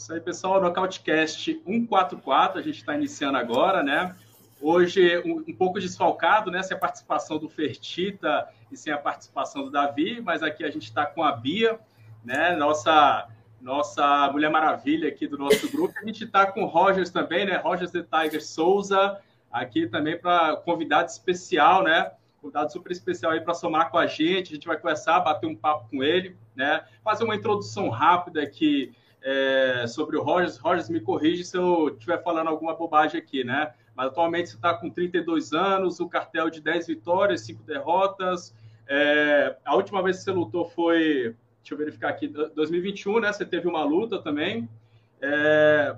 Isso aí, pessoal, Nocautecast 144, a gente está iniciando agora, né? Hoje, um, um, pouco desfalcado, né? Sem a participação do Fertita e sem a participação do Davi, mas aqui a gente está com a Bia, né? Nossa, nossa Mulher Maravilha aqui do nosso grupo. A gente está com o Rogers também, né? Rogers The Tiger Souza, aqui também para convidado especial, né? Convidado super especial aí para somar com a gente. A gente vai começar, bater um papo com ele, né? Fazer uma introdução rápida aqui é, sobre o Rogers. Rogers, me corrige se eu estiver falando alguma bobagem aqui, né? Mas atualmente você está com 32 anos, o cartel de 10 vitórias, 5 derrotas. É, a última vez que você lutou foi, deixa eu verificar aqui, 2021, né? Você teve uma luta também. É,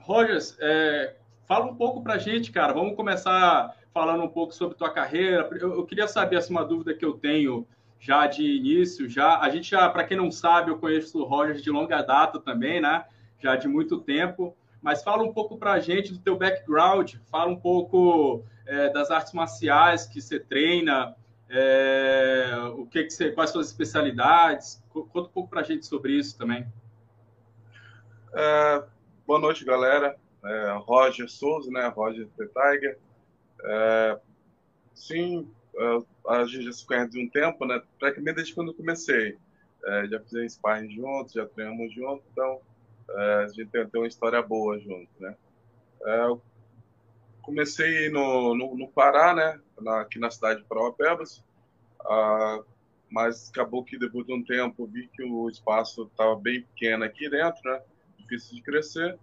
Rogers, é, fala um pouco para a gente, cara. Vamos começar falando um pouco sobre tua carreira. Eu, eu queria saber, assim, uma dúvida que eu tenho já de início, já a gente já, para quem não sabe, eu conheço o Rogers de longa data também, né? Já de muito tempo. Mas fala um pouco para a gente do teu background, fala um pouco é, das artes marciais que você treina, é, o que, que você, quais suas especialidades. Conta um pouco para a gente sobre isso também. É, boa noite, galera. É, Roger Souza, né? Roger The Tiger. É, sim, é, a gente já se conhece de um tempo, né? Praticamente desde quando eu comecei. É, já fizemos sparring juntos, já treinamos juntos, então é, a gente tem, tem, uma história boa junto, né? É, eu comecei no, no, no, Pará, né? Na, aqui na cidade de Parauapebas, ah, mas acabou que depois de um tempo vi que o espaço estava bem pequeno aqui dentro, né? Difícil de crescer.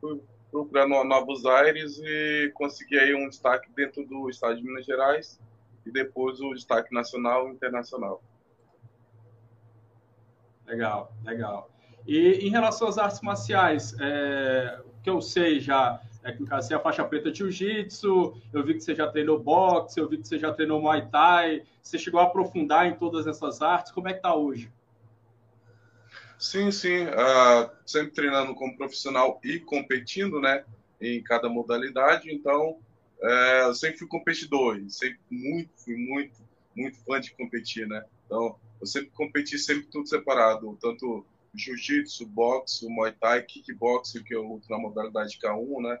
Fui procurar novos aires e consegui aí um destaque dentro do estado de Minas Gerais e depois o destaque nacional e internacional. Legal, legal. E em relação às artes marciais, é, o que eu sei já é que você é a faixa preta de jiu-jitsu, eu vi que você já treinou boxe, eu vi que você já treinou muay thai, você chegou a aprofundar em todas essas artes, como é que tá hoje? Sim, sim, uh, sempre treinando como profissional e competindo, né, em cada modalidade, então é, eu sempre fui competidor, sempre muito, fui muito, muito fã de competir, né? Então, eu sempre competi, sempre tudo separado, tanto jiu-jitsu, boxe, muay thai, kickboxing, que eu luto na modalidade K1, né?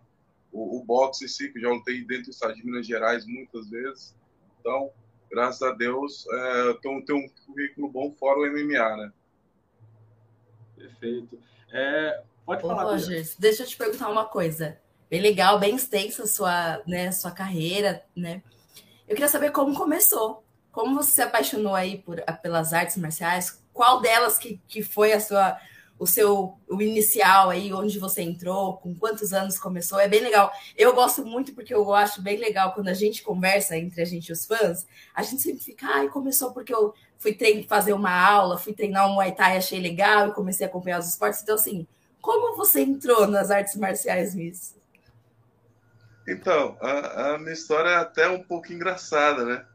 O, o boxe em si, que já lutei dentro do estado de Minas Gerais muitas vezes. Então, graças a Deus, é, eu tenho, tenho um currículo bom fora o MMA, né? Perfeito. É, pode falar. Ô, Rogers, deixa eu te perguntar uma coisa bem legal, bem extensa sua, né, sua carreira, né? Eu queria saber como começou, como você se apaixonou aí por, pelas artes marciais, qual delas que, que foi a sua, o seu o inicial aí, onde você entrou, com quantos anos começou, é bem legal. Eu gosto muito porque eu acho bem legal quando a gente conversa entre a gente e os fãs, a gente sempre fica, ai, começou porque eu fui treinar, fazer uma aula, fui treinar um Muay Thai, achei legal e comecei a acompanhar os esportes. Então, assim, como você entrou nas artes marciais, Miss? Então, a, a, minha história é até um pouco engraçada, né?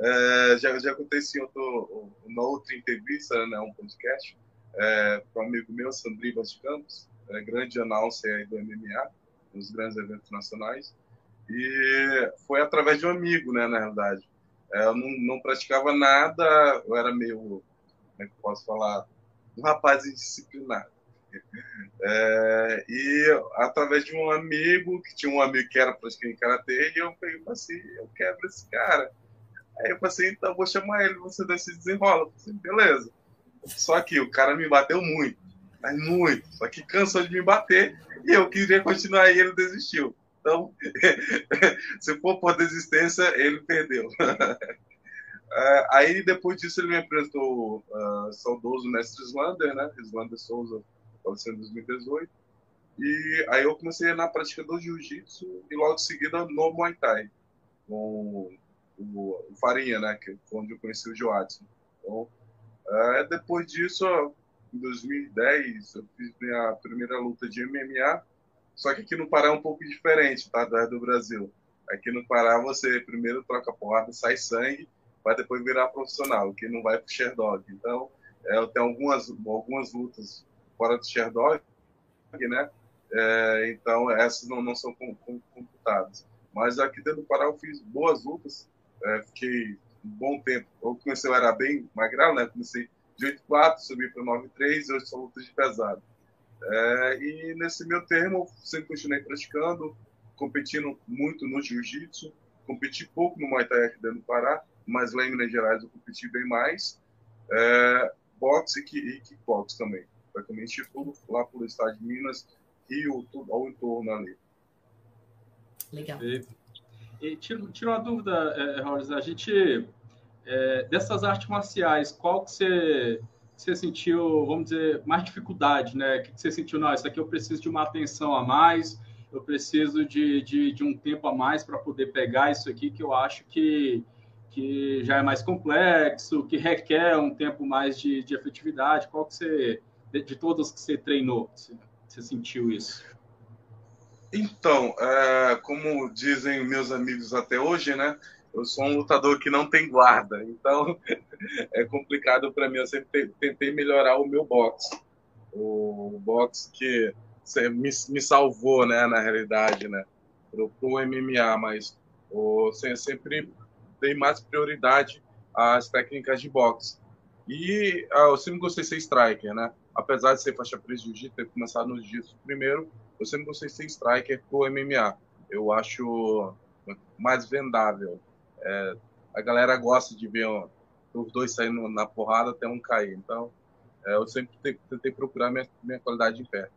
É, já, já aconteceu outro, uma outra entrevista, né, um podcast, é, com um amigo meu, Sandri Vaz Campos, é, grande announcer do MMA, nos grandes eventos nacionais, e foi através de um amigo, né, na realidade. É, eu não, não praticava nada, eu era meio, como é que eu posso falar, um rapaz indisciplinado. É, e através de um amigo, que tinha um amigo que era praticante karatê, e eu falei assim, eu quero esse cara. Aí eu falei assim, então vou chamar ele, você se desenrola. Eu falei assim, beleza. Só que o cara me bateu muito, mas muito. Só que cansou de me bater e eu queria continuar e ele desistiu. Então, se for por desistência, ele perdeu. Uh, aí, depois disso, ele me apresentou uh, saudoso mestre Slander, né? Slander Souza, faleceu em 2018. E aí eu comecei na prática do jiu-jitsu e logo em seguida no Muay Thai, com o, o Farinha, né, que onde eu conheci o Joadson. Então, é, depois disso, em 2010, eu fiz minha primeira luta de MMA, só que aqui no Pará é um pouco diferente, tá, do Brasil. Aqui no Pará você primeiro troca porrada, sai sangue, vai depois virar profissional, que não vai pro Sherdog. Então, é, eu tenho algumas, algumas lutas fora do Sherdog, né? É, então, essas não, não são computadas. Mas aqui dentro do Pará eu fiz boas lutas, é, fiquei um bom tempo. Eu comecei, eu era bem magrelo, né? Comecei de 8,4, subi para 9,3 e hoje sou luta de pesado. É, e nesse meu termo, sempre continuei praticando, competindo muito no jiu-jitsu, competi pouco no Muay Thai aqui dentro do Pará, mas lá em Minas Gerais eu competi bem mais. É, boxe e kickbox também. Praticamente tudo lá pelo estado de Minas, Rio, tudo ao entorno ali. Legal. E, tira, tira uma dúvida, é, a gente, é, dessas artes marciais, qual que você, você sentiu, vamos dizer, mais dificuldade, né? Que você sentiu, não, isso aqui eu preciso de uma atenção a mais, eu preciso de, de, de um tempo a mais para poder pegar isso aqui que eu acho que, que já é mais complexo, que requer um tempo mais de, de efetividade. Qual que você, de, de todas que você treinou, você, você sentiu isso? Então, é, como dizem meus amigos até hoje, né? Eu sou um lutador que não tem guarda, então é complicado para mim. Eu sempre tentei melhorar o meu boxe, o boxe que me, me salvou, né? Na realidade, né? Pro, pro MMA, mas o, sempre dei mais prioridade às técnicas de boxe. E ah, eu sempre gostei de ser striker, né? Apesar de ser faixa preta de jiu-jitsu, ter começado no jiu-jitsu primeiro, eu sempre gostei de ser striker pro MMA. Eu acho mais vendável. É, a galera gosta de ver os dois saindo na porrada até um cair. Então, é, eu sempre tentei procurar minha, minha qualidade de pé.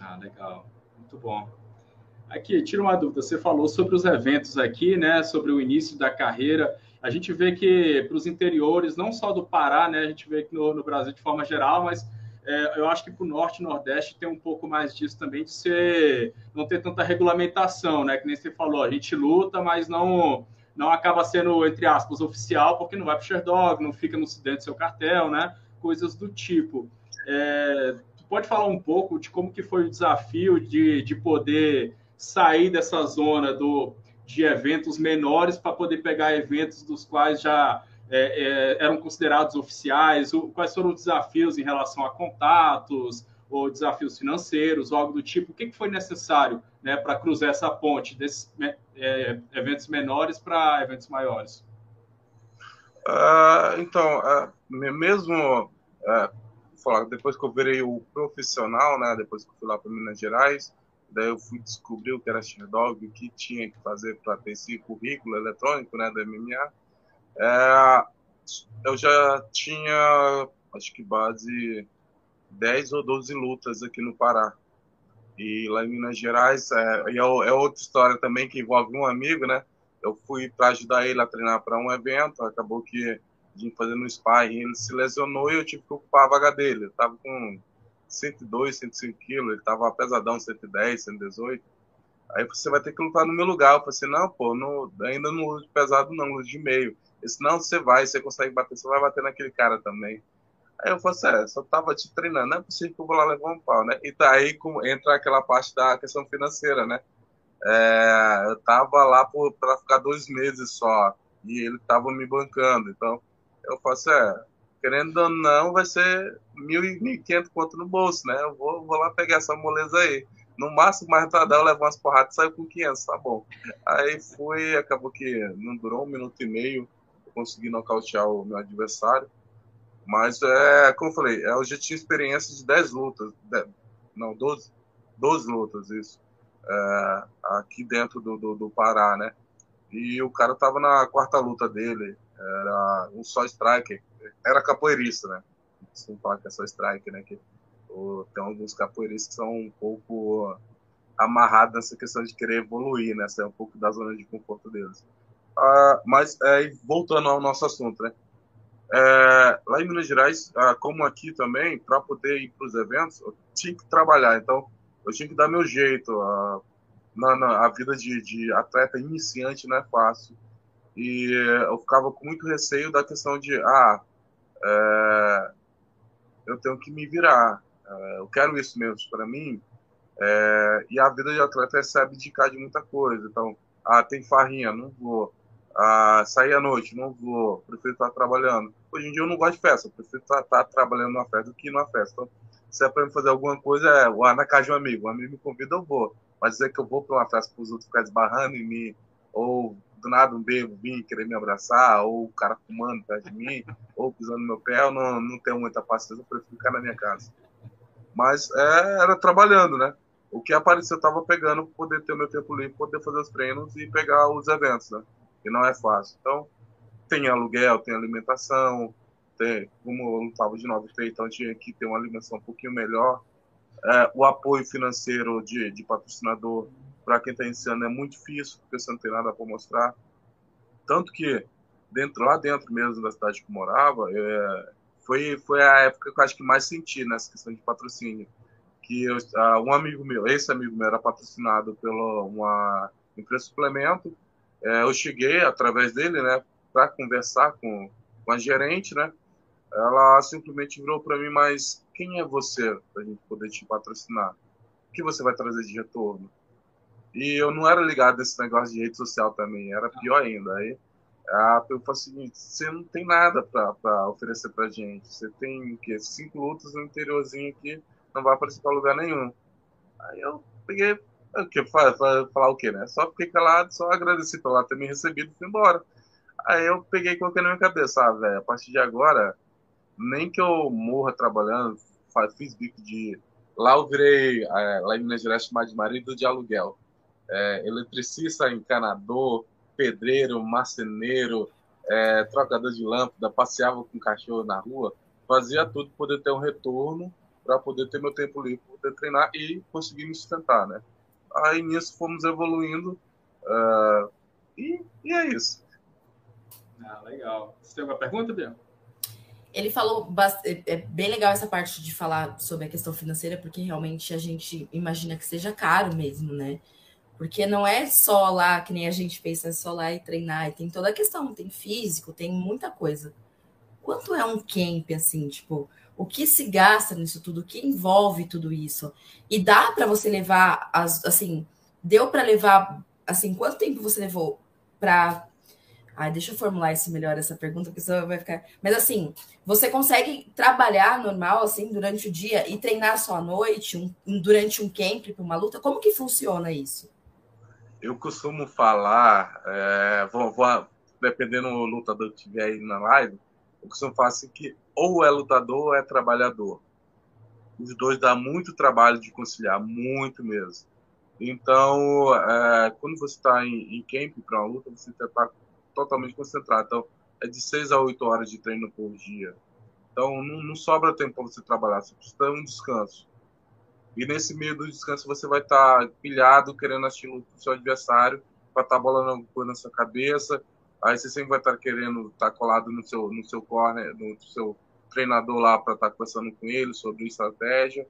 Ah, legal. Muito bom. Aqui, tira uma dúvida. Você falou sobre os eventos aqui, né? Sobre o início da carreira. A gente vê que para os interiores, não só do Pará, né? A gente vê que no, no Brasil de forma geral, mas é, eu acho que para o norte e nordeste tem um pouco mais disso também, de ser, não ter tanta regulamentação, né? Que nem você falou, a gente luta, mas não não acaba sendo, entre aspas, oficial, porque não vai para o Sherdog, não fica no dentro do seu cartel, né? Coisas do tipo. É, pode falar um pouco de como que foi o desafio de, de poder sair dessa zona do, de eventos menores para poder pegar eventos dos quais já é, é, eram considerados oficiais? O, quais foram os desafios em relação a contatos ou desafios financeiros, ou algo do tipo? O que, que foi necessário né, para cruzar essa ponte desses é, eventos menores para eventos maiores? Uh, então, uh, mesmo falar, depois que eu virei o profissional, né, depois que eu fui lá para Minas Gerais, daí eu fui descobrir o que era Sherdog, o que tinha que fazer para ter esse currículo eletrônico né, da MMA. É, eu já tinha, acho que base 10 ou 12 lutas aqui no Pará. E lá em Minas Gerais, é, é, é outra história também que envolve um amigo, né? Eu fui para ajudar ele a treinar para um evento, acabou que a gente fazendo um sparring, ele se lesionou e eu tive que ocupar a vaga dele. Eu tava com 102, 105 quilos, ele tava pesadão, 110, 118. Aí você vai ter que lutar no meu lugar. Eu falei assim, não, pô, ainda não luto pesado não, luto de meio. Ele não, você vai, você consegue bater, você vai bater naquele cara também. Aí eu falei assim, é, só tava te treinando, não é possível que eu vou lá levar um pau, né? E daí tá entra aquela parte da questão financeira, né? É, eu tava lá para ficar dois meses só, e ele tava me bancando, então eu faço, assim, é, querendo ou não, vai ser mil e mil quinhentos conto no bolso, né? Eu vou, vou lá pegar essa moleza aí. No máximo, mais retardado, eu levo umas porradas saio com 500, tá bom. Aí fui, acabou que não durou um minuto e meio, consegui nocautear o meu adversário. Mas, é, como eu falei, eu já tinha experiência de 10 lutas, 10, não, 12, 12 lutas, isso, é, aqui dentro do, do, do, Pará, né? E o cara tava na quarta luta dele, era um só striker, era capoeirista, né? Sem falar que é só striker, né? Que, o, tem alguns capoeiristas que são um pouco amarrados nessa questão de querer evoluir, né? Sair um pouco da zona de conforto deles. Ah, mas, é, voltando ao nosso assunto, né? É, lá em Minas Gerais, ah, como aqui também, para poder ir para os eventos, eu tinha que trabalhar. Então, eu tinha que dar meu jeito. A, na, na, a vida de, de, atleta iniciante não é fácil. E eu ficava com muito receio da questão de, ah, é, eu tenho que me virar. É, eu quero isso mesmo para mim. É, e a vida de atleta é se abdicar de muita coisa. Então, ah, tem farrinha, não vou a sair à noite, não vou, prefiro estar trabalhando. Hoje em dia eu não gosto de festa, eu prefiro estar, estar trabalhando numa festa do que numa festa. Então, se é para fazer alguma coisa, é lá na casa de um amigo. Um amigo me convida, eu vou. Mas dizer que eu vou para uma festa para os outros ficarem esbarrando em mim, ou do nada um bebo vir querer me abraçar, ou o cara fumando perto de mim, ou pisando no meu pé, eu não, não tenho muita paciência, eu prefiro ficar na minha casa. Mas é, era trabalhando, né? O que apareceu eu tava pegando para poder ter meu tempo livre, poder fazer os treinos e pegar os eventos, né? E não é fácil. Então, tem aluguel, tem alimentação, tem, como eu estava de 93, então tinha que ter uma alimentação um pouquinho melhor. É, o apoio financeiro de, de patrocinador para quem está iniciando é muito difícil, porque você não tem nada para mostrar. Tanto que dentro, lá dentro mesmo da cidade que eu morava, é, foi, foi a época que eu acho que mais senti nessa questão de patrocínio. Que eu, uh, um amigo meu, esse amigo meu, era patrocinado pela uma empresa suplemento. É, eu cheguei através dele, né, para conversar com, com a gerente, né? Ela simplesmente virou para mim, mas quem é você para a gente poder te patrocinar? O que você vai trazer de retorno? E eu não era ligado nesse negócio de rede social também, era pior ainda. Aí a eu falei assim, você não tem nada para oferecer pra gente. Você tem o quê? Cinco lutas no interiorzinho aqui, não vai aparecer para lugar nenhum. Aí eu peguei, o que falar, o quê, né? Só fiquei calado, só agradeci por ela ter me recebido e fui embora. Aí eu peguei e coloquei na minha cabeça, ah, velho, a partir de agora, nem que eu morra trabalhando, fiz bico de. Lá eu virei, é, lá em Minas Gerais, chamado de marido de aluguel. É, eletricista, encanador, pedreiro, marceneiro, é, trocador de lâmpada, passeava com cachorro na rua, fazia tudo para poder ter um retorno, para poder ter meu tempo livre, poder treinar e conseguir me sustentar, né? Aí nisso fomos evoluindo uh, e, e, é isso. Ah, legal. Você tem alguma pergunta, Bia? Ele falou é, é bem legal essa parte de falar sobre a questão financeira, porque realmente a gente imagina que seja caro mesmo, né? Porque não é só lá, que nem a gente pensa, é só lá e treinar. E tem toda a questão, tem físico, tem muita coisa. Quanto é um camp, assim, tipo, o que se gasta nisso tudo, o que envolve tudo isso? E dá para você levar, as, assim, deu para levar, assim, quanto tempo você levou para Ai, deixa eu formular isso melhor essa pergunta, porque senão vai ficar. Mas assim, você consegue trabalhar normal assim durante o dia e treinar só à noite, um, durante um camp para uma luta? Como que funciona isso? Eu costumo falar, é, vou, vou, dependendo do lutador que tiver aí na live, eu costumo falar assim que ou é lutador ou é trabalhador. Os dois dá muito trabalho de conciliar, muito mesmo. Então, é, quando você está em, em camp para uma luta, você está totalmente concentrado. Então, é de 6 a 8 horas de treino por dia. Então, não, não sobra tempo para você trabalhar, você precisa ter um descanso. E nesse meio do descanso você vai estar tá pilhado, querendo assistir o seu adversário, para estar tá bolando coisa na sua cabeça. Aí você sempre vai estar tá querendo estar tá colado no seu, no seu corner, no seu treinador lá para estar tá conversando com ele sobre estratégia.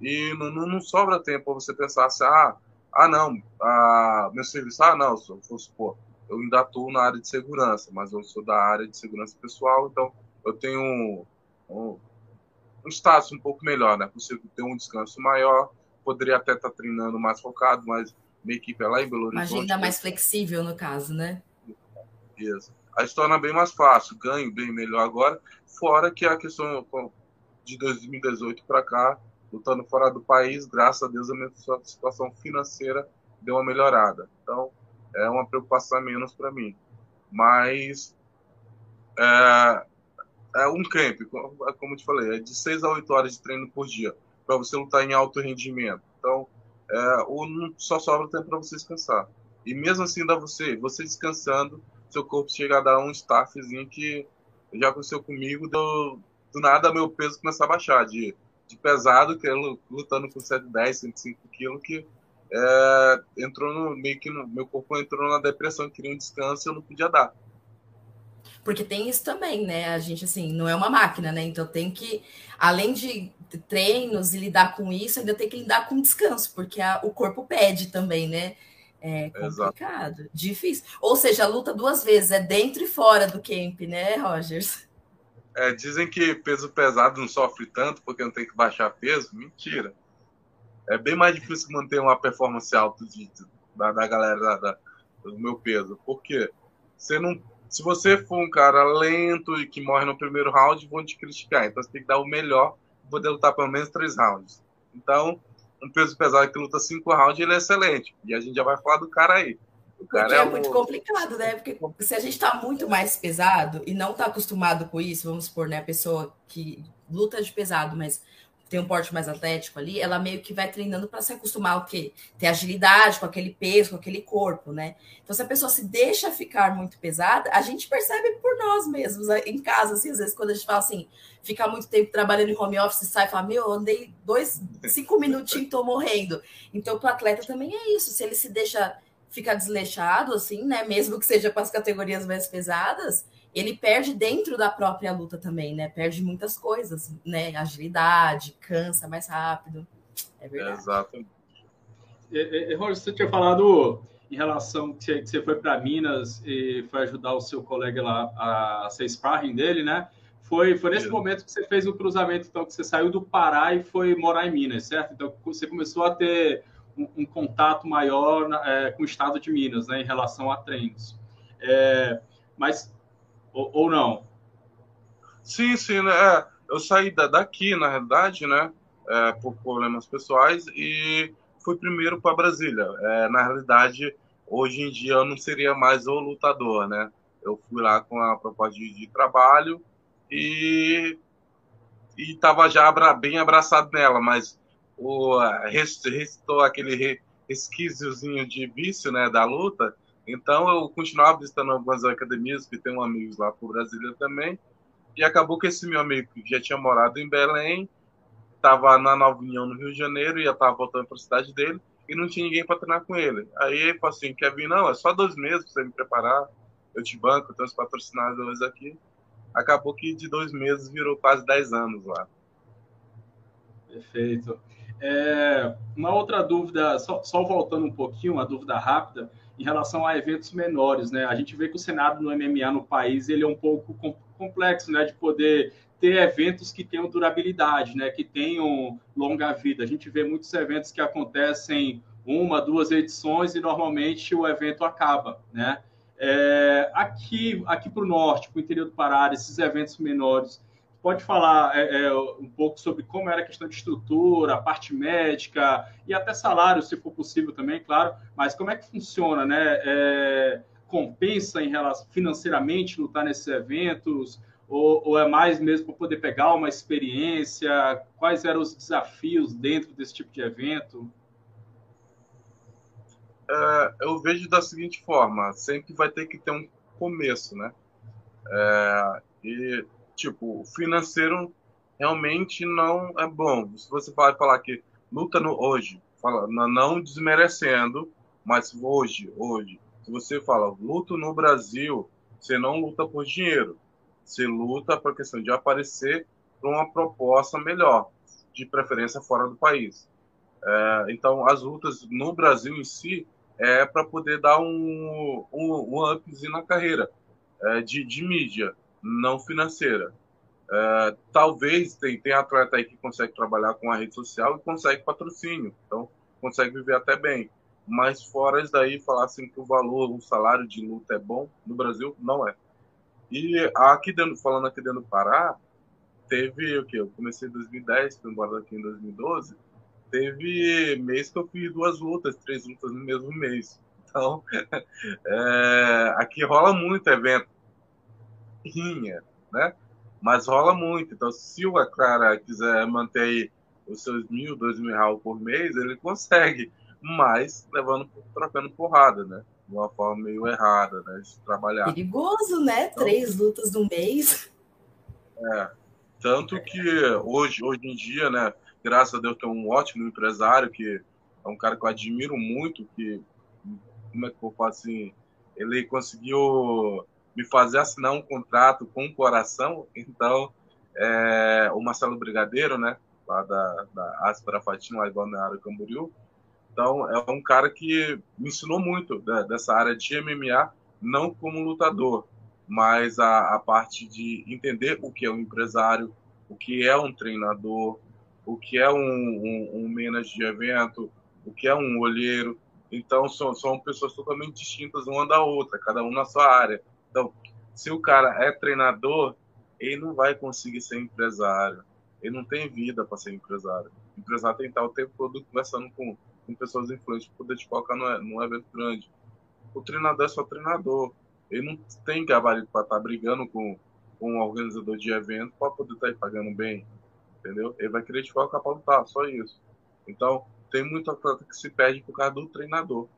E não, não, não sobra tempo para você pensar assim, ah, ah não, ah, meu serviço, ah não, vou supor, eu ainda atuo na área de segurança, mas eu sou da área de segurança pessoal, então eu tenho um, um, status um pouco melhor, né? Consigo ter um descanso maior, poderia até estar tá treinando mais focado, mas minha equipe é lá em Belo Horizonte. Uma agenda mais flexível, no caso, né? Isso. Aí se torna bem mais fácil, ganho bem melhor agora, fora que a questão de 2018 para cá, lutando fora do país, graças a Deus a minha situação financeira deu uma melhorada. Então, é uma preocupação menos para mim. Mas é, é um camp, como eu te falei, é de 6 a 8 horas de treino por dia, para você lutar em alto rendimento. Então, é, só sobra tempo para você descansar. E mesmo assim, dá você, você descansando, seu corpo chega a dar um staffzinho que já aconteceu comigo, do, do nada meu peso começar a baixar, de, de pesado, que é lutando com 110, 105 quilos, que é, entrou no, meio que no, meu corpo entrou na depressão, queria um descanso eu não podia dar. Porque tem isso também, né? A gente, assim, não é uma máquina, né? Então tem que, além de treinos e lidar com isso, ainda tem que lidar com descanso, porque a, o corpo pede também, né? É complicado, Exato. difícil. Ou seja, a luta duas vezes, é dentro e fora do camp, né, Rogers? É, dizem que peso pesado não sofre tanto porque não tem que baixar peso. Mentira. É bem mais difícil manter uma performance alta de, da, da galera da, da, do meu peso. Porque você não se você for um cara lento e que morre no primeiro round, vão te criticar. Então você tem que dar o melhor para poder lutar pelo menos três rounds. Então, um peso pesado que luta cinco rounds, ele é excelente. E a gente já vai falar do cara aí. O cara é, é, muito complicado, né? Porque se a gente está muito mais pesado e não está acostumado com isso, vamos supor, né? A pessoa que luta de pesado, mas tem um porte mais atlético ali, ela meio que vai treinando para se acostumar ao quê? Ter agilidade com aquele peso, com aquele corpo, né? Então, se a pessoa se deixa ficar muito pesada, a gente percebe por nós mesmos, né? em casa, assim, às vezes, quando a gente fala assim, fica muito tempo trabalhando em home office, sai e fala, meu, andei dois, cinco minutinhos tô morrendo. Então, para o atleta também é isso, se ele se deixa ficar desleixado, assim, né? Mesmo que seja para as categorias mais pesadas, ele perde dentro da própria luta também, né? Perde muitas coisas, né? Agilidade, cansa mais rápido. É verdade. Exato. E, e, você tinha falado em relação que você foi para Minas e foi ajudar o seu colega lá a ser sparring dele, né? Foi, foi nesse momento que você fez o cruzamento, então, que você saiu do Pará e foi morar em Minas, certo? Então, você começou a ter um, um contato maior é, com o estado de Minas, né, em relação a treinos. É, mas ou, ou não? Sim, sim, né? É, eu saí da, daqui, na realidade, né? É, por problemas pessoais e fui primeiro para Brasília. É, na realidade, hoje em dia eu não seria mais o lutador, né? Eu fui lá com a proposta de, de trabalho e e estava já bem abraçado nela, mas o restou aquele resquíciozinho de vício, né, da luta então eu continuava visitando algumas academias, que tem um amigos lá por Brasília também. E acabou que esse meu amigo que já tinha morado em Belém, estava na Nova União no Rio de Janeiro, e já estava voltando para a cidade dele, e não tinha ninguém para treinar com ele. Aí ele falou assim: quer vir? Não, é só dois meses para você me preparar. Eu te banco, eu tenho os patrocinadores aqui. Acabou que de dois meses virou quase dez anos lá. Perfeito. É, uma outra dúvida, só, só voltando um pouquinho, uma dúvida rápida em relação a eventos menores, né? A gente vê que o cenário do MMA no país ele é um pouco complexo, né? De poder ter eventos que tenham durabilidade, né? Que tenham longa vida. A gente vê muitos eventos que acontecem uma, duas edições e normalmente o evento acaba, né? É, aqui, aqui para o norte, para o interior do Pará, esses eventos menores, pode falar é, é, um pouco sobre como era a questão de estrutura, a parte médica e até salário, se for possível também, claro. Mas como é que funciona, né? É, compensa em relação financeiramente lutar nesses eventos? Ou, ou é mais mesmo para poder pegar uma experiência? Quais eram os desafios dentro desse tipo de evento? É, eu vejo da seguinte forma: sempre vai ter que ter um começo, né? É, e tipo, o financeiro realmente não é bom. Se você vai falar que luta no hoje, fala, não desmerecendo, mas hoje, hoje, se você fala luto no Brasil, você não luta por dinheiro, você luta por questão de aparecer para uma proposta melhor, de preferência fora do país. É, então, as lutas no Brasil em si é para poder dar um, um, um upzinho na carreira é, de, de mídia não financeira. Uh, talvez tem, tem atleta aí que consegue trabalhar com a rede social e consegue patrocínio, então consegue viver até bem. Mas fora isso daí, falar assim que o valor, o salário de luta é bom no Brasil, não é. E aqui dentro, falando aqui dentro do Pará, teve o que? Eu comecei em 2010, fui embora daqui em 2012. Teve mês que eu fiz duas lutas, três lutas no mesmo mês. Então, é, aqui rola muito evento rinha, né? Mas rola muito. Então, se o cara quiser manter os seus mil, dois mil reais por mês, ele consegue, mas levando, trocando porrada, né? De uma forma meio errada, né? De trabalhar. Perigoso, né? Então, Três lutas no mês. É. Tanto que hoje, hoje em dia, né? Graças a Deus, tem um ótimo empresário que é um cara que eu admiro muito, que, como é que eu falo assim, ele conseguiu me fazer assinar um contrato com o coração. Então, é, o Marcelo Brigadeiro, né, lá da, da Aspera Fatinho, lá em Balneário Camboriú. Então, é um cara que me ensinou muito dessa área de MMA, não como lutador, mas a, a parte de entender o que é um empresário, o que é um treinador, o que é um, um, um manager de evento, o que é um olheiro. Então, são, são pessoas totalmente distintas uma da outra, cada um na sua área. Então, se o cara é treinador, ele não vai conseguir ser empresário. Ele não tem vida para ser empresário. O empresário tem que estar o tempo todo conversando com, com pessoas influentes para poder te colocar num, num evento grande. O treinador é só treinador. Ele não tem gabarito para estar brigando com, com um organizador de evento para poder estar pagando bem. entendeu? Ele vai querer te colocar para lutar, só isso. Então, tem muito atleta que se perde por causa do treinador.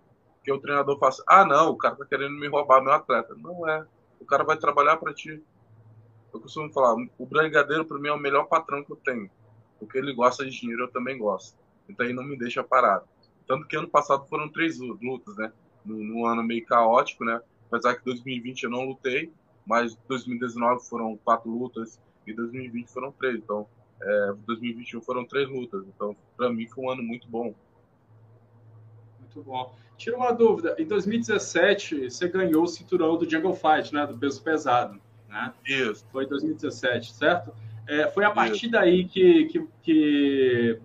Que o treinador assim, ah, não, o cara tá querendo me roubar meu atleta. Não é. O cara vai trabalhar para ti. Eu costumo falar, o brigadeiro para mim é o melhor patrão que eu tenho. Porque ele gosta de dinheiro, eu também gosto. Então ele não me deixa parado. Tanto que ano passado foram três lutas, né? Num ano meio caótico, né? Apesar que 2020 eu não lutei, mas 2019 foram quatro lutas e 2020 foram três. Então, é, 2021 foram três lutas. Então, para mim foi um ano muito bom. Muito bom. Tira uma dúvida. Em 2017 você ganhou o cinturão do Jungle Fight, né? Do peso pesado, né? Isso. Foi em 2017, certo? É, foi a partir Isso. daí que, que, que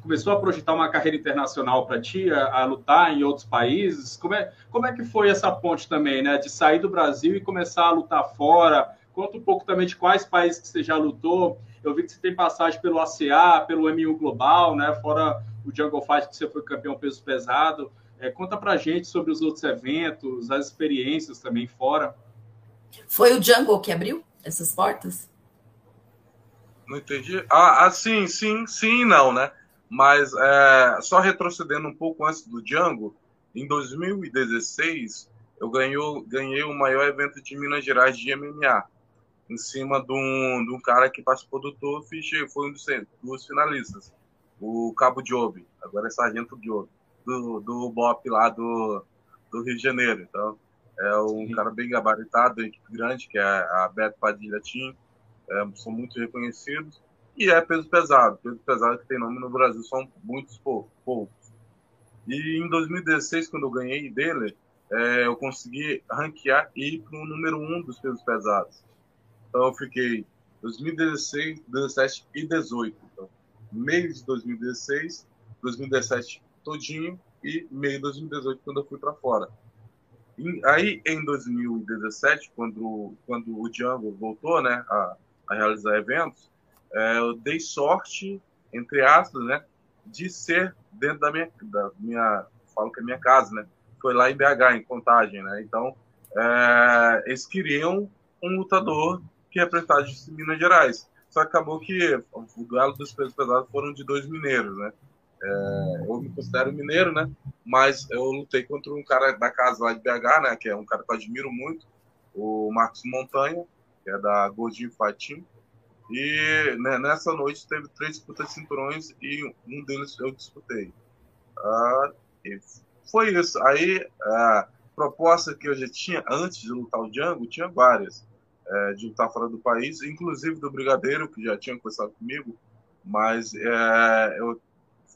começou a projetar uma carreira internacional para ti, a, a, lutar em outros países. Como é, como é que foi essa ponte também, né? De sair do Brasil e começar a lutar fora. Conta um pouco também de quais países que você já lutou. Eu vi que você tem passagem pelo ACA, pelo M1 Global, né? Fora o Jungle Fight que você foi campeão peso pesado. É, conta pra gente sobre os outros eventos, as experiências também fora. Foi o Jungle que abriu essas portas? Não entendi. Ah, ah sim, sim, sim não, né? Mas é, só retrocedendo um pouco antes do Django, em 2016 eu ganhou, ganhei o maior evento de Minas Gerais de MMA, em cima de um, de um cara que participou do TUF foi um dos, dos finalistas, o Cabo Job, agora é Sargento Job, do, do BOP lá do, do Rio de Janeiro. Então, é um Sim. cara bem gabaritado, equipe grande, que é a Beto Padilha Team, é, são muito reconhecidos. E é peso pesado. Peso pesado que tem nome no Brasil são muitos poucos. E em 2016, quando eu ganhei dele, é, eu consegui ranquear e ir para o número um dos pesos pesados. Então eu fiquei 2016, 2017 e 2018. Então, meio de 2016, 2017 todinho e meio de 2018 quando eu fui para fora. E aí em 2017, quando, quando o Django voltou né, a, a realizar eventos, é, eu dei sorte, entre aspas, né, de ser dentro da minha, da minha, falo que é minha casa, né, foi lá em BH, em Contagem, né, então é, eles queriam um lutador que representasse Minas Gerais, só que acabou que o duelo dos pesos pesados foram de dois mineiros, né, é, eu me considero mineiro, né, mas eu lutei contra um cara da casa lá de BH, né, que é um cara que eu admiro muito, o Marcos Montanha, que é da Gordinho Fight e né, nessa noite teve três disputas de cinturões e um deles eu disputei. Ah, foi isso. Aí a proposta que eu já tinha antes de lutar o Django, tinha várias. É, de lutar fora do país, inclusive do Brigadeiro, que já tinha conversado comigo, mas é, eu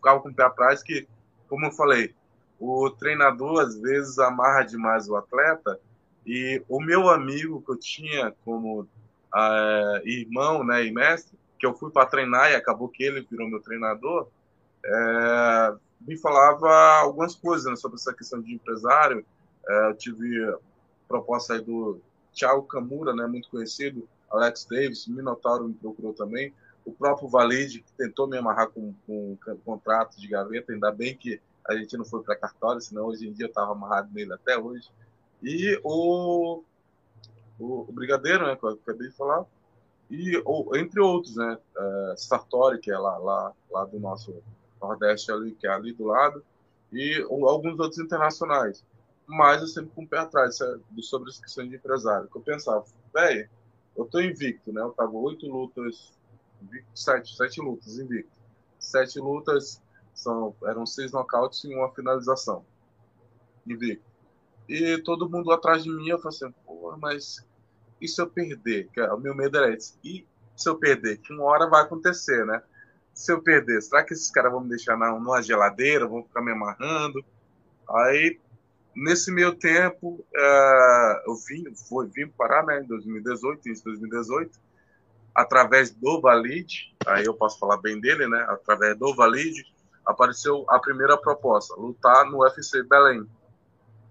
ficava com o pé atrás que, como eu falei, o treinador às vezes amarra demais o atleta e o meu amigo que eu tinha como uh, irmão né, e mestre, que eu fui para treinar e acabou que ele virou meu treinador, é, me falava algumas coisas né, sobre essa questão de empresário. É, eu tive proposta aí do Thiago Camura, né, muito conhecido, Alex Davis, Minotauro me procurou também, o próprio Valide, tentou me amarrar com, com, um contrato de gaveta, ainda bem que a gente não foi para cartório, senão hoje em dia eu estava amarrado nele até hoje. E o o, o Brigadeiro, né, que eu acabei de falar, e ou, entre outros, né, é, Sartori, que é lá, lá, lá do nosso Nordeste ali, que é ali do lado, e alguns outros internacionais. Mas eu sempre com o pé atrás sobre as questões de empresário, que eu pensava, velho, eu tô invicto, né, eu tava oito lutas, sete, sete lutas invicto. Sete lutas, são, eram seis nocautes e uma finalização. Invicto. E todo mundo atrás de mim, eu falei assim, pô, mas e se eu perder? O meu medo era esse. E se eu perder? Que uma hora vai acontecer, né? Se eu perder, será que esses caras vão me deixar na, numa geladeira, vão ficar me amarrando? Aí, nesse meio tempo, uh, eu vim, foi, vim parar, né, em 2018, em 2018, através do Valide, aí eu posso falar bem dele, né, através do Valide, apareceu a primeira proposta, lutar no UFC Belém.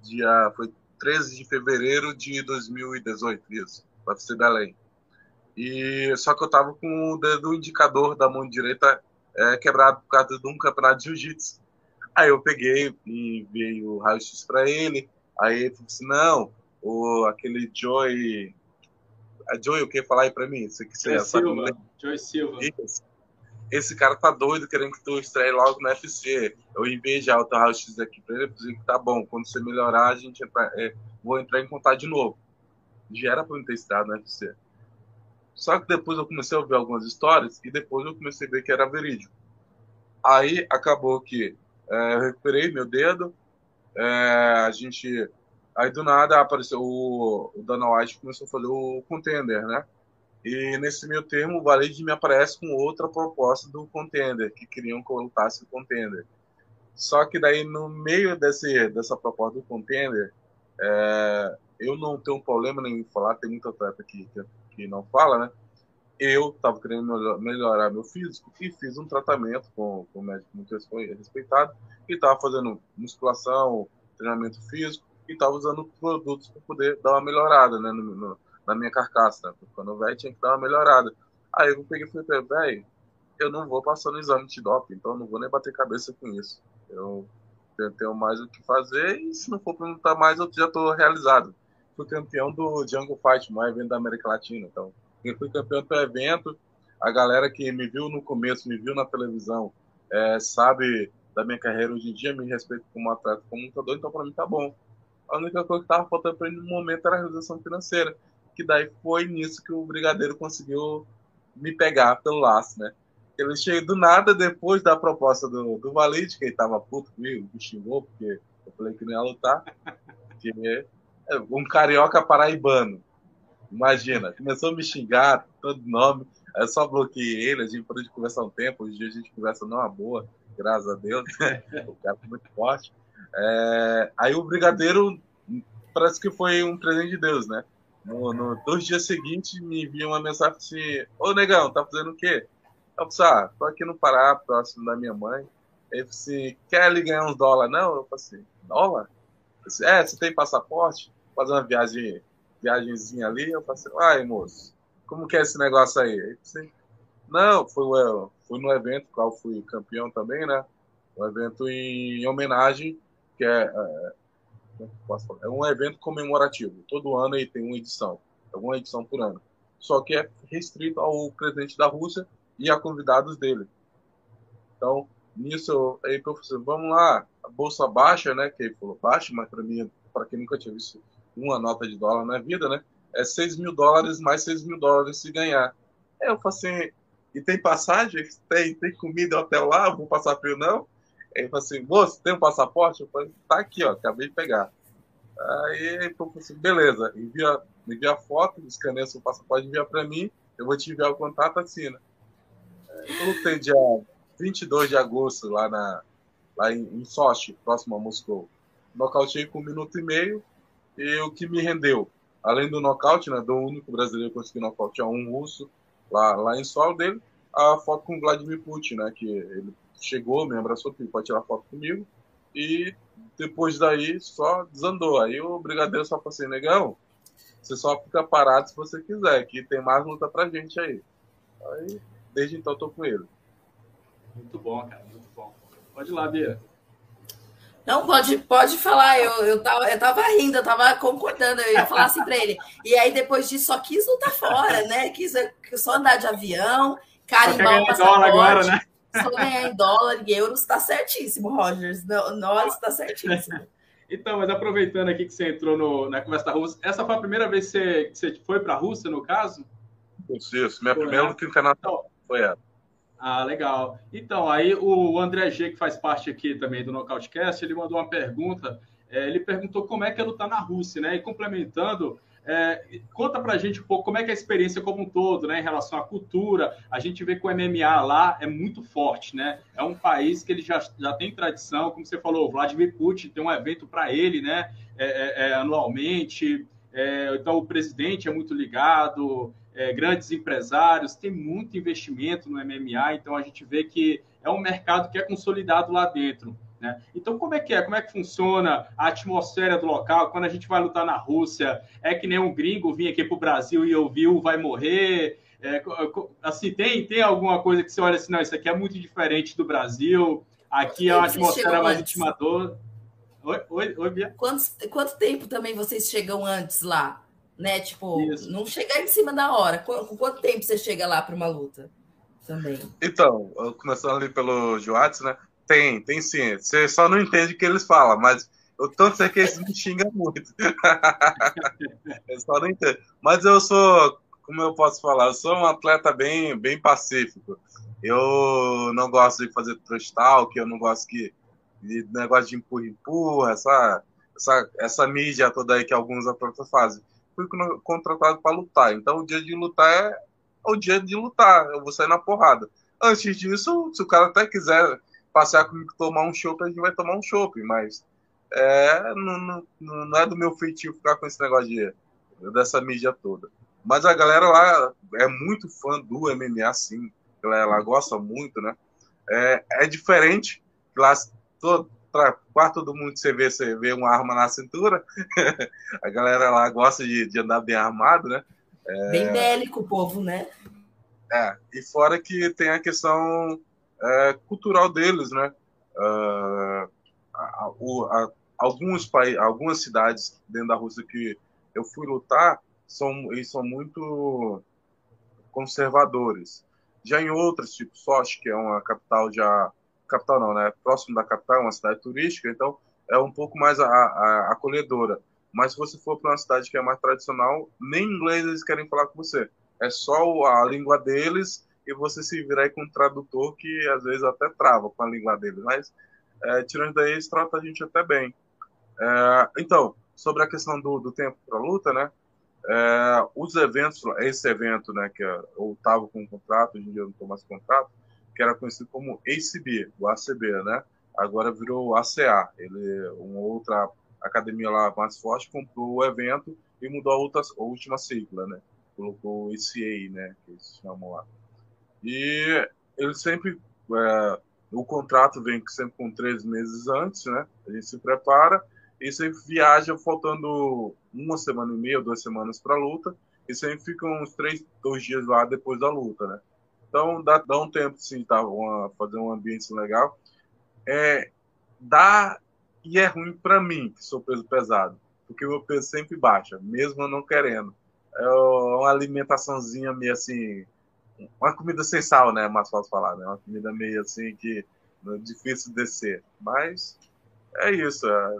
Dia, foi 13 de fevereiro de 2018, isso, UFC Belém. E só que eu tava com o dedo indicador da mão direita é, quebrado por causa de um campeonato de jiu-jitsu. Aí eu peguei e enviei o raio-x para ele. Aí ele falou assim: não, o, aquele Joy. A Joy, o que falar aí para mim? Joy Silva. Joy Silva. Isso. esse cara tá doido querendo que tu estreie logo no UFC. Eu enviei já o teu raio-x aqui pra ele, disse que tá bom, quando você melhorar, a gente entra, é, vou entrar em contato de novo. Já era pra eu ter estreado no UFC. Só que depois eu comecei a ouvir algumas histórias e depois eu comecei a ver que era verídico. Aí acabou que é, eu recuperei meu dedo, é, a gente. Aí do nada apareceu o, o Dana White começou a fazer o contender, né? E nesse meio termo, o Valide me aparece com outra proposta do contender, que queriam que eu lutasse o contender. Só que daí, no meio desse, dessa proposta do contender, é, eu não tenho problema nenhum em falar, tem muita atleta que, que, que não fala, né? Eu estava querendo melhorar meu físico e fiz um tratamento com, com um médico muito respeitado e estava fazendo musculação, treinamento físico e estava usando produtos para poder dar uma melhorada, né? No, no, na minha carcaça, né? Quando velho tinha que dar uma melhorada. Aí eu peguei e falei, velho, eu não vou passar no exame de doping, então eu não vou nem bater cabeça com isso. Eu tenho mais o que fazer e se não for para lutar mais, eu já estou realizado. Fui campeão do Jungle Fight, maior evento da América Latina. Então, eu fui campeão do evento. A galera que me viu no começo, me viu na televisão, é, sabe da minha carreira hoje em dia, me respeita como atleta, como lutador, então para mim tá bom. A única coisa que tava faltando para ele no momento era a realização financeira que daí foi nisso que o Brigadeiro conseguiu me pegar pelo laço, né? Ele chegou do nada depois da proposta do, do Valide, que ele tava puto comigo, me xingou, porque eu falei que não ia lutar. Que é um carioca paraibano. Imagina, começou a me xingar, todo nome. Aí eu só bloqueei ele, a gente parou de conversar um tempo. Hoje a gente conversa numa boa, graças a Deus. o cara foi muito forte. É... Aí o Brigadeiro parece que foi um presente de Deus, né? No, no, dois dias seguintes, me envia uma mensagem assim: Ô negão, tá fazendo o quê? Eu falei, ah, tô aqui no Pará, próximo da minha mãe. Ele falou assim: quer ali ganhar uns dólares? Não? Eu falei assim: dólar? É, você tem passaporte? Fazer uma viagem, viagemzinha ali? Eu falei assim: ai, moço, como que é esse negócio aí? Ele assim, não, fui, fui no evento, qual fui campeão também, né? Um evento em homenagem, que é, é é um evento comemorativo. Todo ano ele tem uma edição, é uma edição por ano. Só que é restrito ao presidente da Rússia e a convidados dele. Então, nisso, aí eu falei, vamos lá, a bolsa baixa, né? Que ele falou, baixa, mas para mim, para quem nunca tinha visto uma nota de dólar na vida, né? É 6 mil dólares mais 6 mil dólares se ganhar. Aí eu falei assim, e tem passagem? Tem, tem comida hotel lá? Vou passar frio não? Ele falou assim, moço, tem um passaporte? Eu falei, tá aqui, ó, acabei de pegar. Aí ele falou assim, beleza, envia, envia a foto, escaneia seu passaporte, envia para mim, eu vou te enviar o contato, assina. Eu lutei dia 22 de agosto lá, na, lá em, em Sochi, próximo a Moscou. Nocauteei com um minuto e meio, e o que me rendeu, além do nocaute, né, do único brasileiro que conseguiu nocautear um russo lá, lá em solo dele, a foto com Vladimir Putin, né, que ele chegou, me abraçou, pode tirar foto comigo. E depois daí só desandou. Aí o Brigadeiro só falou assim, negão, você só fica parado se você quiser, que tem mais luta pra gente aí. Aí, desde então, tô com ele. Muito bom, cara, muito bom. Pode ir lá, Bia. Não, pode, pode falar. Eu, eu, tava, eu tava rindo, eu tava concordando. Eu ia falar assim pra ele. E aí, depois disso, só quis lutar fora, né? Quis só andar de avião, carimbar o passaporte. Agora, né? Só ganhar em dólar e euros está certíssimo, Rogers. Nós está certíssimo. Então, mas aproveitando aqui que você entrou no, na conversa da Rússia, essa foi a primeira vez que você, que você foi para a Rússia, no caso? Isso, isso. Minha foi primeira luta internacional foi ela. Ah, legal. Então, aí o André G, que faz parte aqui também do Nocautecast, ele mandou uma pergunta. É, ele perguntou como é que é lutar na Rússia, né? E complementando, é, conta pra gente um pouco como é que é a experiência como um todo, né, em relação à cultura. A gente vê que o MMA lá é muito forte, né? É um país que ele já, já tem tradição, como você falou, o Vladimir Putin tem um evento para ele, né, é, é, é anualmente. É, então o presidente é muito ligado, é, grandes empresários, tem muito investimento no MMA, então a gente vê que é um mercado que é consolidado lá dentro. Né? Então, como é que é? Como é que funciona a atmosfera do local? Quando a gente vai lutar na Rússia, é que nem um gringo vir aqui para o Brasil e ouviu, vai morrer. É, assim, tem, tem alguma coisa que você olha assim, não, isso aqui é muito diferente do Brasil, aqui é uma atmosfera mais intimadora. Oi, oi, oi, Bia. Quanto, quanto tempo também vocês chegam antes lá? Né? Tipo, Isso. não chegar em cima da hora. Com quanto tempo você chega lá para uma luta? também. Então, começando ali pelo Joates, né? Tem, tem sim. Você só não entende o que eles falam, mas eu tanto sei que eles me xingam muito. eu só não entendo. Mas eu sou, como eu posso falar, eu sou um atleta bem, bem pacífico. Eu não gosto de fazer trash talk, eu não gosto que, de negócio de empurra-empurra, essa, essa, essa mídia toda aí que alguns atletas fazem. Fui contratado para lutar, então o dia de lutar é o dia de lutar, eu vou sair na porrada. Antes disso, se o cara até quiser passear comigo tomar um chopp, a gente vai tomar um chopp, mas é, não, não, não, é do meu feitio ficar com esse negócio de, dessa mídia toda. Mas a galera lá é muito fã do MMA, sim. Ela, gosta muito, né? É, é diferente. Lá, todo, quarto do mundo você vê, você vê uma arma na cintura. a galera lá gosta de, de andar bem armado, né? É, bem bélico o povo, né? É, e fora que tem a questão é, cultural deles, né? Uh, a, a, alguns países, algumas cidades dentro da Rússia que eu fui lutar são eles são muito conservadores. Já em outras, tipo Sochi, que é uma capital já capital não, né? Próximo da capital, uma cidade turística, então é um pouco mais a, a, acolhedora. Mas se você for para uma cidade que é mais tradicional, nem inglês eles querem falar com você. É só a língua deles e você se virar com um tradutor que às vezes até trava com a língua deles. Mas é, tirando daí, eles tratam a gente até bem. É, então, sobre a questão do, do tempo para luta, né? É, os eventos, esse evento, né, que eu estava com um contrato, hoje em dia eu não estou mais contrato, que era conhecido como ACB, o ACB, né? Agora virou ACA. Ele, uma outra academia lá mais forte comprou o evento e mudou a, outra, a última sigla, né? Colocou o ACA, né? Que eles chamam lá. E ele sempre é, o contrato vem sempre com três meses antes, né? A gente se prepara e sempre viaja faltando uma semana e meia, duas semanas para a luta, e sempre ficam uns três, dois dias lá depois da luta, né? Então dá, dá um tempo, sim, tá? Uma, fazer um ambiente legal. É, dá e é ruim para mim, que sou peso pesado, porque meu peso sempre baixa, mesmo eu não querendo. É uma alimentaçãozinha meio assim, uma comida sem sal, né? Mais fácil falar, né? Uma comida meio assim que é difícil de descer. Mas é isso. É,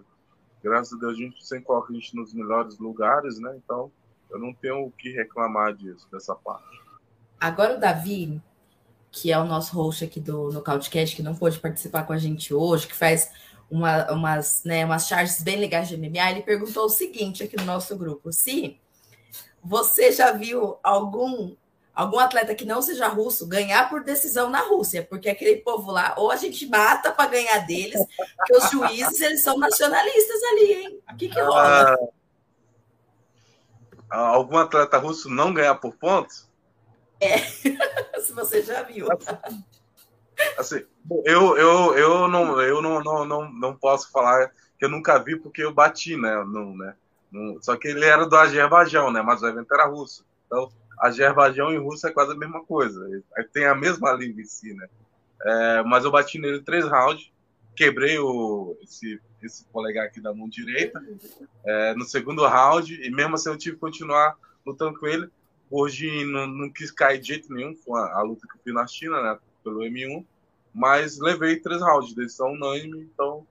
graças a Deus a gente sempre coloca a gente nos melhores lugares, né? Então eu não tenho o que reclamar disso, dessa parte. Agora o Davi, que é o nosso host aqui do Nocautecast, que não pôde participar com a gente hoje, que faz uma, umas, né, umas charges bem legais de MMA, ele perguntou o seguinte aqui no nosso grupo: se você já viu algum algum atleta que não seja russo ganhar por decisão na Rússia, porque aquele povo lá, ou a gente mata para ganhar deles, porque os juízes eles são nacionalistas ali, hein? O que, que rola? Ah, algum atleta russo não ganhar por pontos? É, se você já viu. Assim, eu, eu, eu, não, eu não, não, não, não posso falar que eu nunca vi porque eu bati, né? Não, né? só que ele era do Azerbaijão, né? Mas o evento era russo. Então, Azerbaijão e Rússia é quase a mesma coisa. Tem a mesma língua em si, né? É, mas eu bati nele três rounds, quebrei o, esse, esse polegar aqui da mão direita é, no segundo round, e mesmo assim eu tive que continuar lutando com ele. Hoje não, não quis cair de jeito nenhum, foi a, a, luta que eu fiz na China, né? Pelo M1, mas levei três rounds, decisão unânime, então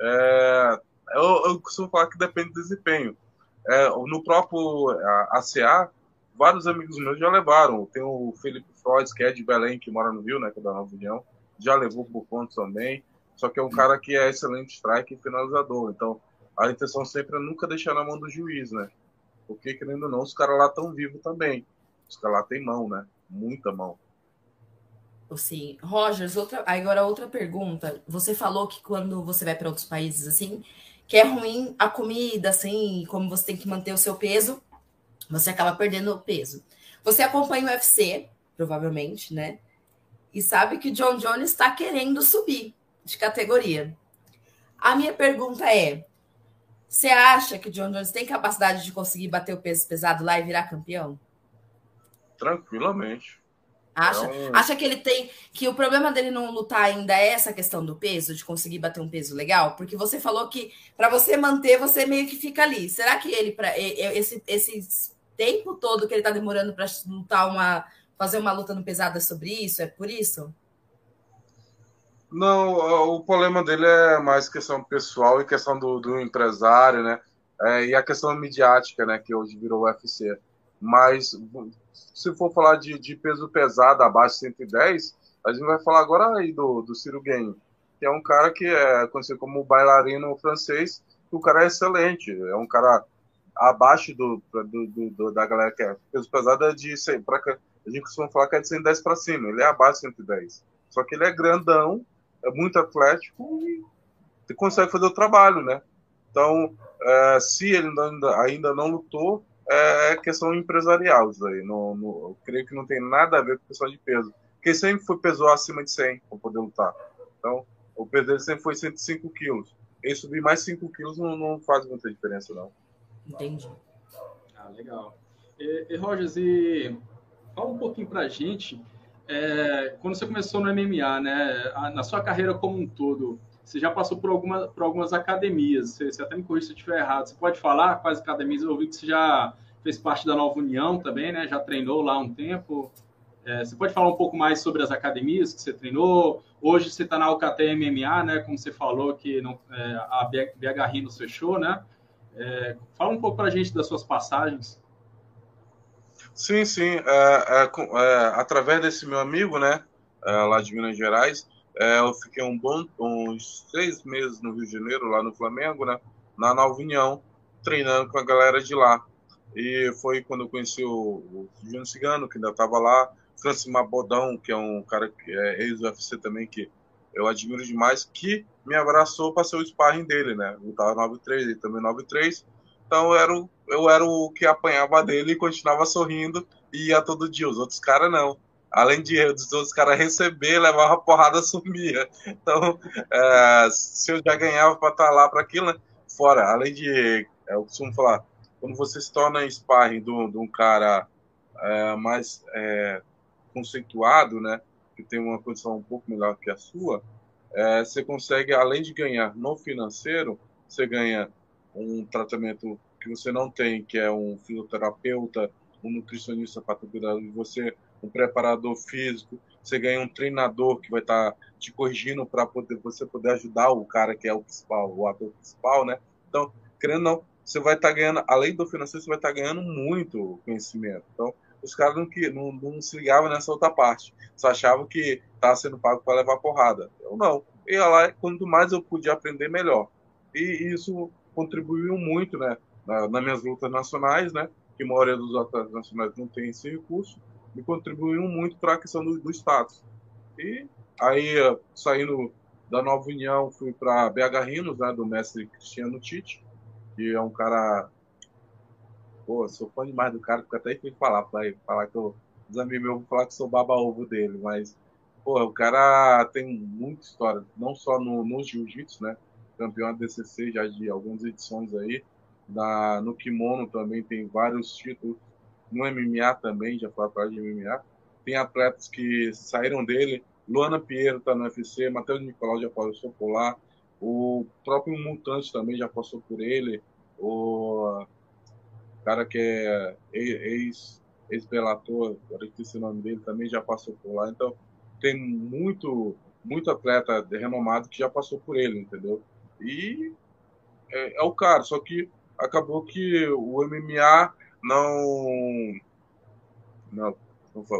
é, eu, eu costumo falar que depende do desempenho. É, no próprio ACA, vários amigos meus já levaram. Tem o Felipe Freud, que é de Belém, que mora no Rio, né, que é da Nova União, já levou por pontos também. Só que é um cara que é excelente strike e finalizador. Então, a intenção sempre é nunca deixar na mão do juiz, né? Porque, querendo ou não, os caras lá estão vivos também. Os caras lá têm mão, né? Muita mão. Sim. Rogers, outra, agora outra pergunta. Você falou que quando você vai para outros países, assim, que é ruim a comida, assim, como você tem que manter o seu peso, você acaba perdendo peso. Você acompanha o UFC, provavelmente, né? E sabe que o John Jones está querendo subir de categoria. A minha pergunta é: você acha que o John Jones tem capacidade de conseguir bater o peso pesado lá e virar campeão? Tranquilamente. Acha, então... acha que ele tem. Que o problema dele não lutar ainda é essa questão do peso, de conseguir bater um peso legal? Porque você falou que para você manter, você meio que fica ali. Será que ele, para esse, esse tempo todo que ele está demorando para lutar uma, fazer uma luta no pesado é sobre isso? É por isso? Não, o problema dele é mais questão pessoal e questão do, do empresário, né? É, e a questão midiática, né? Que hoje virou UFC. Mas se for falar de, de peso pesado abaixo de 110, a gente vai falar agora aí do, do Ciro Guenho, que é um cara que é conhecido como bailarino francês. O cara é excelente, é um cara abaixo do, do, do da galera que é peso pesado é de 100, pra, a gente costuma falar que é de 110 para cima, ele é abaixo de 110. Só que ele é grandão, é muito atlético e consegue fazer o trabalho, né? Então, é, se ele ainda, ainda não lutou, é, é questão empresarial isso aí. No, eu creio que não tem nada a ver com questão de peso. Porque sempre foi pesou acima de 100 para poder lutar. Então, o peso dele sempre foi 105 quilos. Ele subir mais 5 quilos não, não faz muita diferença, não. Entendi. Ah, legal. E, e Rogers, e fala um pouquinho para a gente, é, quando você começou no MMA, né, na sua carreira como um todo, você já passou por, alguma, por algumas academias, você, você até me corrija se eu estiver errado, você pode falar quais academias? Eu ouvi que você já fez parte da Nova União também, né, já treinou lá um tempo. É, você pode falar um pouco mais sobre as academias que você treinou? Hoje você está na Alcatel MMA, né, como você falou que não, é, a BH Rhinos fechou, né? É, fala um pouco para a gente das suas passagens. Sim, sim. É, é, é, através desse meu amigo, né, é, lá de Minas Gerais, eu fiquei um bom, uns seis meses no Rio de Janeiro, lá no Flamengo, né, na Nova União, treinando com a galera de lá. E foi quando eu conheci o, o Júnior Cigano, que ainda estava lá, Francis Mabodão, que é um cara que é ex-UFC também, que eu admiro demais, que me abraçou para ser o sparring dele, né? Eu tava 9-3, ele também 9-3. Então eu era, o, eu era o que apanhava dele e continuava sorrindo e ia todo dia. Os outros caras não. Além de os outros caras receber, levava porrada, sumia. Então, é, se eu já ganhava para estar tá lá para aquilo, né? Fora, além de, é, eu costumo falar, quando você se torna sparring um, de um cara é, mais é, conceituado, né? Que tem uma condição um pouco melhor que a sua, é, você consegue, além de ganhar no financeiro, você ganha um tratamento que você não tem, que é um fisioterapeuta, um nutricionista para cuidar de você, um preparador físico, você ganha um treinador que vai estar tá te corrigindo para poder você poder ajudar o cara que é o principal, o ator principal, né? Então, querendo ou não, você vai estar tá ganhando, além do financeiro, você vai estar tá ganhando muito conhecimento. Então, os caras não, não, não se ligavam nessa outra parte. Só achavam que estava sendo pago para levar porrada. Eu não. Ia lá, quanto mais eu podia aprender, melhor. E isso contribuiu muito, né? Na, nas minhas lutas nacionais, né? Que a maioria dos atletas nacionais não tem esse recurso. E contribuiu muito para a questão do, do status. E aí, saindo da Nova União, fui para BH Rinos, né? Do mestre Cristiano Tite, que é um cara Pô, sou fã demais do cara, fico até que falar pra falar que eu. Os amigos meus vão falar que sou baba-ovo dele, mas, pô, o cara tem muita história, não só no, no jiu-jitsu, né? Campeão da DCC já de algumas edições aí. Na, no kimono também tem vários títulos. No MMA também, já foi atrás de MMA. Tem atletas que saíram dele. Luana Pinheiro tá no UFC, Matheus Nicolau já passou por lá. O próprio Mutante também já passou por ele. O cara que é ex ex-belator, agora esqueci o nome dele, também já passou por lá. Então, tem muito muito atleta renomado que já passou por ele, entendeu? E é, é o cara, só que acabou que o MMA não, não,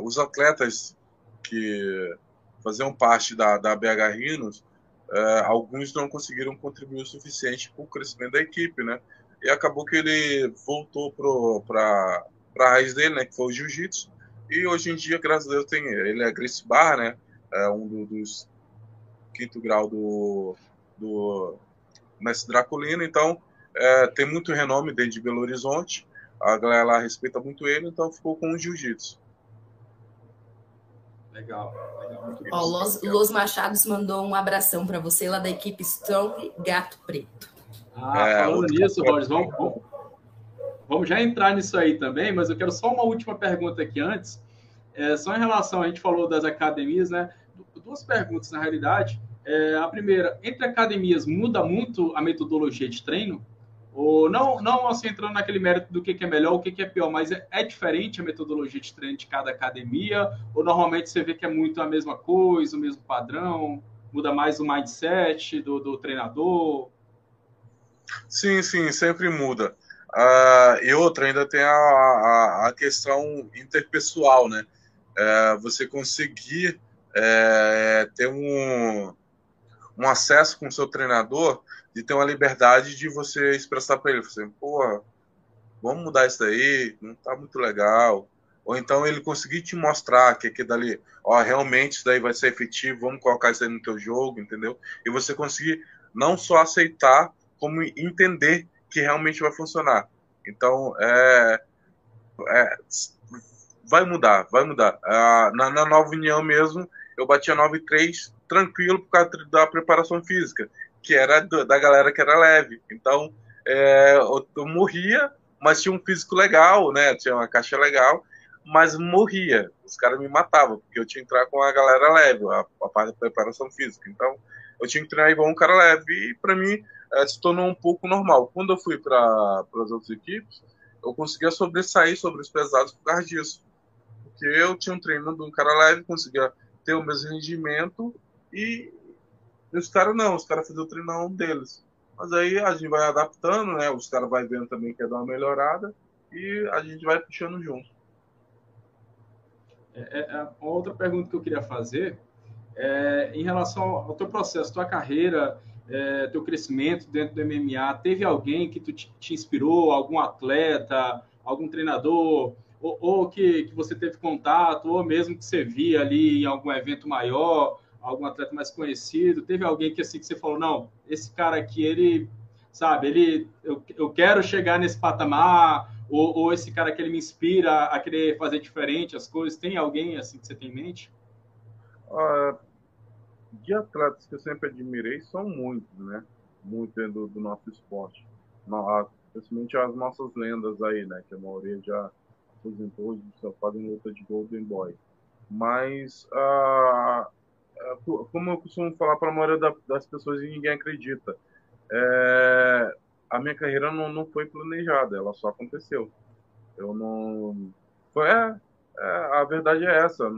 os atletas que faziam parte da, da BH Rhinos, é, alguns não conseguiram contribuir o suficiente para o crescimento da equipe, né? E acabou que ele voltou para a raiz dele, né, que foi o jiu-jitsu, e hoje em dia, graças a Deus, tem, ele é Grace Bar, né, é um do, dos quinto grau do, do mestre Draculino, então é, tem muito renome dentro de Belo Horizonte, a galera lá respeita muito ele, então ficou com o jiu-jitsu. Legal, legal. Ó, Los, Los Machados mandou um abração para você lá da equipe Strong Gato Preto. Ah, é, falando nisso, vamos, vamos, vamos, já entrar nisso aí também, mas eu quero só uma última pergunta aqui antes. É, só em relação, a gente falou das academias, né? Duas perguntas, na realidade. É, a primeira, entre academias, muda muito a metodologia de treino? Ou não, não assim, entrando naquele mérito do que, que é melhor, o que, que é pior, mas é, é, diferente a metodologia de treino de cada academia? Ou normalmente você vê que é muito a mesma coisa, o mesmo padrão? Muda mais o mindset do, do treinador? Sim, sim, sempre muda. Uh, e outra, ainda tem a, a, a questão interpessoal, né? Uh, você conseguir uh, ter um, um acesso com o seu treinador de ter uma liberdade de você expressar para ele, assim, pô, vamos mudar isso daí, não tá muito legal. Ou então ele conseguir te mostrar que aqui dali, ó, realmente isso daí vai ser efetivo, vamos colocar isso aí no teu jogo, entendeu? E você conseguir não só aceitar, como entender que realmente vai funcionar. Então, é, é vai mudar, vai mudar. Ah, na, na, nova união mesmo, eu batia 9,3 tranquilo por causa da preparação física, que era do, da galera que era leve. Então, é, eu, eu, morria, mas tinha um físico legal, né? Tinha uma caixa legal, mas morria. Os caras me matavam, porque eu tinha que entrar com a galera leve, a, a parte da preparação física. Então, eu tinha que treinar igual um cara leve. E para mim, é, se tornou um pouco normal. Quando eu fui para as outras equipes, eu conseguia sobressair sobre os pesados por causa disso. Porque eu tinha um treino de um cara leve, conseguia ter o mesmo rendimento e os caras não, os caras faziam o treinão deles. Mas aí a gente vai adaptando, né? Os caras vai vendo também que é dar uma melhorada e a gente vai puxando junto. É, é, uma outra pergunta que eu queria fazer é em relação ao teu processo, tua carreira é, teu crescimento dentro do MMA? Teve alguém que tu te, te inspirou, algum atleta, algum treinador, ou, ou que, que você teve contato, ou mesmo que você via ali em algum evento maior, algum atleta mais conhecido? Teve alguém que assim que você falou, não, esse cara aqui, ele, sabe, ele, eu, eu quero chegar nesse patamar, ou, ou esse cara que ele me inspira a querer fazer diferente as coisas? Tem alguém assim que você tem em mente? Uh, de atletas que eu sempre admirei são muitos, né? Muitos do, do nosso esporte. Principalmente as nossas lendas aí, né? Que a maioria já aposentou e só fazem luta de Golden Boy. Mas, como eu costumo falar para a maioria da, das pessoas e ninguém acredita, é, a minha carreira não, não foi planejada, ela só aconteceu. Eu não. Foi, é, é a verdade é essa.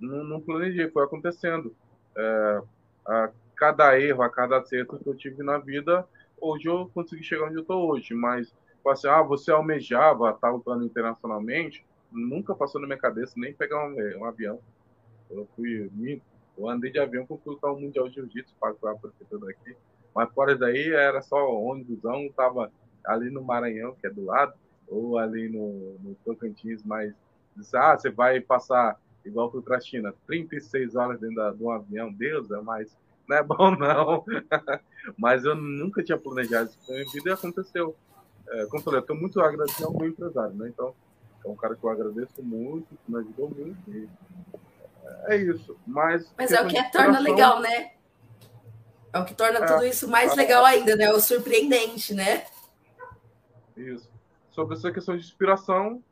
Não, não planejei, foi acontecendo é, a cada erro, a cada acerto que eu tive na vida, hoje eu consegui chegar onde eu estou hoje. Mas, assim, ah, você almejava estar lutando internacionalmente, nunca passou na minha cabeça nem pegar um, um avião. Eu fui, eu andei de avião para lutar o Mundial de Jiu-Jitsu, para a prefeitura daqui. Mas fora daí era só ônibusão, tava ali no Maranhão, que é do lado, ou ali no, no Tocantins, mas ah, você vai passar igual fui para a China, 36 horas dentro de um avião, Deus, é mais. Não é bom, não. Mas eu nunca tinha planejado isso na minha vida e aconteceu. É, como eu falei, eu estou muito agradecido ao meu empresário, né? Então, é um cara que eu agradeço muito, que me ajudou muito. E é isso. Mas, Mas é o que torna legal, né? É o que torna é, tudo isso mais legal ainda, né? O surpreendente, né? Isso. Sobre essa questão de inspiração,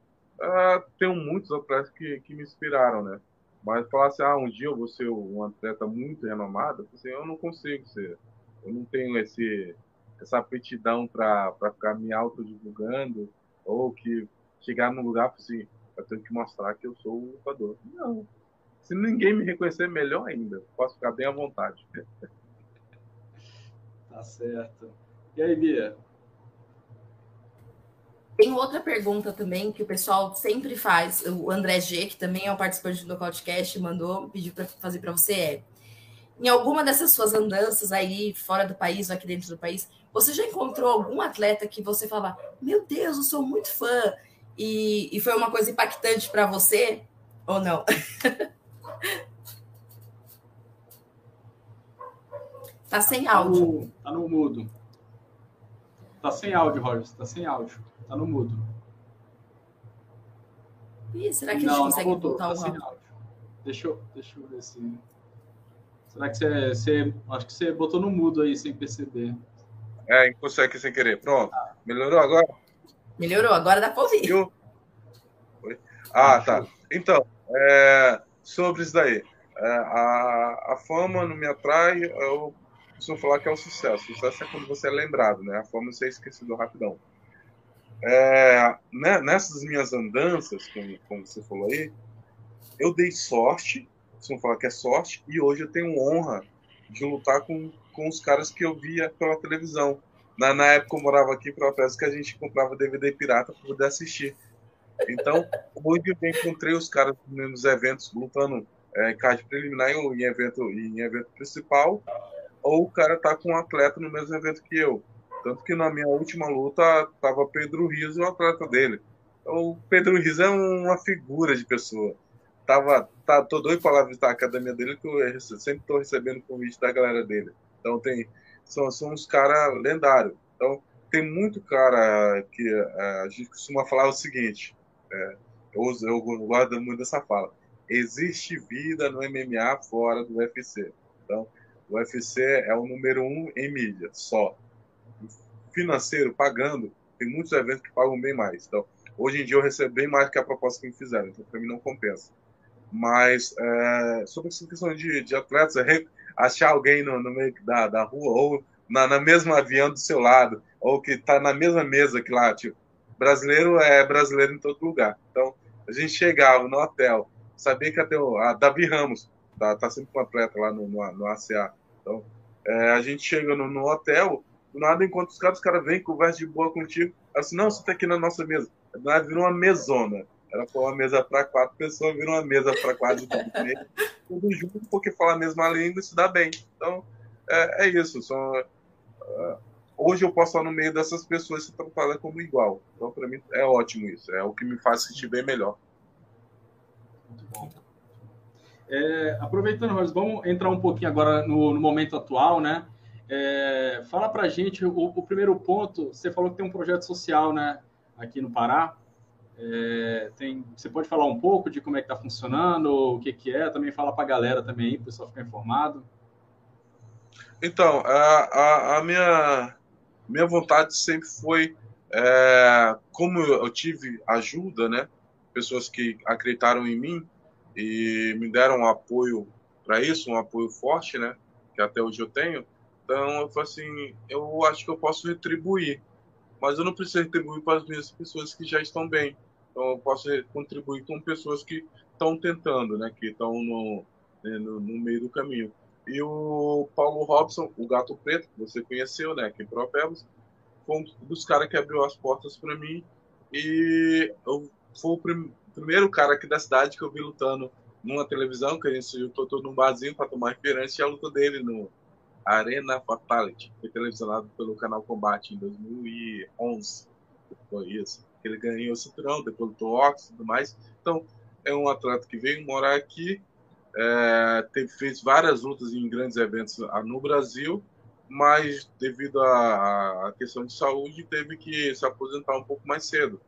uh, tenho muitos atletas que, que me inspiraram, né? Mas falar assim, ah, um dia eu vou ser um atleta muito renomado, assim, eu não consigo ser. Eu não tenho esse, essa aptidão para ficar me autodivulgando ou que chegar num lugar assim, eu tenho que mostrar que eu sou um lutador. Não. Se ninguém me reconhecer, melhor ainda. Posso ficar bem à vontade. Tá certo. E aí, Bia? Tem outra pergunta também que o pessoal sempre faz. O André G, que também é um participante do podcast, mandou, pediu para fazer para você é. Em alguma dessas suas andanças aí fora do país ou aqui dentro do país, você já encontrou algum atleta que você fala, meu Deus, eu sou muito fã, e, e foi uma coisa impactante para você ou não? tá sem áudio. Tá no, tá no mudo. Tá sem áudio, Roger. Tá sem áudio. Tá no mudo. Ih, será que a gente não, consegue não voltar tá o áudio? Deixa eu, deixa eu ver se. Será que você, você. Acho que você botou no mudo aí sem perceber. É, encostou aqui sem querer. Pronto. Ah. Melhorou agora? Melhorou, agora dá para ouvir. Eu... Ah, tá. Então, é, sobre isso daí. É, a, a fama não me atrai, eu costumam falar que é o sucesso. O sucesso é quando você é lembrado, né? A forma de ser esquecido rapidão. É, né, nessas minhas andanças, como, como, você falou aí, eu dei sorte, costumam falar que é sorte, e hoje eu tenho honra de lutar com, com os caras que eu via pela televisão. Na, na época eu morava aqui para peça que a gente comprava DVD pirata para poder assistir. Então, hoje eu encontrei os caras nos eventos lutando é, card preliminar em, em, evento, em evento principal, ou o cara tá com um atleta no mesmo evento que eu. Tanto que na minha última luta tava Pedro Rios e o atleta dele. Então, o Pedro Rios é uma figura de pessoa. Tava, tá, tô doido para visitar a academia dele, que eu sempre tô recebendo convite da galera dele. Então tem são, são uns caras lendários. Então tem muito cara que é, a gente costuma falar o seguinte, é, eu, eu guardo muito dessa fala existe vida no MMA fora do UFC. Então, o UFC é o número um em mídia, só. Financeiro, pagando, tem muitos eventos que pagam bem mais. Então, hoje em dia eu recebo bem mais que a proposta que me fizeram, então para mim não compensa. Mas, é, sobre essa questão de, de atletas, é achar alguém no, no, meio da, da rua ou na, na mesma avião do seu lado, ou que está na mesma mesa que lá, tipo, brasileiro é brasileiro em todo lugar. Então, a gente chegava no hotel, sabia que até o a Davi Ramos tá, tá sempre com atleta lá no, no, no ACA. Então, é, a gente chega no, no, hotel, do nada, enquanto os caras, os caras vêm, conversam de boa contigo. Assim, não, você tá aqui na nossa mesa. Nós virou uma mesona. Era uma mesa para quatro pessoas, virou uma mesa para quatro. tudo junto, porque fala a mesma língua e se dá bem. Então, é, é isso. Só, uh, hoje eu posso estar no meio dessas pessoas e se tratar como igual. Então, para mim, é ótimo isso. É o que me faz sentir bem melhor. Muito bom. É, aproveitando, vamos entrar um pouquinho agora no, no momento atual, né? É, fala para gente o, o, primeiro ponto. Você falou que tem um projeto social, né, aqui no Pará. É, tem, você pode falar um pouco de como é que está funcionando, o que, que é? Também fala para a galera também, para o pessoal ficar informado. Então, a, a, a minha minha vontade sempre foi, é, como eu tive ajuda, né? pessoas que acreditaram em mim e me deram um apoio para isso, um apoio forte, né? Que até hoje eu tenho. Então eu falei assim, eu acho que eu posso retribuir, mas eu não preciso retribuir para as minhas pessoas que já estão bem. Então eu posso contribuir com pessoas que estão tentando, né? Que estão no, né, no, no, meio do caminho. E o Paulo Robson, o Gato Preto, que você conheceu, né? Aqui em Propebos, foi um dos caras que abriu as portas para mim e eu foi o prim primeiro cara aqui da cidade que eu vi lutando numa televisão, que a gente se juntou todo num barzinho para tomar refrigerante, e a luta dele no Arena Fatality, foi televisionado pelo canal Combate em 2011. Foi isso. Ele ganhou o cinturão, depois lutou Ox e tudo mais. Então, é um atleta que veio morar aqui, é, teve, fez várias lutas em grandes eventos no Brasil, mas devido à questão de saúde, teve que se aposentar um pouco mais cedo.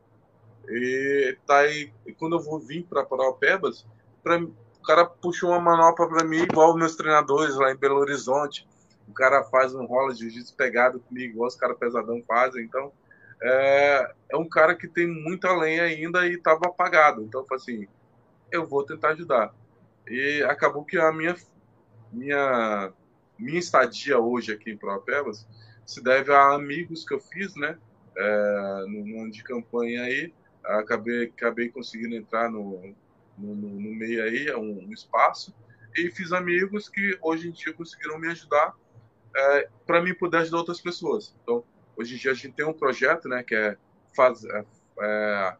E tá aí, quando eu vou vir para Paraupebas, pra, o cara puxou uma manopla para mim, igual meus treinadores lá em Belo Horizonte. O cara faz um rola de jiu-jitsu pegado comigo, igual os caras pesadão fazem. Então, é, é um cara que tem muita lenha ainda e estava apagado. Então, assim, eu vou tentar ajudar. E acabou que a minha, minha, minha estadia hoje aqui em Paraupebas se deve a amigos que eu fiz, né? É, no ano de campanha aí, acabei, acabei conseguindo entrar no, no, no meio aí, é um, um, espaço, e fiz amigos que hoje em dia conseguiram me ajudar é, para mim poder ajudar outras pessoas. Então, hoje em dia a gente tem um projeto, né, que é, faz, é, é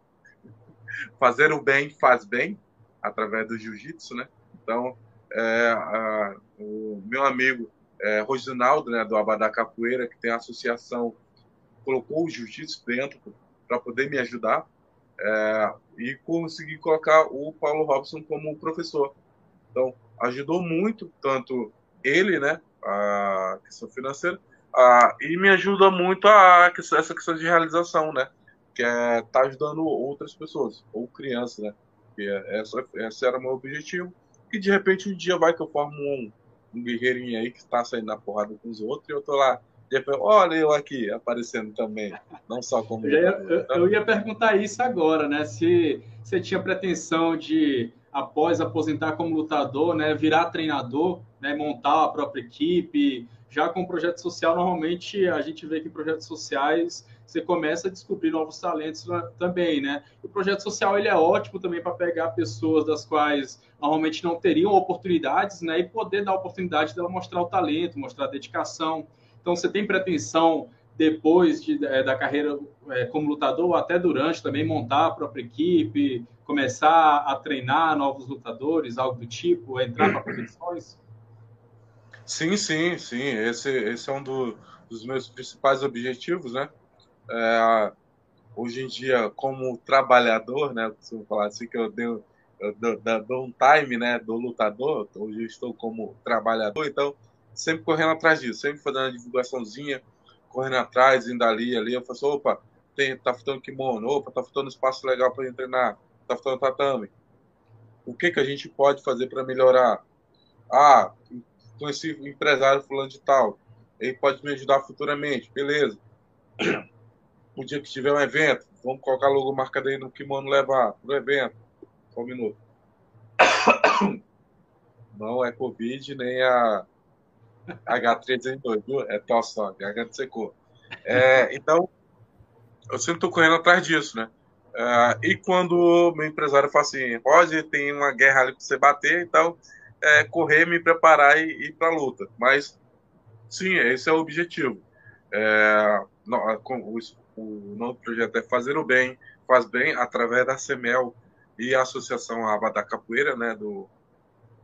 fazer o bem faz bem, através do jiu-jitsu, né? Então, é, a, o meu amigo é, Rosinaldo, né, do Abadá Capoeira, que tem a associação, colocou o jiu-jitsu dentro para poder me ajudar é, e consegui colocar o Paulo Robson como professor. Então, ajudou muito, tanto ele, né, a questão financeira, a, e me ajuda muito a, essa questão de realização, né, que é tá ajudando outras pessoas, ou crianças, né, que é, essa, esse era o meu objetivo, e de repente um dia vai que eu formo um, um guerreirinho aí que está saindo na porrada com os outros, e eu tô lá olha eu aqui aparecendo também, não só como. Eu, eu, eu, ia perguntar isso agora, né? Se você tinha pretensão de após aposentar como lutador, né, virar treinador, né, montar a própria equipe. Já com projeto social, normalmente a gente vê que em projetos sociais você começa a descobrir novos talentos também, né? O projeto social ele é ótimo também para pegar pessoas das quais normalmente não teriam oportunidades, né? E poder dar a oportunidade dela mostrar o talento, mostrar a dedicação. Então, você tem pretensão depois de, é, da carreira é, como lutador, ou até durante também, montar a própria equipe, começar a treinar novos lutadores, algo do tipo, entrar para competições? Sim, sim, sim. Esse, esse é um do, dos meus principais objetivos, né? É, hoje em dia, como trabalhador, né? Se falar assim, que eu dei, eu um time, né? Do lutador, hoje eu estou como trabalhador, então sempre correndo atrás disso, sempre fazendo uma divulgaçãozinha, correndo atrás, indo ali, ali. Eu assim, opa, tem, tá faltando kimono, opa, tá faltando espaço legal para treinar, tá faltando tatame. O que, que a gente pode fazer para melhorar? Ah, conheci um empresário fulano de tal, ele pode me ajudar futuramente, beleza. O dia que tiver um evento, vamos colocar logo marca dele no kimono levar pro evento. Só um minuto. Não é Covid nem a H3N2, viu? É tosse garganta secou. É, então, eu sempre estou correndo atrás disso, né? É, e quando meu empresário fala assim, pode, tem uma guerra ali para você bater, então, é, correr, me preparar e ir para a luta. Mas, sim, esse é o objetivo. É, o, o do projeto é Fazer o Bem, faz bem através da CEMEL e a Associação Aba da Capoeira, né, do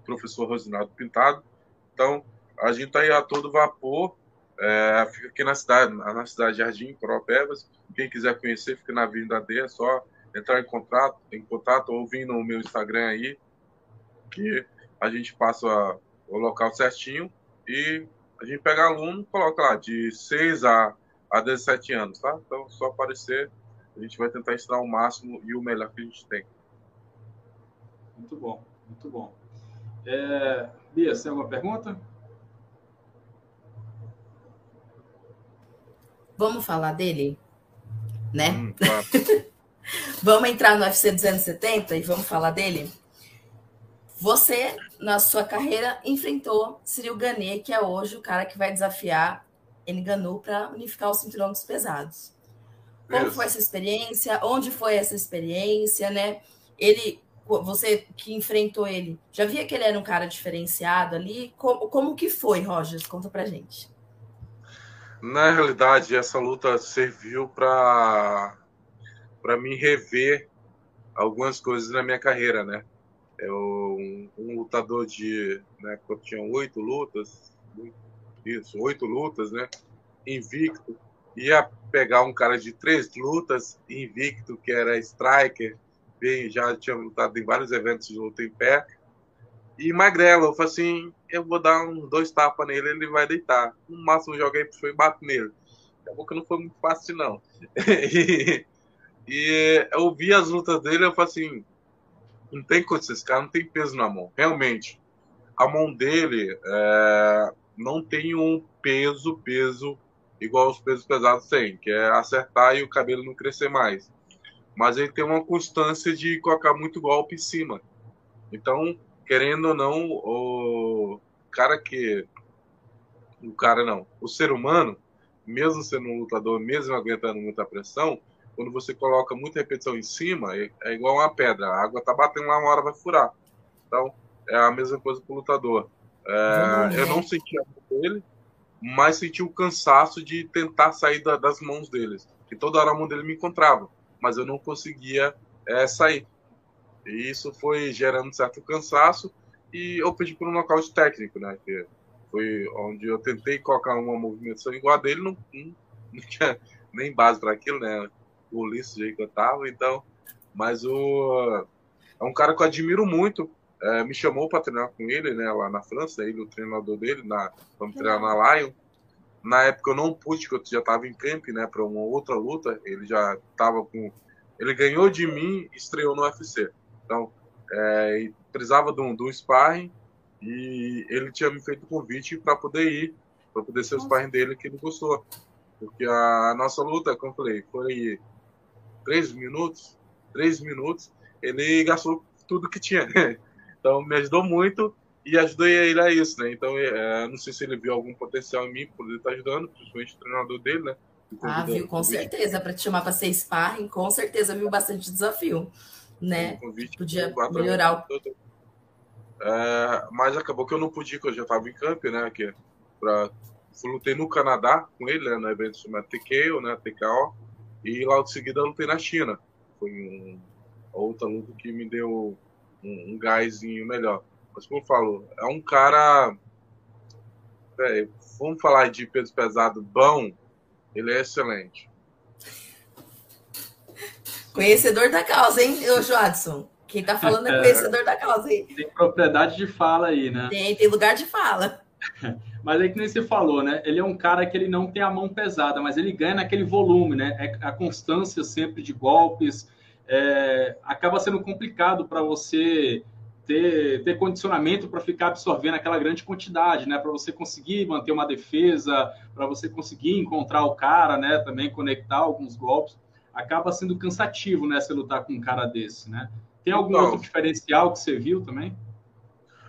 professor Rosinaldo Pintado. Então, a gente está aí a todo vapor. É, fica aqui na cidade, na cidade de Jardim, Coropebas. Quem quiser conhecer, fica na Avenida D, é só entrar em contato, em contato ou vir no meu Instagram aí, que a gente passa o local certinho e a gente pega aluno coloca lá de 6 a, a 17 anos, tá? Então, só aparecer, a gente vai tentar ensinar o máximo e o melhor que a gente tem. Muito bom, muito bom. É, Bia, você tem alguma pergunta? Vamos falar dele? Né? Hum, claro. vamos entrar no UFC 270 e vamos falar dele? Você, na sua carreira, enfrentou Cyril Gane, que é hoje o cara que vai desafiar Enganu para unificar os cinturão dos pesados. Como Isso. foi essa experiência? Onde foi essa experiência, né? Ele, você que enfrentou ele, já via que ele era um cara diferenciado ali? Como, como que foi, Rogers? Conta pra gente. Na realidade, essa luta serviu para para mim rever algumas coisas na minha carreira, né? Eu, um, um lutador de, né, eu tinha oito lutas, isso, oito lutas, né? Invicto. Ia pegar um cara de três lutas, invicto, que era striker, bem, já tinha lutado em vários eventos de luta em pé. E magrelo, eu falei assim, eu vou dar uns dois tapas nele, ele vai deitar. No máximo, joguei foi e bato nele. Acabou que não foi muito fácil, não. e, e, eu vi as lutas dele, eu falei assim, não tem condição, esse cara não tem peso na mão. Realmente, a mão dele é, não tem um peso, peso igual os pesos pesados têm, que é acertar e o cabelo não crescer mais. Mas ele tem uma constância de colocar muito golpe em cima. Então, querendo ou não, o cara que. O cara não. O ser humano, mesmo sendo um lutador, mesmo aguentando muita pressão, quando você coloca muita repetição em cima, é, é igual uma pedra. A água tá batendo lá, uma hora vai furar. Então, é a mesma coisa pro lutador. É, eu não senti a mão dele, mas senti o cansaço de tentar sair da, das mãos deles. Que toda hora a mão dele me encontrava, mas eu não conseguia é, sair. E isso foi gerando certo cansaço e eu pedi por um nocaute técnico, né? Que foi onde eu tentei colocar uma movimentação igual a dele, não, não, não tinha nem base para aquilo, né? O Ulisses, do jeito que eu tava, então. Mas o. É um cara que eu admiro muito. É, me chamou para treinar com ele, né? Lá na França, ele, o treinador dele, na, vamos treinar na Lion. Na época eu não pude, porque eu já estava em camp, né? Para uma outra luta. Ele já estava com. Ele ganhou de mim e estreou no UFC. Então, é, precisava de um, de um sparring e ele tinha me feito o convite para poder ir, para poder ser o sparring dele que ele gostou. Porque a nossa luta, como eu falei, foi três minutos, três minutos, ele gastou tudo que tinha. Então, me ajudou muito e ajudei ele a isso, né? Então, é, não sei se ele viu algum potencial em mim, por ele estar ajudando, principalmente o treinador dele, né? Ah, viu, com certeza. Para te chamar para ser sparring, com certeza viu bastante desafio, né? Podia melhorar o... É, mas acabou que eu não podia, porque eu já estava em camp, né? Que, pra... Lutei no Canadá com ele, né, no evento chamado TKO, né? TKO. E logo em seguida eu lutei na China. Foi um, outra luta que me deu um, um gásinho melhor. Mas como eu falo, é um cara. É, vamos falar de peso pesado bom, ele é excelente. Conhecedor da causa, hein, ô Joadson? Quem tá falando é, é conhecedor da causa, hein? Tem propriedade de fala aí, né? Tem, tem lugar de fala. Mas aí que nem você falou, né? Ele é um cara que ele não tem a mão pesada, mas ele ganha naquele volume, né? É a constância sempre de golpes. É, acaba sendo complicado para você ter, ter condicionamento para ficar absorvendo aquela grande quantidade, né? Para você conseguir manter uma defesa, para você conseguir encontrar o cara, né? Também conectar alguns golpes. Acaba sendo cansativo, né? Você lutar com um cara desse, né? Tem algum Não. outro diferencial que você viu também?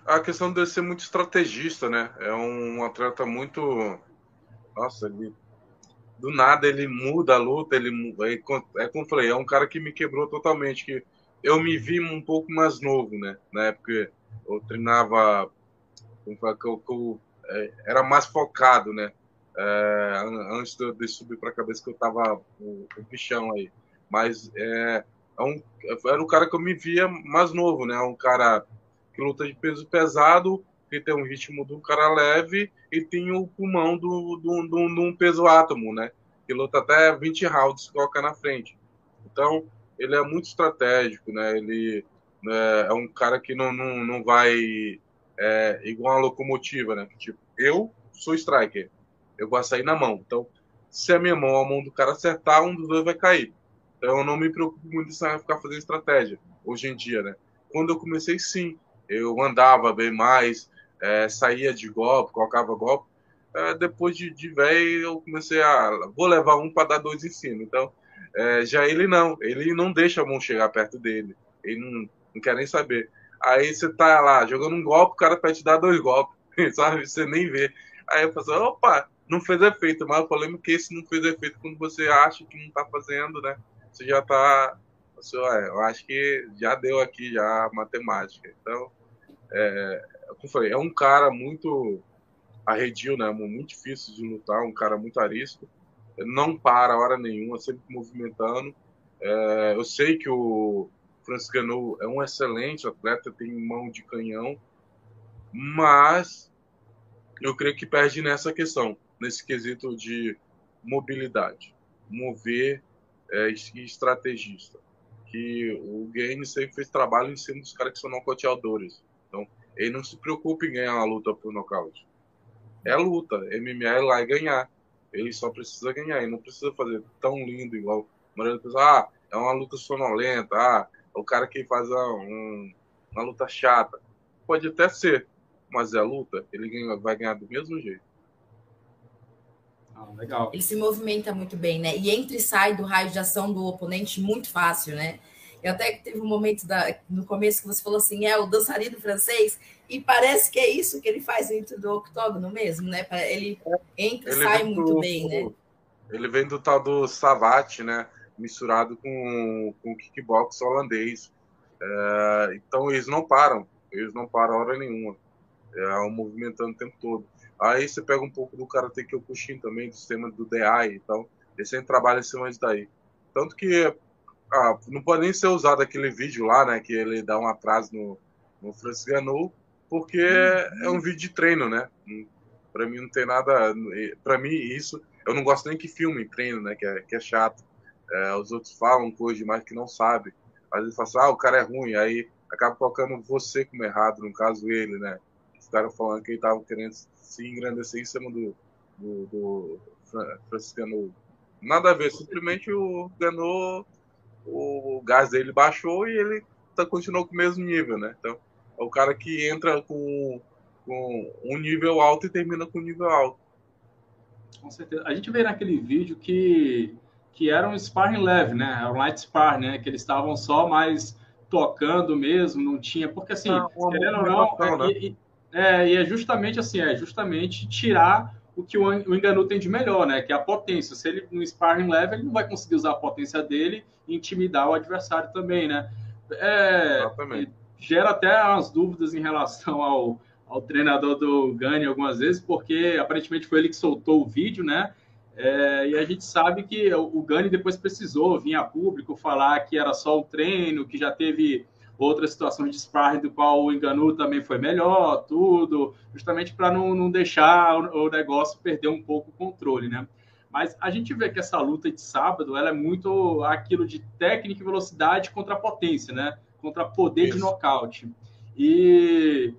A questão dele ser muito estrategista, né? É um atleta muito. Nossa, ele. Do nada ele muda a luta, ele é como eu falei, é um cara que me quebrou totalmente, que eu me vi um pouco mais novo, né? Na época eu treinava, eu, eu, é, era mais focado, né? É, antes de, subir para a cabeça que eu tava o, o bichão aí. Mas é, é um, era um cara que eu me via mais novo, né? Um cara que luta de peso pesado, que tem um ritmo do cara leve e tem o pulmão do, do, do, do um peso átomo, né? Que luta até 20 rounds, coloca na frente. Então, ele é muito estratégico, né? Ele né, é um cara que não, não, não vai é, igual uma locomotiva, né? Tipo, eu sou striker, eu vou sair na mão. Então, se a minha mão, a mão do cara acertar, um dos dois vai cair. Então, eu não me preocupo muito em ficar fazendo estratégia hoje em dia, né? Quando eu comecei, sim, eu andava bem mais, é, saía de golpe, colocava golpe. É, depois de, de velho, eu comecei a vou levar um para dar dois em cima. Então, é, já ele não, ele não deixa a mão chegar perto dele. Ele não, não quer nem saber. Aí você tá lá jogando um golpe, o cara pede te dar dois golpes, sabe? Você nem vê. Aí eu falo assim, opa, não fez efeito. Mas o problema é que esse não fez efeito quando você acha que não tá fazendo, né? Você já tá. Você, eu acho que já deu aqui já a matemática. Então, é, como falei, é um cara muito arredio, né? Muito difícil de lutar, um cara muito arisco não para a hora nenhuma, sempre movimentando. É, eu sei que o Francis Ganou é um excelente atleta, tem mão de canhão, mas eu creio que perde nessa questão, nesse quesito de mobilidade, mover é, e estrategista. Que o Game sempre fez trabalho em cima dos caras que são nocauteadores. Então, ele não se preocupa em ganhar a luta por nocaute. É luta, MMA é lá e ganhar. Ele só precisa ganhar, ele não precisa fazer tão lindo igual a pessoas. Ah, é uma luta sonolenta, ah, é o cara que faz um, uma luta chata. Pode até ser, mas é luta, ele vai ganhar do mesmo jeito. Ah, legal. Ele se movimenta muito bem, né? E entra e sai do raio de ação do oponente muito fácil, né? Eu até teve um momento da, no começo que você falou assim, é o dançarino francês, e parece que é isso que ele faz dentro do octógono mesmo, né? Ele entra e sai muito do, bem, né? Ele vem do tal do savate, né? Misturado com, com kickbox holandês. É, então eles não param, eles não param hora nenhuma. É um movimentando o tempo todo. Aí você pega um pouco do Karate Kyokushin também, do sistema do DI e tal. Ele sempre trabalha em cima disso daí. Tanto que ah, não pode nem ser usado aquele vídeo lá, né? Que ele dá um atraso no, no Francis Ganou, porque uhum. é um vídeo de treino, né? Para mim não tem nada. Para mim, isso. Eu não gosto nem que filme treino, né? Que é, que é chato. É, os outros falam coisas demais que não sabem. Às vezes fala assim, ah, o cara é ruim, aí acaba colocando você como errado, no caso ele, né? Os caras falando que ele tava querendo se engrandecer em cima do, do, do Francis Ganou. Nada a ver, simplesmente o Ganou o gás dele baixou e ele tá, continuou com o mesmo nível, né? Então, é o cara que entra com, com um nível alto e termina com um nível alto. Com certeza. A gente vê naquele vídeo que, que era um sparring leve, né? Era um light spar, né? Que eles estavam só mais tocando mesmo, não tinha, porque assim, ah, querendo ou não, é, né? e, é, e é justamente assim, é justamente tirar o que o, Enganu tem de melhor, né? Que é a potência. Se ele no sparring leve, ele não vai conseguir usar a potência dele e intimidar o adversário também, né? É, gera até umas dúvidas em relação ao, ao treinador do Gani algumas vezes, porque aparentemente foi ele que soltou o vídeo, né? É, e a gente sabe que o, o Gani depois precisou vir a público falar que era só o treino, que já teve outras situações de sparring do qual o Enganu também foi melhor, tudo, justamente para não, não deixar o, o, negócio perder um pouco o controle, né? Mas a gente vê que essa luta de sábado, ela é muito aquilo de técnica e velocidade contra potência, né? Contra poder Isso. de nocaute. E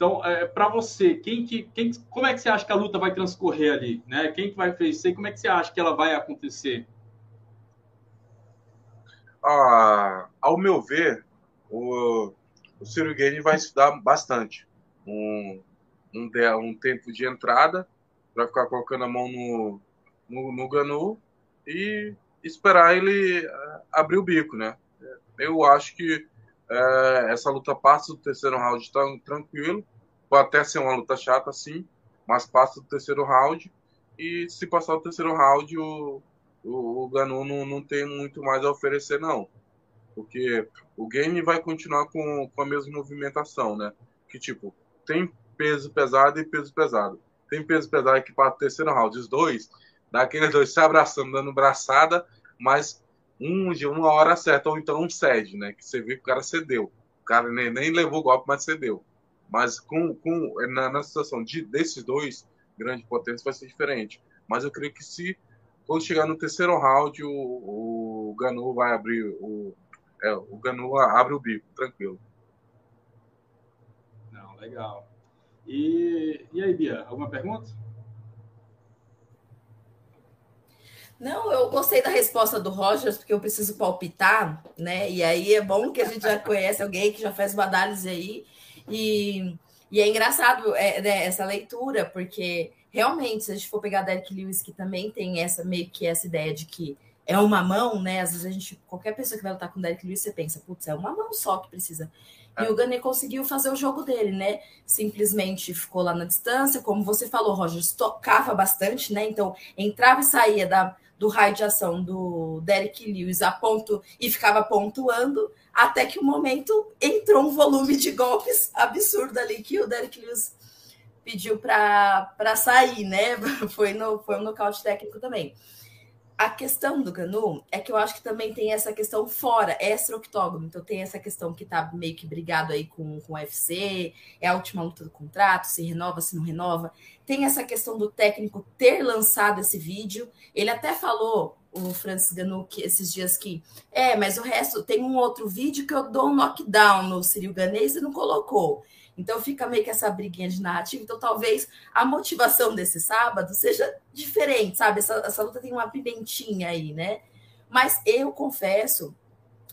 então, é, para você, quem que, quem, como é que você acha que a luta vai transcorrer ali, né? Quem que vai vencer? Como é que você acha que ela vai acontecer? Ah, ao meu ver, o, o Ciro Game vai estudar bastante. Um, um, um tempo de entrada para ficar colocando a mão no, no, no Ganu e esperar ele uh, abrir o bico, né? Eu acho que uh, essa luta passa do terceiro round tão tranquilo, pode até ser uma luta chata, sim, mas passa do terceiro round e se passar o terceiro round o, o, o Ganu não, não tem muito mais a oferecer, não porque o game vai continuar com, com a mesma movimentação, né? Que tipo, tem peso pesado e peso pesado. Tem peso pesado que para o terceiro round, os dois, daqueles dois se abraçando, dando braçada, mas um de uma hora certa, ou então um cede, né? Que você vê que o cara cedeu. O cara nem, nem levou o golpe, mas cedeu. Mas com, com na, na situação de, desses dois grandes potências vai ser diferente. Mas eu creio que se quando chegar no terceiro round, o, o Ganu vai abrir o, é, o Ganu abre o bico, tranquilo. Não, legal. E, e aí, Bia, alguma pergunta? Não, eu gostei da resposta do Rogers, porque eu preciso palpitar, né? E aí é bom que a gente já conhece alguém que já faz uma análise aí. E, e é engraçado é, né, essa leitura, porque realmente, se a gente for pegar Derek Lewis, que também tem essa meio que essa ideia de que é uma mão, né? Às vezes a gente, qualquer pessoa que vai lutar com o Derek Lewis, você pensa, putz, é uma mão só que precisa. E o Gunner conseguiu fazer o jogo dele, né? Simplesmente ficou lá na distância, como você falou, Roger, tocava bastante, né? Então entrava e saía da, do raio de ação do Derek Lewis a ponto e ficava pontuando, até que o momento entrou um volume de golpes absurdo ali que o Derek Lewis pediu para sair, né? Foi, no, foi um nocaute técnico também. A questão do Canu é que eu acho que também tem essa questão fora, extra-octógono. Então tem essa questão que tá meio que brigado aí com, com o UFC, é a última luta do contrato, se renova, se não renova. Tem essa questão do técnico ter lançado esse vídeo. Ele até falou, o Francis Ganu, que esses dias que é, mas o resto tem um outro vídeo que eu dou um knockdown no Cyril Ganês e não colocou. Então fica meio que essa briguinha de narrativa. Então talvez a motivação desse sábado seja diferente, sabe? Essa, essa luta tem uma pimentinha aí, né? Mas eu confesso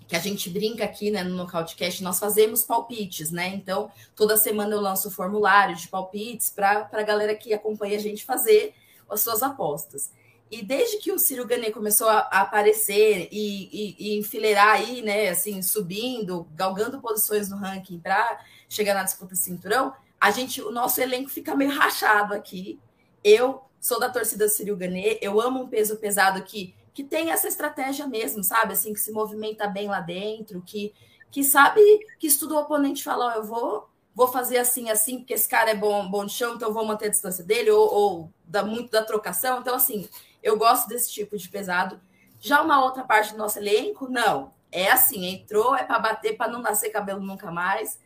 que a gente brinca aqui né, no Nocautecast, nós fazemos palpites, né? Então, toda semana eu lanço o formulário de palpites para a galera que acompanha a gente fazer as suas apostas. E desde que o Ciro Ganê começou a, a aparecer e, e, e, enfileirar aí, né, assim, subindo, galgando posições no ranking para chegar na disputa de cinturão, a gente, o nosso elenco fica meio rachado aqui. Eu sou da torcida do Ganê, eu amo um peso pesado que, que tem essa estratégia mesmo, sabe? Assim, que se movimenta bem lá dentro, que, que sabe que estuda o oponente e fala, oh, eu vou vou fazer assim, assim, porque esse cara é bom, bom de chão, então vou manter a distância dele, ou, ou dá muito da trocação. Então, assim, eu gosto desse tipo de pesado. Já uma outra parte do nosso elenco, não. É assim, entrou, é para bater, para não nascer cabelo nunca mais.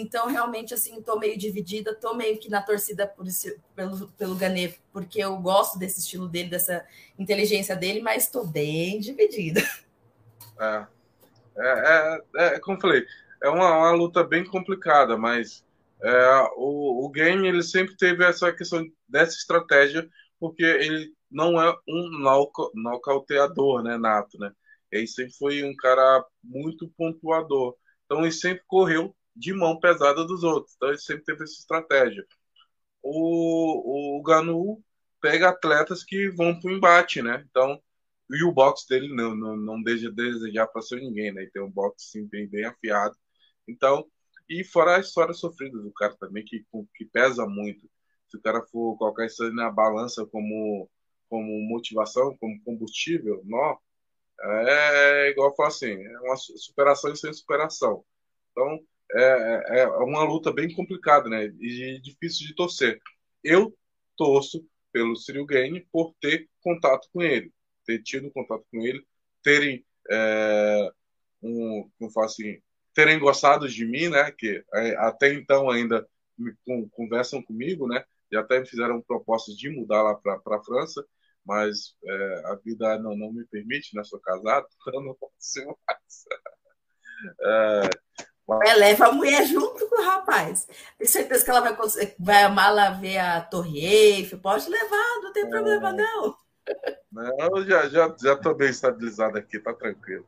Então, realmente, assim, tô meio dividida, tô meio que na torcida por esse, pelo, pelo Ganê, porque eu gosto desse estilo dele, dessa inteligência dele, mas tô bem dividida. É, é, é, é como falei, é uma, uma luta bem complicada, mas é, o, o game ele sempre teve essa questão dessa estratégia, porque ele não é um nocauteador, né, nato, né? Ele sempre foi um cara muito pontuador. Então ele sempre correu de mão pesada dos outros. Então ele sempre teve essa estratégia. O, o Ganu pega atletas que vão para o embate, né? Então e o box dele não, não, não deixa de desejar para ser ninguém, né? tem um box sim, bem, bem afiado. Então, e fora a história sofrida do cara também, que, que pesa muito. Se o cara for colocar isso na balança como, como motivação, como combustível, não, é igual falo assim, é uma superação sem superação. Então, é, é, é uma luta bem complicada, né? E difícil de torcer. Eu torço pelo Cyril Gaine por ter contato com ele, ter tido contato com ele, terem é, um, como falo assim, terem gostado de mim, né? Que é, até então ainda me, com, conversam comigo, né? E até me fizeram propostas de mudar lá para a França, mas é, a vida não, não me permite, né? Sou casado, então não posso mais. É, é, leva a mulher junto com o rapaz. Tenho certeza que ela vai, vai amar lá ver a Torre Eiffel. Pode levar, não tem é. problema, não. Não, já, já, já tô bem estabilizado aqui, tá tranquilo.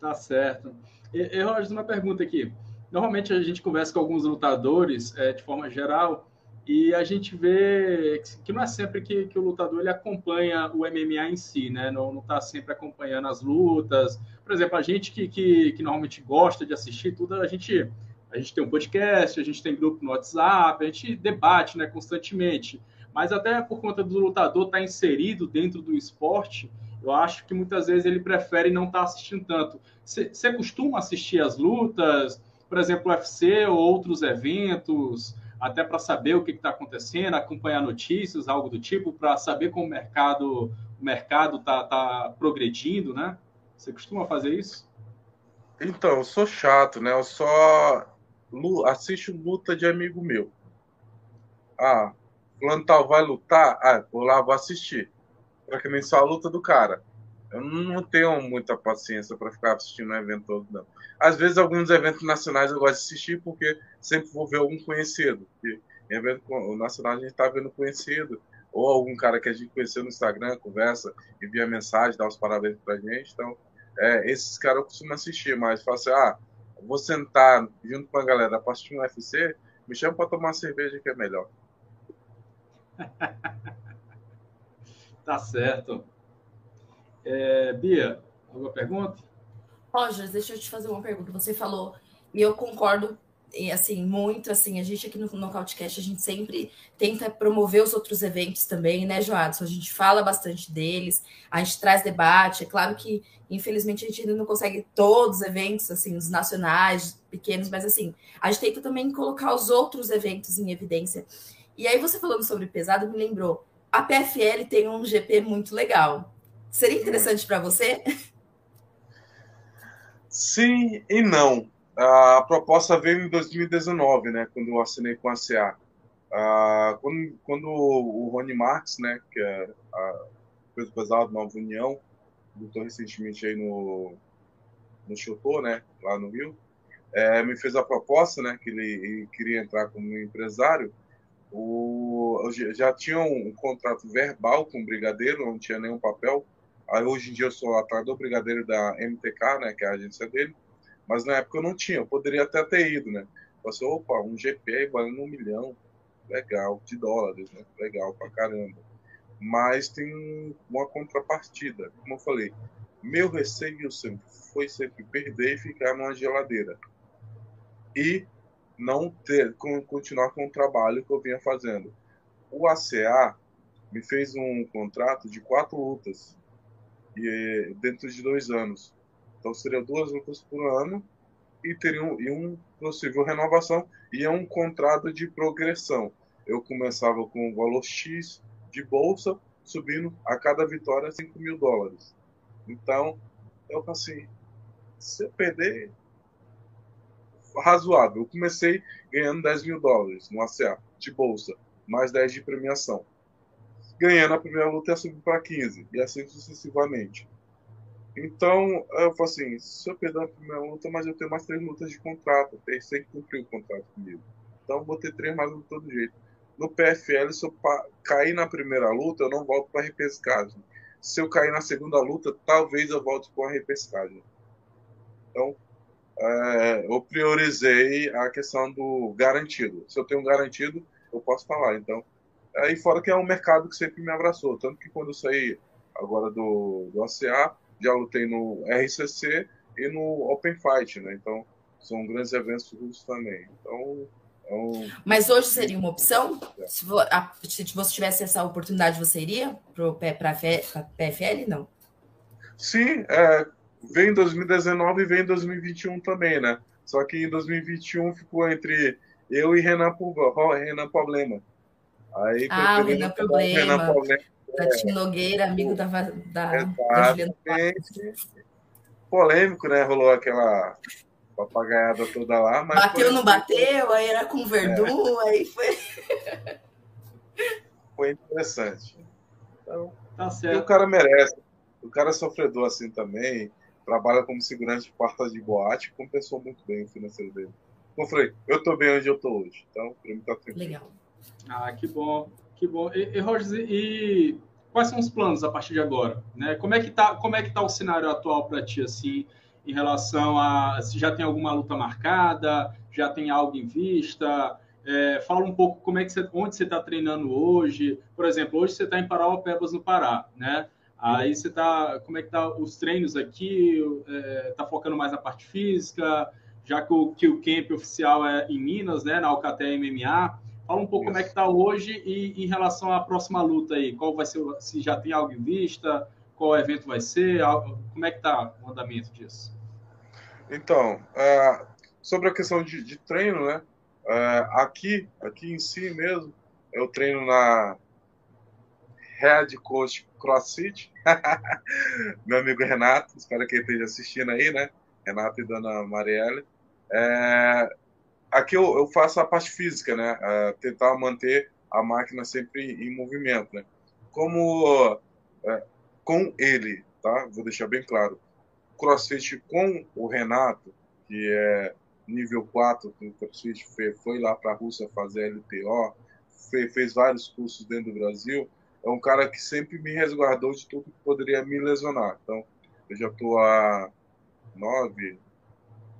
Tá certo. E, e Roger, uma pergunta aqui. Normalmente a gente conversa com alguns lutadores, é, de forma geral, e a gente vê que não é sempre que, que o lutador ele acompanha o MMA em si, né? Não está sempre acompanhando as lutas. Por exemplo, a gente que, que, que, normalmente gosta de assistir tudo, a gente, a gente tem um podcast, a gente tem grupo no WhatsApp, a gente debate né, constantemente. Mas até por conta do lutador estar tá inserido dentro do esporte, eu acho que muitas vezes ele prefere não estar tá assistindo tanto. Você costuma assistir as lutas, por exemplo, UFC ou outros eventos? até para saber o que está acontecendo, acompanhar notícias, algo do tipo, para saber como o mercado o mercado está tá progredindo, né? Você costuma fazer isso? Então, eu sou chato, né? Eu só assisto luta de amigo meu. Ah, fulano vai lutar? Ah, vou lá, vou assistir. Para que nem só a luta do cara. Eu não tenho muita paciência para ficar assistindo um evento todo, não. Às vezes, alguns eventos nacionais eu gosto de assistir porque sempre vou ver algum conhecido. Porque em evento nacional a gente está vendo conhecido. Ou algum cara que a gente conheceu no Instagram, conversa, envia mensagem, dá os parabéns pra gente. Então, é, esses caras eu costumo assistir, mas falo assim, ah, vou sentar junto com a galera para assistir um UFC, me chama para tomar uma cerveja que é melhor. tá certo. É, Bia, alguma pergunta? Roger, deixa eu te fazer uma pergunta. Você falou, e eu concordo, e assim, muito, assim, a gente aqui no Nocautecast, a gente sempre tenta promover os outros eventos também, né, Joadson? A gente fala bastante deles, a gente traz debate. É claro que, infelizmente, a gente ainda não consegue todos os eventos, assim, os nacionais, pequenos, mas, assim, a gente tenta também colocar os outros eventos em evidência. E aí, você falando sobre pesado, me lembrou, a PFL tem um GP muito legal, Seria interessante para você? Sim e não. A proposta veio em 2019, né, quando eu assinei com a CA. Ah, quando, quando o Rony Marx, né, que é a peso pesado Nova União, lutou recentemente aí no, no Chotô, né, lá no Rio, é, me fez a proposta, né, que ele, ele queria entrar como empresário. O, já tinha um, um, contrato verbal com o Brigadeiro, não tinha nenhum papel, Aí hoje em dia eu sou atrás do brigadeiro da MTK, né, que é a agência dele, mas na época eu não tinha, eu poderia até ter ido, né? Passou, opa, um GP valendo um milhão, legal, de dólares, né? Legal pra caramba. Mas tem uma contrapartida, como eu falei, meu receio sempre foi sempre perder e ficar numa geladeira. E não ter, continuar com o trabalho que eu vinha fazendo. O ACA me fez um contrato de quatro lutas e, dentro de dois anos. Então seria duas lutas por ano e teria um, e um possível renovação e é um contrato de progressão. Eu começava com o valor X de bolsa, subindo a cada vitória 5 mil dólares. Então, eu assim, se eu perder, razoável. Eu comecei ganhando 10 mil dólares no ACA de bolsa, mais 10 de premiação ganhando a primeira luta ia subir para 15, e assim sucessivamente. Então, eu falo assim, se eu perder a primeira luta, mas eu tenho mais três lutas de contrato, eu sei que cumprir o contrato comigo. Então, vou ter três mais lutas todo jeito. No PFL, se eu cair na primeira luta, eu não volto para repescagem. Se eu cair na segunda luta, talvez eu volte com a repescagem. Então, é, eu priorizei a questão do garantido. Se eu tenho um garantido, eu posso falar. Então, Aí fora que é um mercado que sempre me abraçou. Tanto que quando eu saí agora do, do ACA, já lutei no RCC e no Open Fight, né? Então, são grandes eventos russos também. Então, é um... Mas hoje seria uma opção? Se, você tivesse essa oportunidade, você iria para a PFL? Não. Sim, é, vem em 2019 e vem em 2021 também, né? Só que em 2021 ficou entre eu e Renan, Renan Problema. Aí, ah, o Renan Problema. Renan Problema. Da Tim Nogueira, amigo da, da, da Juliana Polêmico, né? Rolou aquela papagaiada toda lá. Mas bateu, não bateu, aí era com Verdun, é. aí foi. Foi interessante. Então, tá certo. o cara merece. O cara é sofredor assim também, trabalha como segurança de portas de boate, compensou muito bem o financeiro dele. Como eu falei, eu tô bem onde eu tô hoje. Então, pra mim tá tranquilo. Legal. Ah, que bom, que bom. E, e Roger, e quais são os planos a partir de agora? Né? Como é que tá, como é que tá o cenário atual para ti assim, em relação a se já tem alguma luta marcada, já tem algo em vista? É, fala um pouco como é que você, onde você está treinando hoje. Por exemplo, hoje você está em Parauapebas, no Pará, né? Aí você está, como é que tá os treinos aqui? É, focando mais na parte física, já que o, que o camp oficial é em Minas, né? Na Alcatel MMA. Fala um pouco Isso. como é que está hoje e em relação à próxima luta aí. Qual vai ser, se já tem algo em vista, qual evento vai ser, como é que está o andamento disso? Então, uh, sobre a questão de, de treino, né? Uh, aqui, aqui em si mesmo, eu treino na Head Coach CrossFit. Meu amigo Renato, espero que ele esteja assistindo aí, né? Renato e Dona Marielle. É, aqui eu, eu, faço a parte física, né? É, tentar manter a máquina sempre em movimento, né? Como é, com ele, tá? Vou deixar bem claro. CrossFit com o Renato, que é nível 4 do CrossFit, foi lá para a Rússia fazer LTO, fez vários cursos dentro do Brasil. É um cara que sempre me resguardou de tudo que poderia me lesionar. Então, eu já estou há nove,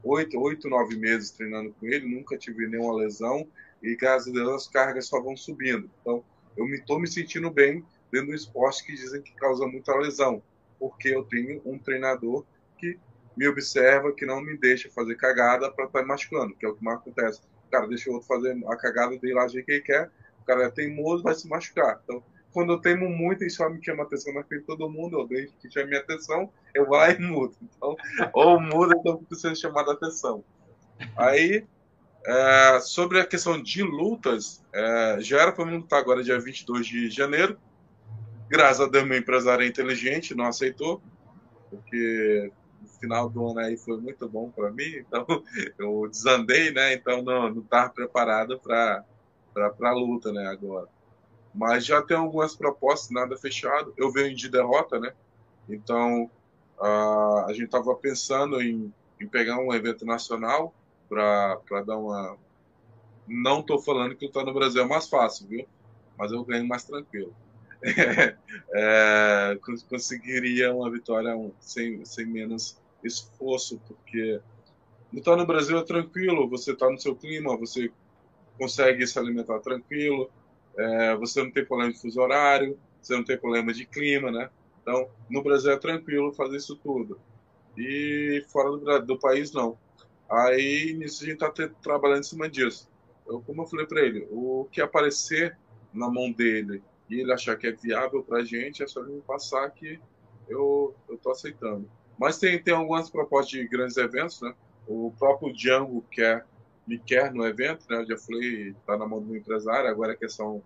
oito, oito, nove meses treinando com ele, nunca tive nenhuma lesão e graças a Deus as cargas só vão subindo. Então, eu me estou me sentindo bem dentro do esporte que dizem que causa muita lesão, porque eu tenho um treinador que me observa, que não me deixa fazer cagada para estar tá machucando, que é o que mais acontece. O cara deixa o outro fazer a cagada dele lá, do que ele quer, o cara é teimoso, vai se machucar. Então, quando eu teimo muito e só me chama atenção na frente de todo mundo, eu deixo que chame minha atenção, eu vou lá e mudo. Então, ou muda, então preciso chamar a atenção. Aí, é, sobre a questão de lutas, é, já era para mim lutar agora dia 22 de janeiro. Graças a Deus, meu empresário é inteligente, não aceitou, porque o final do ano aí foi muito bom para mim, então eu desandei, né? Então não estava preparado para a luta, né? Agora. Mas já tem algumas propostas, nada fechado. Eu venho de derrota, né? Então, a, a gente estava pensando em, em pegar um evento nacional para dar uma. Não estou falando que lutar no Brasil é mais fácil, viu? Mas eu ganho mais tranquilo. é, conseguiria uma vitória sem, sem menos esforço, porque lutar no Brasil é tranquilo, você está no seu clima, você consegue se alimentar tranquilo, é, você não tem problema de fuso horário, você não tem problema de clima, né? Então, no Brasil é tranquilo fazer isso tudo. E fora do, do país, não. Aí, nisso, a gente está trabalhando em cima disso. Eu, como eu falei para ele, o que aparecer na mão dele e ele achar que é viável para a gente, é só ele me passar que eu estou aceitando. Mas tem, tem algumas propostas de grandes eventos, né? O próprio Django quer me quer no evento, né? Eu já falei, está na mão do empresário, agora é questão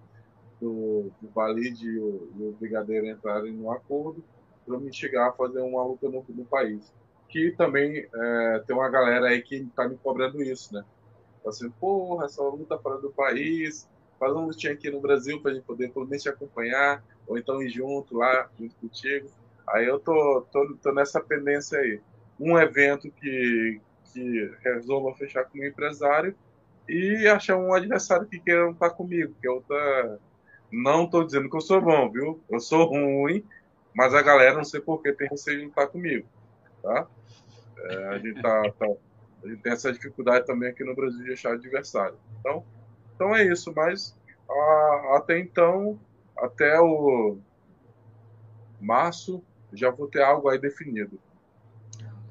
do, do Valide e o, e o Brigadeiro entrarem no acordo para me chegar a fazer uma luta no, no país. Que também é, tem uma galera aí que está me cobrando isso, né? Tá assim, porra, essa luta fora do país, faz uma lutinha aqui no Brasil para a gente poder pelo menos te acompanhar, ou então ir junto lá, junto contigo. Aí eu tô, tô, tô nessa pendência aí. Um evento que, que resolva fechar com o empresário e achar um adversário que queira lutar comigo, que eu tá... não estou dizendo que eu sou bom, viu? Eu sou ruim, mas a galera não sei por que tem receio de lutar comigo, tá? É, a, gente tá, tá, a gente tem essa dificuldade também aqui no Brasil de achar adversário. Então, então é isso, mas a, até então, até o março, já vou ter algo aí definido.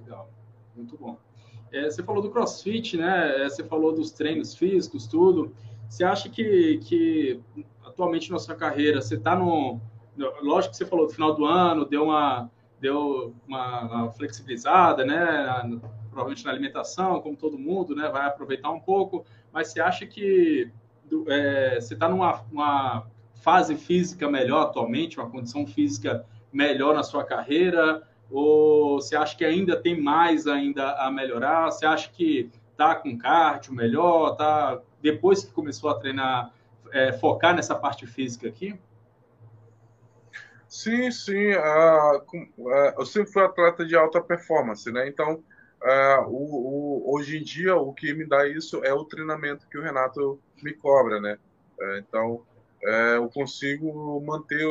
Legal, muito bom. É, você falou do CrossFit, né? É, você falou dos treinos físicos, tudo. Você acha que, que atualmente na sua carreira você está no, lógico que você falou do final do ano, deu uma deu uma, uma flexibilizada, né? Provavelmente na alimentação, como todo mundo, né? Vai aproveitar um pouco, mas você acha que é, você está numa uma fase física melhor atualmente, uma condição física melhor na sua carreira? Ou você acha que ainda tem mais ainda a melhorar? Você acha que tá com cardio melhor? Tá depois que começou a treinar, é, focar nessa parte física aqui? Sim, sim. Uh, eu sempre fui atleta de alta performance, né? Então, uh, o, o, hoje em dia, o que me dá isso é o treinamento que o Renato me cobra, né? É, então, é, eu consigo manter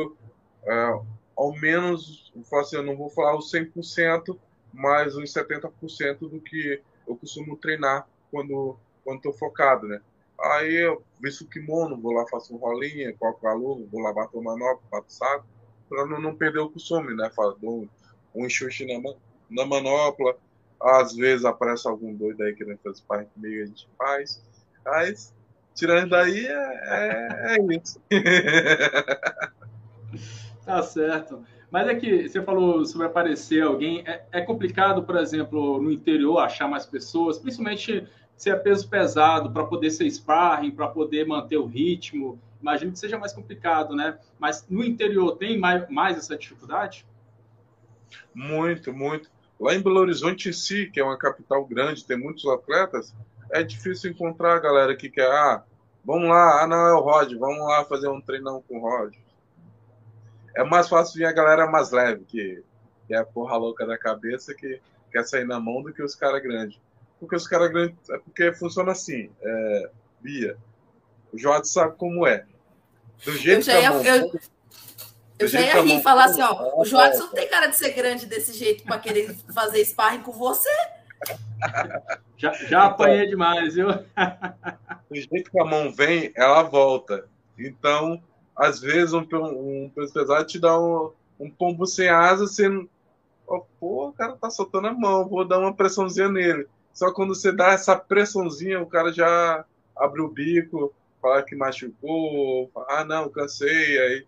ao menos, assim, eu não vou falar os 100%, mas uns 70% do que eu costumo treinar quando quando focado, né? Aí eu visto o kimono, vou lá, faço um rolinha, coloco a luva, vou lá, bato manopla, bato saco, para não, não perder o costume, né? Dou um enxuste na, na manopla, às vezes aparece algum doido aí querendo fazer parte comigo, a gente faz. Mas, tirando daí, é, é, é isso. Tá certo. Mas é que você falou sobre aparecer alguém. É, é, complicado, por exemplo, no interior achar mais pessoas, principalmente se é peso pesado, para poder ser sparring, para poder manter o ritmo. Imagino que seja mais complicado, né? Mas no interior tem mais, mais essa dificuldade? Muito, muito. Lá em Belo Horizonte em si, que é uma capital grande, tem muitos atletas, é difícil encontrar a galera que quer, ah, vamos lá, ah, não, é o Rod, vamos lá fazer um treinão com o Rod é mais fácil vir a galera mais leve, que, que é a porra louca da cabeça, que quer sair na mão do que os caras grandes. Porque os caras grandes. É porque funciona assim, é, Bia. O Jorge sabe como é. Do jeito eu já ia, que a mão, eu, eu já ia rir e falar assim, ó, o Jorge não tem cara de ser grande desse jeito para querer fazer sparring com você. Já, já apanhei demais, viu? Do jeito que a mão vem, ela volta. Então, às vezes um, um peso pesado te dá um, um pombo sem asa, você. Oh, pô, o cara tá soltando a mão, vou dar uma pressãozinha nele. Só quando você dá essa pressãozinha, o cara já abre o bico, fala que machucou, fala, ah não, cansei, aí,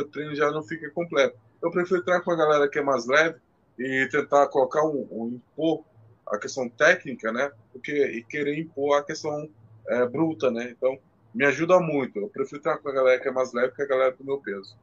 o treino já não fica completo. Eu prefiro treinar com a galera que é mais leve e tentar colocar um, um impor a questão técnica, né? Porque, e querer impor a questão é, bruta, né? Então, me ajuda muito. Eu prefiro estar com a galera que é mais leve que a galera do meu peso.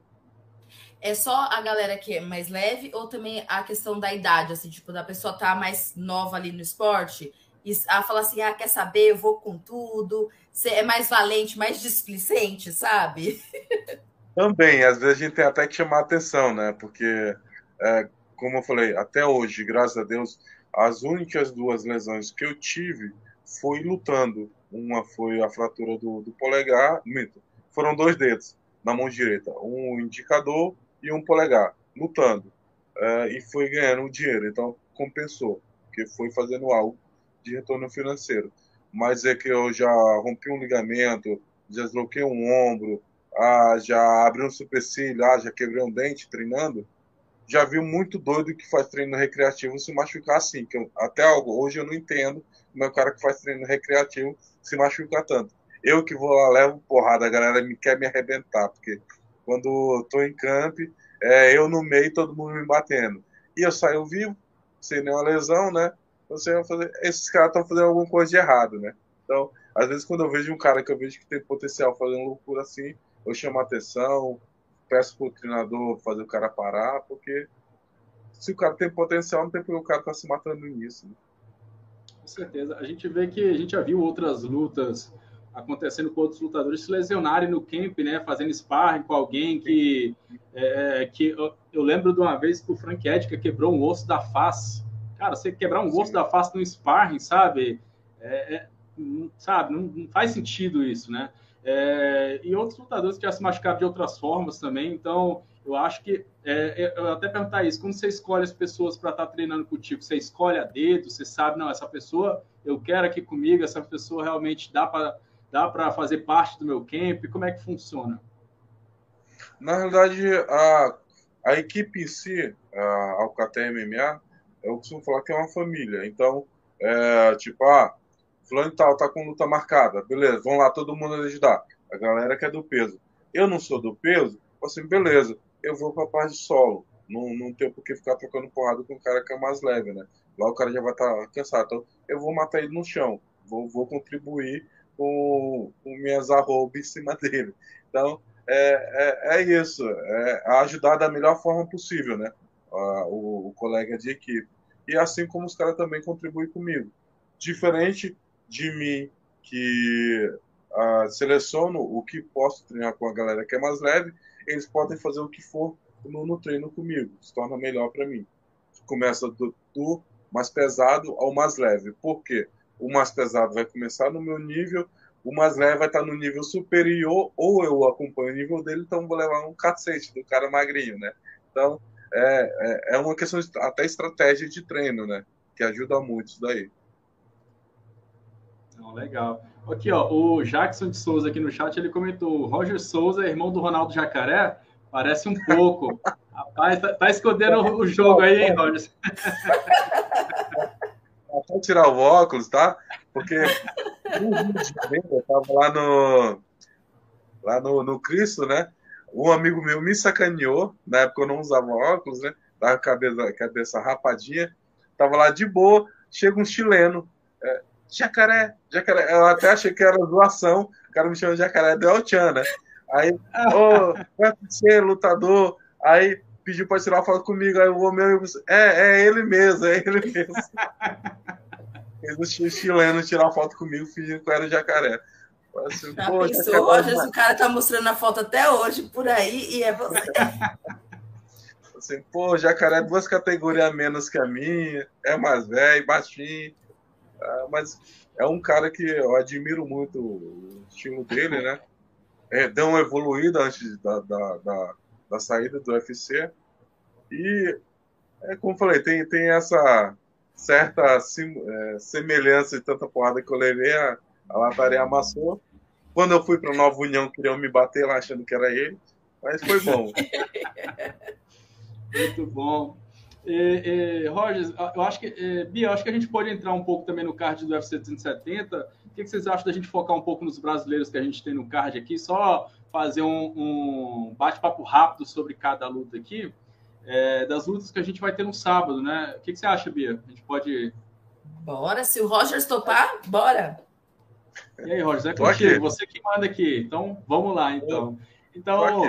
É só a galera que é mais leve ou também a questão da idade, assim, tipo, da pessoa estar tá mais nova ali no esporte e a falar assim, ah, quer saber, eu vou com tudo, você é mais valente, mais displicente, sabe? Também, às vezes a gente tem até que chamar atenção, né? Porque, é, como eu falei, até hoje, graças a Deus, as únicas duas lesões que eu tive foi lutando. Uma foi a fratura do, do polegar, mito, foram dois dedos na mão direita, um indicador e um polegar, lutando. É, e foi ganhando dinheiro, então compensou, porque foi fazendo algo de retorno financeiro. Mas é que eu já rompi um ligamento, já desloquei um ombro, ah, já abri um supercílio, ah, já quebrei um dente treinando. Já vi muito doido que faz treino recreativo se machucar assim, que eu, até algo, hoje eu não entendo o cara que faz treino recreativo se machuca tanto. Eu que vou lá, levo porrada, a galera me quer me arrebentar, porque quando tô em camp, é eu no meio, todo mundo me batendo. E eu saio vivo, sem nenhuma lesão, né? Você vai fazer, esses caras estão fazendo alguma coisa de errado, né? Então, às vezes quando eu vejo um cara que eu vejo que tem potencial fazendo loucura assim, eu chamo atenção, peço pro treinador fazer o cara parar, porque se o cara tem potencial, não tem porque o cara tá se matando nisso. Né? Certeza. A gente vê que a gente já viu outras lutas acontecendo com outros lutadores se lesionarem no camp, né? Fazendo sparring com alguém que. É, que eu, eu, lembro de uma vez que o Frank Edka quebrou um osso da face. Cara, você quebrar um osso da face no sparring, sabe? É, é, sabe, não, não, faz sentido isso, né? É, e outros lutadores que já se machucaram de outras formas também. Então, eu acho que é, é, eu até perguntar isso, como você escolhe as pessoas para estar tá treinando contigo? Você escolhe a dedo, você sabe, não, essa pessoa eu quero aqui comigo, essa pessoa realmente dá para dá para fazer parte do meu camp? Como é que funciona? Na realidade, a, a equipe em si, a Alcatel MMA, eu costumo falar que é uma família. Então, é, tipo, ah, fulano tal tá com luta marcada, beleza, vamos lá, todo mundo ajudar. A galera que é do peso. Eu não sou do peso, assim, beleza, eu vou pra parte de solo. Não, não tenho por que ficar trocando porrada com um cara que é mais leve, né? Lá o cara já vai estar tá cansado. Então, eu vou matar ele no chão. Vou, vou contribuir com, com minhas arrobas em cima dele. Então, é, é, é isso. É ajudar da melhor forma possível, né? o, o colega de equipe. E assim como os caras também contribuem comigo. Diferente de mim, que uh, seleciono o que posso treinar com a galera que é mais leve, eles podem fazer o que for no, no treino comigo, se torna melhor para mim. Começa do, do, mais pesado ao mais leve. Por quê? O mais pesado vai começar no meu nível, o mais leve vai estar no nível superior, ou eu acompanho o nível dele, então vou levar um cacete do cara magrinho, né? Então, é, é, é uma questão de, até estratégia de treino, né? Que ajuda muito isso daí. Não, legal. Aqui, ó, o Jackson de Souza aqui no chat, ele comentou, Roger Souza, irmão do Ronaldo Jacaré, parece um pouco. Rapaz, tá, tá, escondendo o jogo aí, hein, Roger? Vou tirar o óculos, tá? Porque eu tava lá no lá no, no Cristo, né? Um amigo meu me sacaneou, na época eu não usava óculos, né? Tava com a cabeça, cabeça rapadinha, tava lá de boa, chega um chileno, é, jacaré, jacaré, eu até achei que era zoação, o cara me chama de jacaré Del Chan, né? Aí, ô, oh, lutador, aí pediu para tirar foto comigo, aí o amigo é, é ele mesmo, é ele mesmo. Eles chileno tirar foto comigo fingindo que era o jacaré. Assim, Já pô, pensou, Roger, o cara tá mostrando a foto até hoje por aí e é você. Assim, pô, jacaré é duas categorias a menos que a minha, é mais velho, baixinho. Ah, mas é um cara que eu admiro muito o estilo dele, né? É, deu uma evoluída antes da, da, da, da saída do UFC. E, é, como falei, tem, tem essa certa sim, é, semelhança de tanta porrada que eu levei. A, a lataria amassou. Quando eu fui para Nova União, queriam me bater lá achando que era ele, mas foi bom. Muito bom. É, é, Roger, eu acho que, é, Bia, eu acho que a gente pode entrar um pouco também no card do UFC 270. O que, que, vocês acham da gente focar um pouco nos brasileiros que a gente tem no card aqui? Só fazer um, um bate-papo rápido sobre cada luta aqui, é, das lutas que a gente vai ter no sábado, né? O que, que, você acha, Bia? A gente pode. Bora, se o Roger topar, bora. E aí, Roger, é contigo, você que manda aqui. Então, vamos lá, então. Então,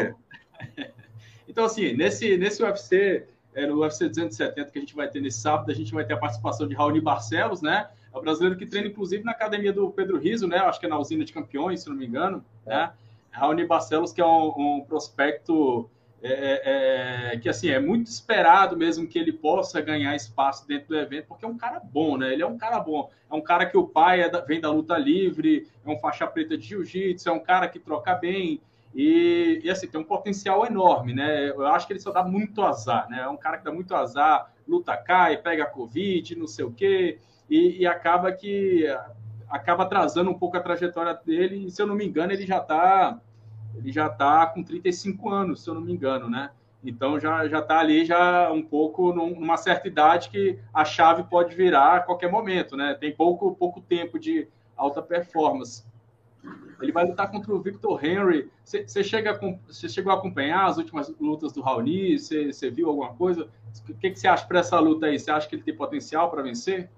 então assim, nesse, nesse UFC, é, no UFC 270 que a gente vai ter nesse sábado, a gente vai ter a participação de Raoni Barcelos, né? É o brasileiro que treina, inclusive, na academia do Pedro Riso, né? Acho que é na usina de campeões, se não me engano, né? Raoni Barcelos, que é um, um prospecto é, é, é, que assim é muito esperado mesmo que ele possa ganhar espaço dentro do evento, porque é um cara bom, né? Ele é um cara bom. É um cara que o pai é da, vem da luta livre, é um faixa preta de jiu-jitsu, é um cara que troca bem. E, e, assim, tem um potencial enorme, né? Eu acho que ele só dá muito azar, né? É um cara que dá muito azar, luta cai, pega Covid, não sei o quê, e, e acaba que acaba atrasando um pouco a trajetória dele. E se eu não me engano, ele já está ele já está com 35 anos, se eu não me engano, né? Então já já está ali já um pouco numa certa idade que a chave pode virar a qualquer momento, né? Tem pouco pouco tempo de alta performance. Ele vai lutar contra o Victor Henry. Você chega você chegou a acompanhar as últimas lutas do Raoni? Você viu alguma coisa? O que você acha para essa luta aí? Você acha que ele tem potencial para vencer?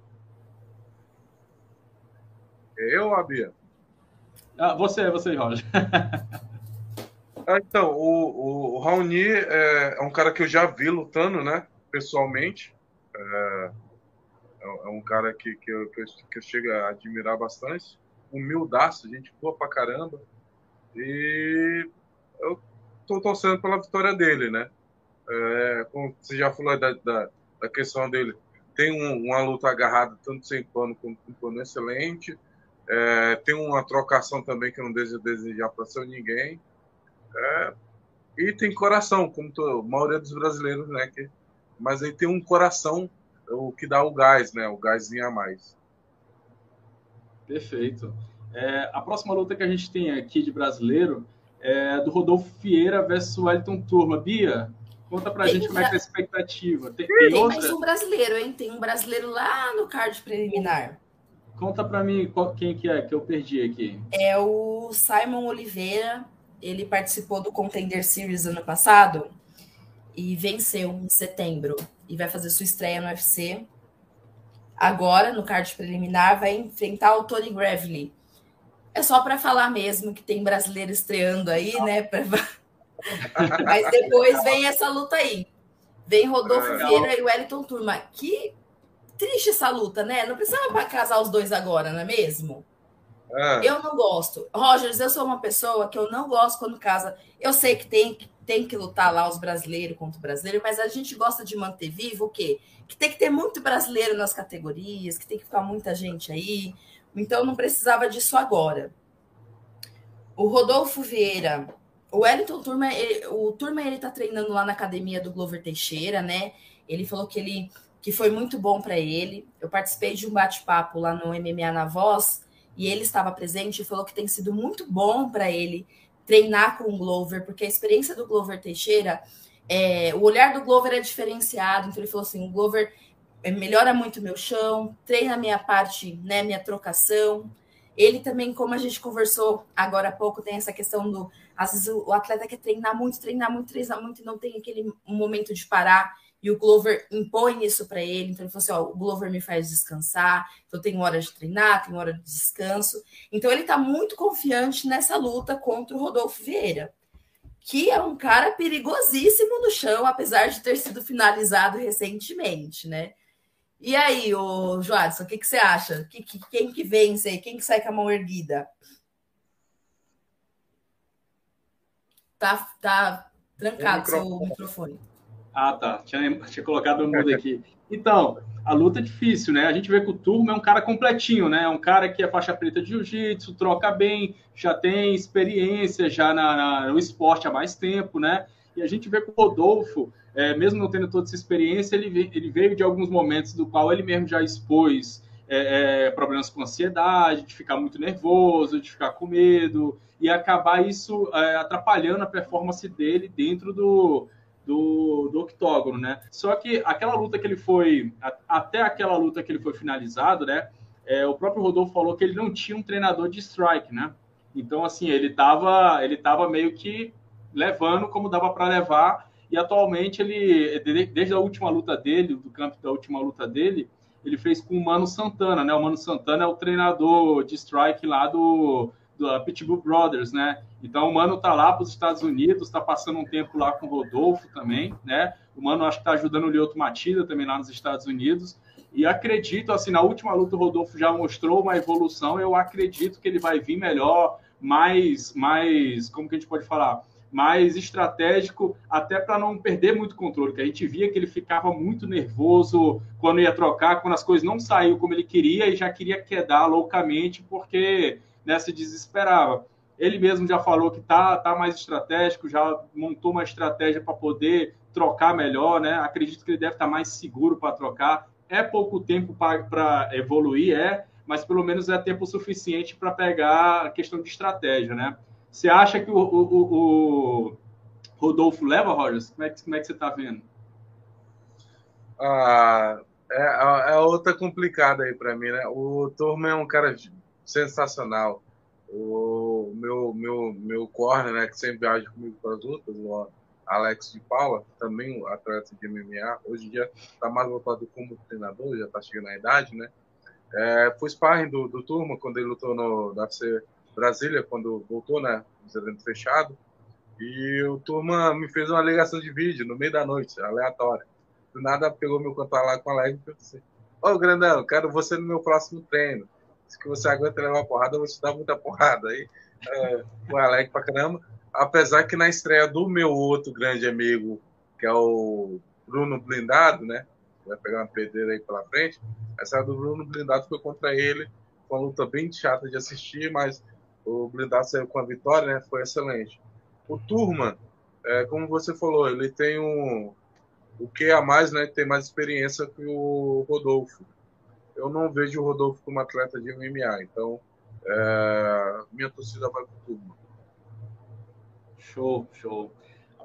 Eu, Abia? Ah, você, você, Roger. Ah, então, o, o, o Raoni é, é, um cara que eu já vi lutando, né? Pessoalmente. É, é, é um cara que, que, eu, que, eu, que eu chego a admirar bastante. Humildaço, gente boa pra caramba. E eu tô torcendo pela vitória dele, né? É, como você já falou da, da, da questão dele, tem um, uma luta agarrada, tanto sem pano quanto com pano excelente. É, tem uma trocação também que eu não desejo desejar para ser ninguém. É, e tem coração, como tô, a maioria dos brasileiros, né? Que, mas aí tem um coração, o que dá o gás, né? O gásinho a mais. Perfeito. É, a próxima luta que a gente tem aqui de brasileiro é do Rodolfo Vieira versus Wellington Turma. Bia, Conta pra tem gente como é que é a expectativa. Tem, tem, tem mais um brasileiro, hein? Tem um brasileiro lá no card preliminar. Conta pra mim qual, quem que é que eu perdi aqui. É o Simon Oliveira. Ele participou do Contender Series ano passado e venceu em setembro. E vai fazer sua estreia no UFC. Agora, no card preliminar, vai enfrentar o Tony Gravely. É só para falar mesmo que tem brasileiro estreando aí, né? Pra... Mas depois vem essa luta aí. Vem Rodolfo Vieira e Wellington Turma. Que triste essa luta, né? Não precisava casar os dois agora, não é mesmo? É. Eu não gosto. Rogers, eu sou uma pessoa que eu não gosto quando casa. Eu sei que tem, tem que lutar lá os brasileiros contra o brasileiro, mas a gente gosta de manter vivo o quê? Que tem que ter muito brasileiro nas categorias, que tem que ficar muita gente aí. Então não precisava disso agora. O Rodolfo Vieira, o Wellington Turma, ele, o Turma ele tá treinando lá na academia do Glover Teixeira, né? Ele falou que ele que foi muito bom para ele. Eu participei de um bate-papo lá no MMA na Voz e ele estava presente e falou que tem sido muito bom para ele treinar com o Glover, porque a experiência do Glover Teixeira, é, o olhar do Glover é diferenciado. Então ele falou assim, o Glover é, melhora muito meu chão, treina a minha parte, né, minha trocação. Ele também, como a gente conversou agora há pouco, tem essa questão do. Às vezes o atleta quer treinar muito, treinar muito, treinar muito e não tem aquele momento de parar. E o Glover impõe isso para ele. Então ele falou assim: ó, o Glover me faz descansar, então tem hora de treinar, tem hora de descanso. Então ele está muito confiante nessa luta contra o Rodolfo Vieira, que é um cara perigosíssimo no chão, apesar de ter sido finalizado recentemente, né? E aí, o Joadson, o que, que você acha? Que, que, quem que vence aí? Quem que sai com a mão erguida? Tá, tá trancado o seu microfone. Ah, tá. Tinha, tinha colocado o mudo aqui. Então, a luta é difícil, né? A gente vê que o Turma é um cara completinho, né? É um cara que é faixa preta de jiu-jitsu, troca bem, já tem experiência já na, na, no esporte há mais tempo, né? E a gente vê que o Rodolfo é, mesmo não tendo toda essa experiência, ele, ele veio de alguns momentos do qual ele mesmo já expôs é, é, problemas com ansiedade, de ficar muito nervoso, de ficar com medo, e acabar isso é, atrapalhando a performance dele dentro do, do, do octógono, né? Só que aquela luta que ele foi, até aquela luta que ele foi finalizado, né? É, o próprio Rodolfo falou que ele não tinha um treinador de strike, né? Então, assim, ele estava ele tava meio que levando como dava para levar e atualmente ele, desde a última luta dele, do campo da última luta dele, ele fez com o Mano Santana, né? O Mano Santana é o treinador de strike lá do, do Pitbull Brothers, né? Então o Mano tá lá para os Estados Unidos, está passando um tempo lá com o Rodolfo também, né? O Mano acho que está ajudando o Lioto Matida também lá nos Estados Unidos. E acredito, assim, na última luta o Rodolfo já mostrou uma evolução. Eu acredito que ele vai vir melhor, mais, mais, como que a gente pode falar? mais estratégico, até para não perder muito controle, que a gente via que ele ficava muito nervoso quando ia trocar, quando as coisas não saíam como ele queria e já queria quedar loucamente porque né, se desesperava. Ele mesmo já falou que tá, tá mais estratégico, já montou uma estratégia para poder trocar melhor, né? Acredito que ele deve estar tá mais seguro para trocar. É pouco tempo para evoluir, é, mas pelo menos é tempo suficiente para pegar a questão de estratégia, né? Você acha que o, o, o Rodolfo leva, Rogers? Como é que, como é que você está vendo? Ah, é, é outra complicada aí para mim, né? O Turma é um cara sensacional. O meu, meu, meu corner, né, que sempre viaja comigo para as lutas, o Alex de Paula, também um atleta de MMA, hoje em dia está mais voltado como treinador, já está chegando na idade, né? É, foi sparring do, do Turma quando ele lutou no UFC Brasília, quando voltou, né? Os eventos fechados. E o turma me fez uma ligação de vídeo no meio da noite, aleatória. Do nada pegou meu cantar lá com a leg e assim: Ô oh, grandão, quero você no meu próximo treino. Se que você aguenta levar porrada, eu vou te dar muita porrada. Aí é, foi alegre pra caramba. Apesar que na estreia do meu outro grande amigo, que é o Bruno Blindado, né? Vai pegar uma pedreira aí pela frente. A estreia do Bruno Blindado foi contra ele. Foi uma luta bem chata de assistir, mas o blindado saiu com a vitória, né? Foi excelente. O Turma, é, como você falou, ele tem um o que a mais, né? Tem mais experiência que o Rodolfo. Eu não vejo o Rodolfo como atleta de MMA, então é, minha torcida vai para o Turma. Show, show.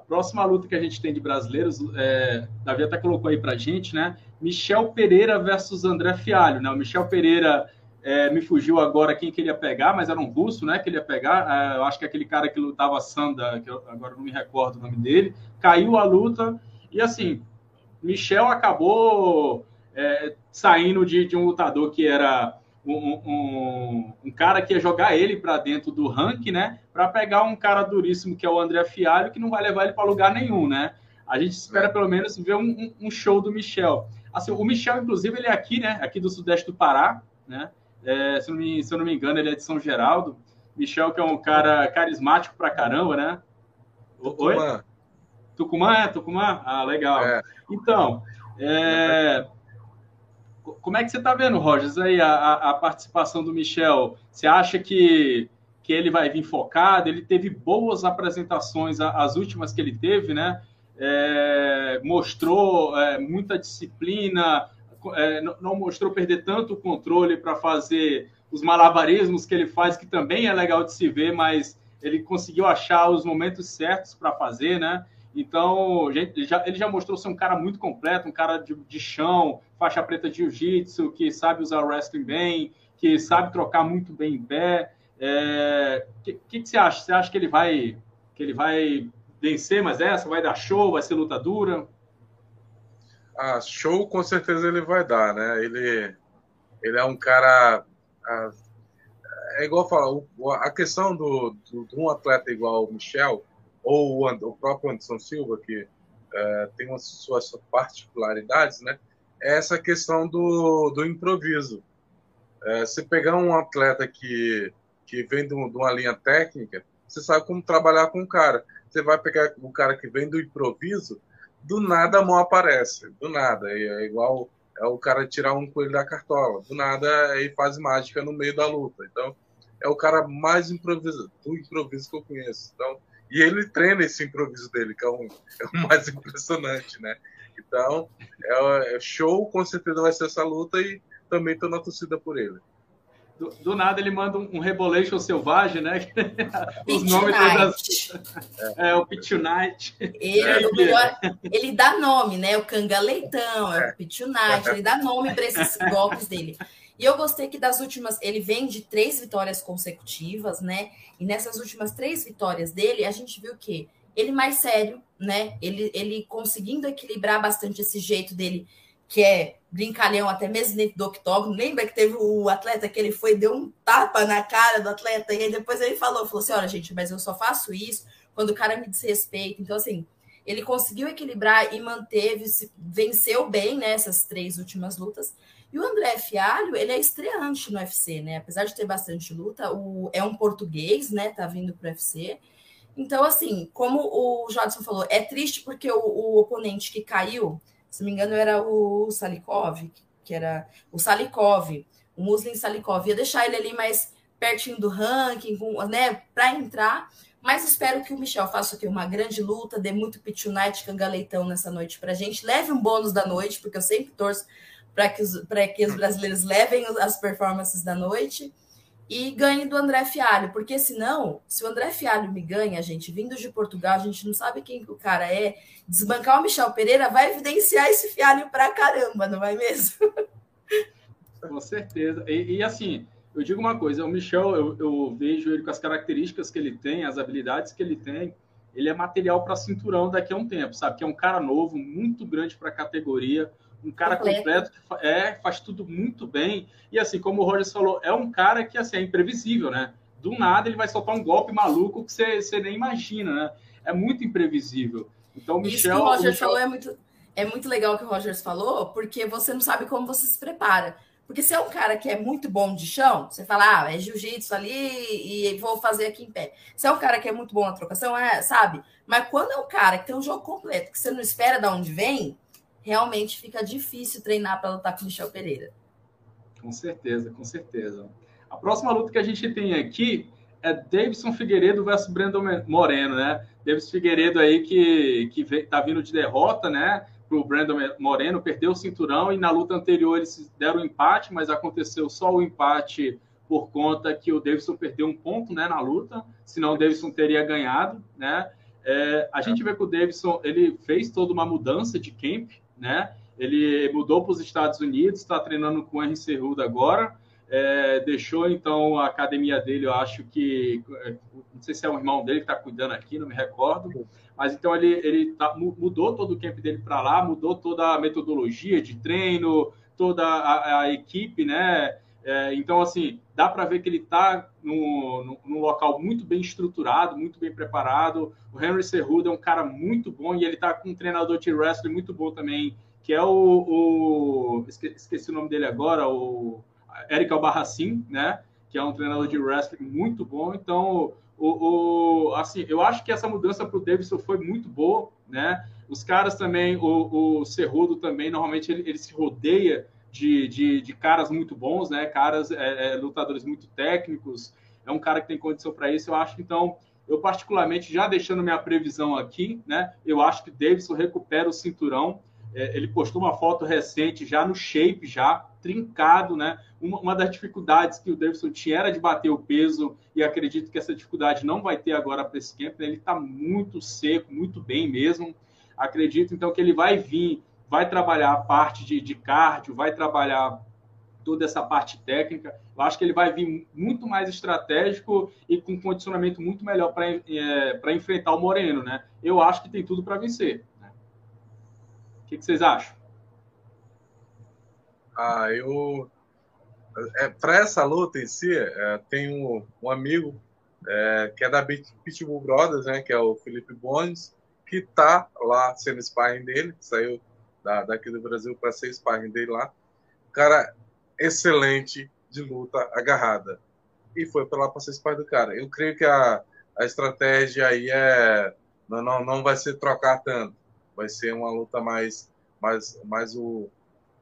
próxima luta que a gente tem de brasileiros, é, Davi até colocou aí pra gente, né? Michel Pereira versus André Fialho, né? O Michel Pereira é, me fugiu agora quem que ele ia pegar, mas era um russo, né? Que ele ia pegar. É, eu acho que é aquele cara que lutava Sanda, que agora não me recordo o nome dele, caiu a luta e assim, Michel acabou é, saindo de, de, um lutador que era um, um, um cara que ia jogar ele para dentro do ranking, né? Para pegar um cara duríssimo que é o André Fialho, que não vai levar ele para lugar nenhum, né? A gente espera pelo menos ver um, um, show do Michel. Assim, o Michel, inclusive, ele é aqui, né? Aqui do sudeste do Pará, né? É, se, não me, se eu não me engano, ele é de São Geraldo. Michel, que é um cara carismático pra caramba, né? Oi? Tucumã. Tucumã, é? Tucumã? Ah, legal. É. Então, é... como é que você está vendo, Rogers, aí a, a, participação do Michel? Você acha que, que ele vai vir focado? Ele teve boas apresentações, as últimas que ele teve, né? É, mostrou é, muita disciplina, é, não mostrou perder tanto o controle para fazer os malabarismos que ele faz, que também é legal de se ver, mas ele conseguiu achar os momentos certos para fazer, né? Então, ele já, mostrou ser um cara muito completo, um cara de, de chão, faixa preta de jiu-jitsu, que sabe usar o wrestling bem, que sabe trocar muito bem em pé. O é, que, que, que, você acha? Você acha que ele vai que ele vai vencer mais essa? Vai dar show? Vai ser luta dura? Ah, show com certeza ele vai dar, né? Ele, ele é um cara. Ah, é igual falar, a questão do, do, de um atleta igual o Michel, ou o, próprio Anderson Silva, que é, tem as suas particularidades, né? É essa questão do, do improviso. É, você pegar um atleta que, que vem de, uma linha técnica, você sabe como trabalhar com o cara. Você vai pegar o cara que vem do improviso, do nada a mão aparece, do nada. É igual é o cara tirar um coelho da cartola, do nada aí faz mágica no meio da luta. Então, é o cara mais improviso, do improviso que eu conheço. Então, e ele treina esse improviso dele, que é, um, é o mais impressionante, né? Então, é, é, show, com certeza vai ser essa luta e também estou na torcida por ele. Do, do, nada ele manda um, um Rebolation selvagem, né? Os nomes das... É, o Pitunite. Ele, é, o melhor, ele dá nome, né? O Canga Leitão, é o Pitunite, ele dá nome para esses golpes dele. E eu gostei que das últimas, ele vem de três vitórias consecutivas, né? E nessas últimas três vitórias dele, a gente viu que ele mais sério, né? Ele, ele conseguindo equilibrar bastante esse jeito dele, que é brincalhão até mesmo dentro do octógono. Lembra que teve o atleta que ele foi, deu um tapa na cara do atleta, e aí depois ele falou, falou assim: olha, gente, mas eu só faço isso quando o cara me desrespeita. Então, assim, ele conseguiu equilibrar e manteve, venceu bem nessas né, três últimas lutas. E o André Fialho, ele é estreante no UFC, né? Apesar de ter bastante luta, o, é um português, né? Tá vindo pro UFC. Então, assim, como o Jadson falou, é triste porque o, o oponente que caiu, se não me engano, era o Salikov, que era o Salikov, o Muslim Salikov. Ia deixar ele ali mais pertinho do ranking, né? Para entrar. Mas espero que o Michel faça aqui uma grande luta, dê muito pit night, cangaleitão nessa noite pra gente. Leve um bônus da noite, porque eu sempre torço para que, os, que os brasileiros levem as performances da noite e ganhe do André Fialho, porque senão, se o André Fialho me ganha, gente, vindo de Portugal, a gente não sabe quem que o cara é, desbancar o Michel Pereira vai evidenciar esse Fialho pra caramba, não vai mesmo? Com certeza. E, e assim, eu digo uma coisa, o Michel, eu, eu, vejo ele com as características que ele tem, as habilidades que ele tem, ele é material para cinturão daqui a um tempo, sabe? Que é um cara novo, muito grande para a categoria, um cara completo, completo que é, faz tudo muito bem. E assim, como o Rogers falou, é um cara que assim, é imprevisível, né? Do nada ele vai soltar um golpe maluco que você, você nem imagina, né? É muito imprevisível. Então, o Michel. Isso que o Rogers Michel... falou é muito, é muito legal o que o Rogers falou, porque você não sabe como você se prepara. Porque se é um cara que é muito bom de chão, você fala, ah, é jiu-jitsu ali e vou fazer aqui em pé. Se é um cara que é muito bom na trocação, é, sabe? Mas quando é um cara que tem um jogo completo, que você não espera de onde vem, realmente fica difícil treinar para lutar com o Michel Pereira. Com certeza, com certeza. A próxima luta que a gente tem aqui é Davidson Figueiredo versus Brandon Moreno, né? Davidson Figueiredo aí que, que tá vindo de derrota, né? Pro Brandon Moreno, perdeu o cinturão e na luta anterior eles deram um empate, mas aconteceu só o empate por conta que o Davidson perdeu um ponto, né, na luta, senão o Davidson teria ganhado, né? É, a gente vê que o Davidson ele fez toda uma mudança de camp, né? Ele mudou para os Estados Unidos, está treinando com o. Cerrudo agora. É, deixou então a academia dele, eu acho que é, não sei se é o irmão dele que está cuidando aqui, não me recordo, mas então ele, ele tá, mudou todo o camp dele para lá, mudou toda a metodologia de treino, toda a, a equipe, né? É, então, assim, dá para ver que ele está num, local muito bem estruturado, muito bem preparado. O Henry Cerrudo é um cara muito bom e ele está com um treinador de wrestling muito bom também, que é o. o esqueci o nome dele agora, o Eric Albarracin, né? Que é um treinador de wrestling muito bom. Então, o, o assim, eu acho que essa mudança para o Davidson foi muito boa, né? Os caras também, o, o Cerrudo também, normalmente ele, ele se rodeia de, de, de caras muito bons, né? Caras, é, é, lutadores muito técnicos. É um cara que tem condição para isso. Eu acho que, então, eu particularmente, já deixando minha previsão aqui, né? Eu acho que Davidson recupera o cinturão. É, ele postou uma foto recente, já no shape, já trincado, né? Uma, uma, das dificuldades que o Davidson tinha era de bater o peso, e acredito que essa dificuldade não vai ter agora para esse camp. Né? Ele está muito seco, muito bem mesmo. Acredito, então, que ele vai vir vai trabalhar a parte de, de cardio, vai trabalhar toda essa parte técnica. Eu acho que ele vai vir muito mais estratégico e com condicionamento muito melhor para é, enfrentar o Moreno, né? Eu acho que tem tudo para vencer. Né? O que, que, vocês acham? Ah, eu é, para essa luta em si, é, tem um, amigo é, que é da Pitbull Brothers, né, que é o Felipe Bones, que tá lá sendo sparring dele, saiu da, daqui do Brasil para ser sparring dele lá. Cara, excelente de luta agarrada. E foi para lá para ser sparring do cara. Eu creio que a, a estratégia aí é. Não, não, não vai ser trocar tanto. Vai ser uma luta mais. mais, mais o,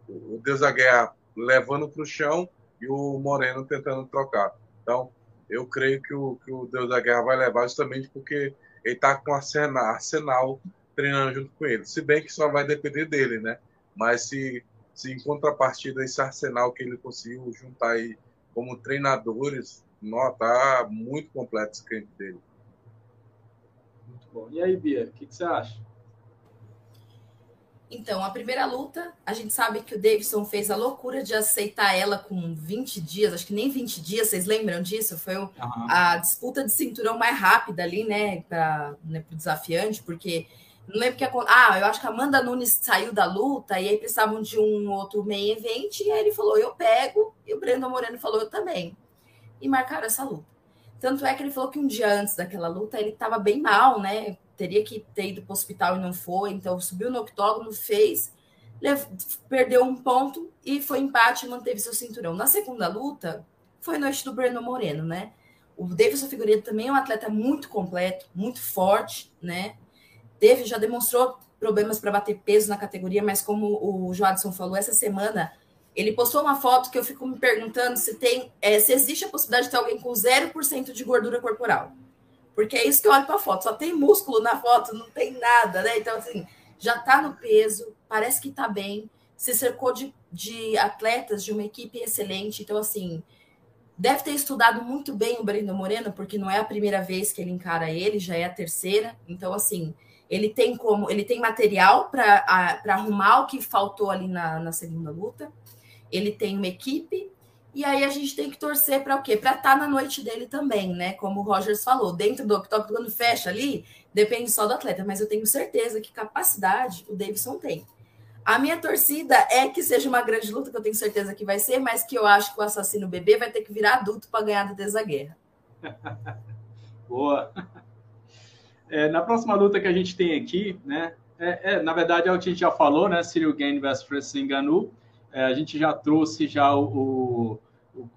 o Deus da Guerra levando para o chão e o Moreno tentando trocar. Então, eu creio que o, que o Deus da Guerra vai levar justamente porque ele está com arsenal, arsenal treinando junto com ele. Se bem que só vai depender dele, né? Mas se, se em contrapartida esse arsenal que ele conseguiu juntar aí como treinadores, não, tá muito completo esse camp dele. Muito bom. E aí, Bia, o que, que você acha? Então, a primeira luta, a gente sabe que o Davidson fez a loucura de aceitar ela com 20 dias, acho que nem 20 dias, vocês lembram disso? Foi uhum. a disputa de cinturão mais rápida ali, né, para né, o desafiante, porque não lembro que a, ah, eu acho que a Amanda Nunes saiu da luta e aí precisavam de um outro main event e aí ele falou eu pego e o Brandon Moreno falou eu também e marcaram essa luta. Tanto é que ele falou que um dia antes daquela luta ele estava bem mal, né? Teria que ter ido para o hospital e não foi, então subiu no octógono, fez, perdeu um ponto e foi empate e manteve seu cinturão. Na segunda luta foi noite do Brandon Moreno, né? O Davidson Figueiredo também é um atleta muito completo, muito forte, né? Teve, já demonstrou problemas para bater peso na categoria, mas como o Joadson falou, essa semana ele postou uma foto que eu fico me perguntando se tem, é, se existe a possibilidade de ter alguém com 0% de gordura corporal. Porque é isso que eu olho para a foto, só tem músculo na foto, não tem nada, né? Então, assim, já está no peso, parece que está bem, se cercou de, de atletas de uma equipe excelente. Então, assim, deve ter estudado muito bem o Breno Moreno, porque não é a primeira vez que ele encara ele, já é a terceira. Então, assim, ele tem como, ele tem material para arrumar o que faltou ali na, na segunda luta. Ele tem uma equipe e aí a gente tem que torcer para o quê? Para estar tá na noite dele também, né? Como o Rogers falou, dentro do octógono quando fecha ali, depende só do atleta, mas eu tenho certeza que capacidade o Davidson tem. A minha torcida é que seja uma grande luta, que eu tenho certeza que vai ser, mas que eu acho que o assassino bebê vai ter que virar adulto para ganhar da guerra. Boa. É, na próxima luta que a gente tem aqui, né? É, é, na verdade, é o que a gente já falou, né? Cyril Gain versus Francis Ngannou. É, a gente já trouxe já o, o,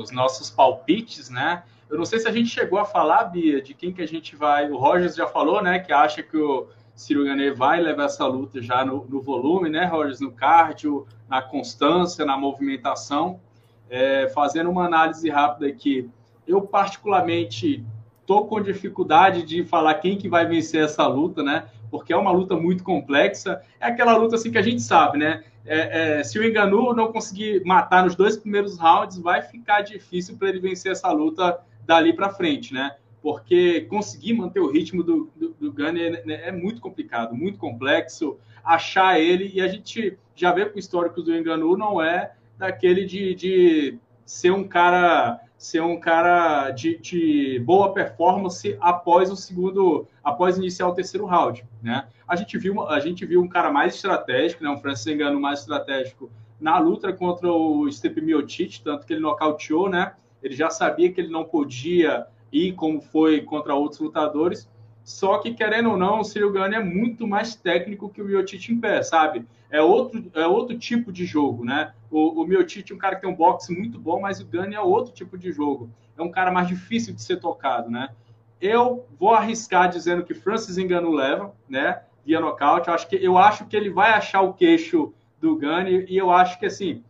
os nossos palpites, né? Eu não sei se a gente chegou a falar, Bia, de quem que a gente vai... O Rogers já falou, né? Que acha que o Cyril Gane vai levar essa luta já no, no, volume, né, Rogers? No cardio, na constância, na movimentação. É, fazendo uma análise rápida aqui, eu particularmente Estou com dificuldade de falar quem que vai vencer essa luta, né? Porque é uma luta muito complexa. É aquela luta assim que a gente sabe, né? É, é, se o Enganu não conseguir matar nos dois primeiros rounds, vai ficar difícil para ele vencer essa luta dali para frente, né? porque conseguir manter o ritmo do, do, do Gunner é, é, muito complicado, muito complexo, achar ele, e a gente já vê que o histórico do Enganu não é daquele de, de ser um cara ser um cara de, de, boa performance após o segundo, após iniciar o terceiro round, né? A gente viu, a gente viu um cara mais estratégico, né? Um Francis Engano mais estratégico na luta contra o Stipe Miocic, tanto que ele nocauteou, né? Ele já sabia que ele não podia ir como foi contra outros lutadores. Só que, querendo ou não, o Cyril Gane é muito mais técnico que o Miocic em pé, sabe? É outro, é outro tipo de jogo, né? O, o Miocic é um cara que tem um boxe muito bom, mas o Gane é outro tipo de jogo. É um cara mais difícil de ser tocado, né? Eu vou arriscar dizendo que Francis Engano leva, né? Via nocaute. Eu acho que, eu acho que ele vai achar o queixo do Gane e eu acho que, assim,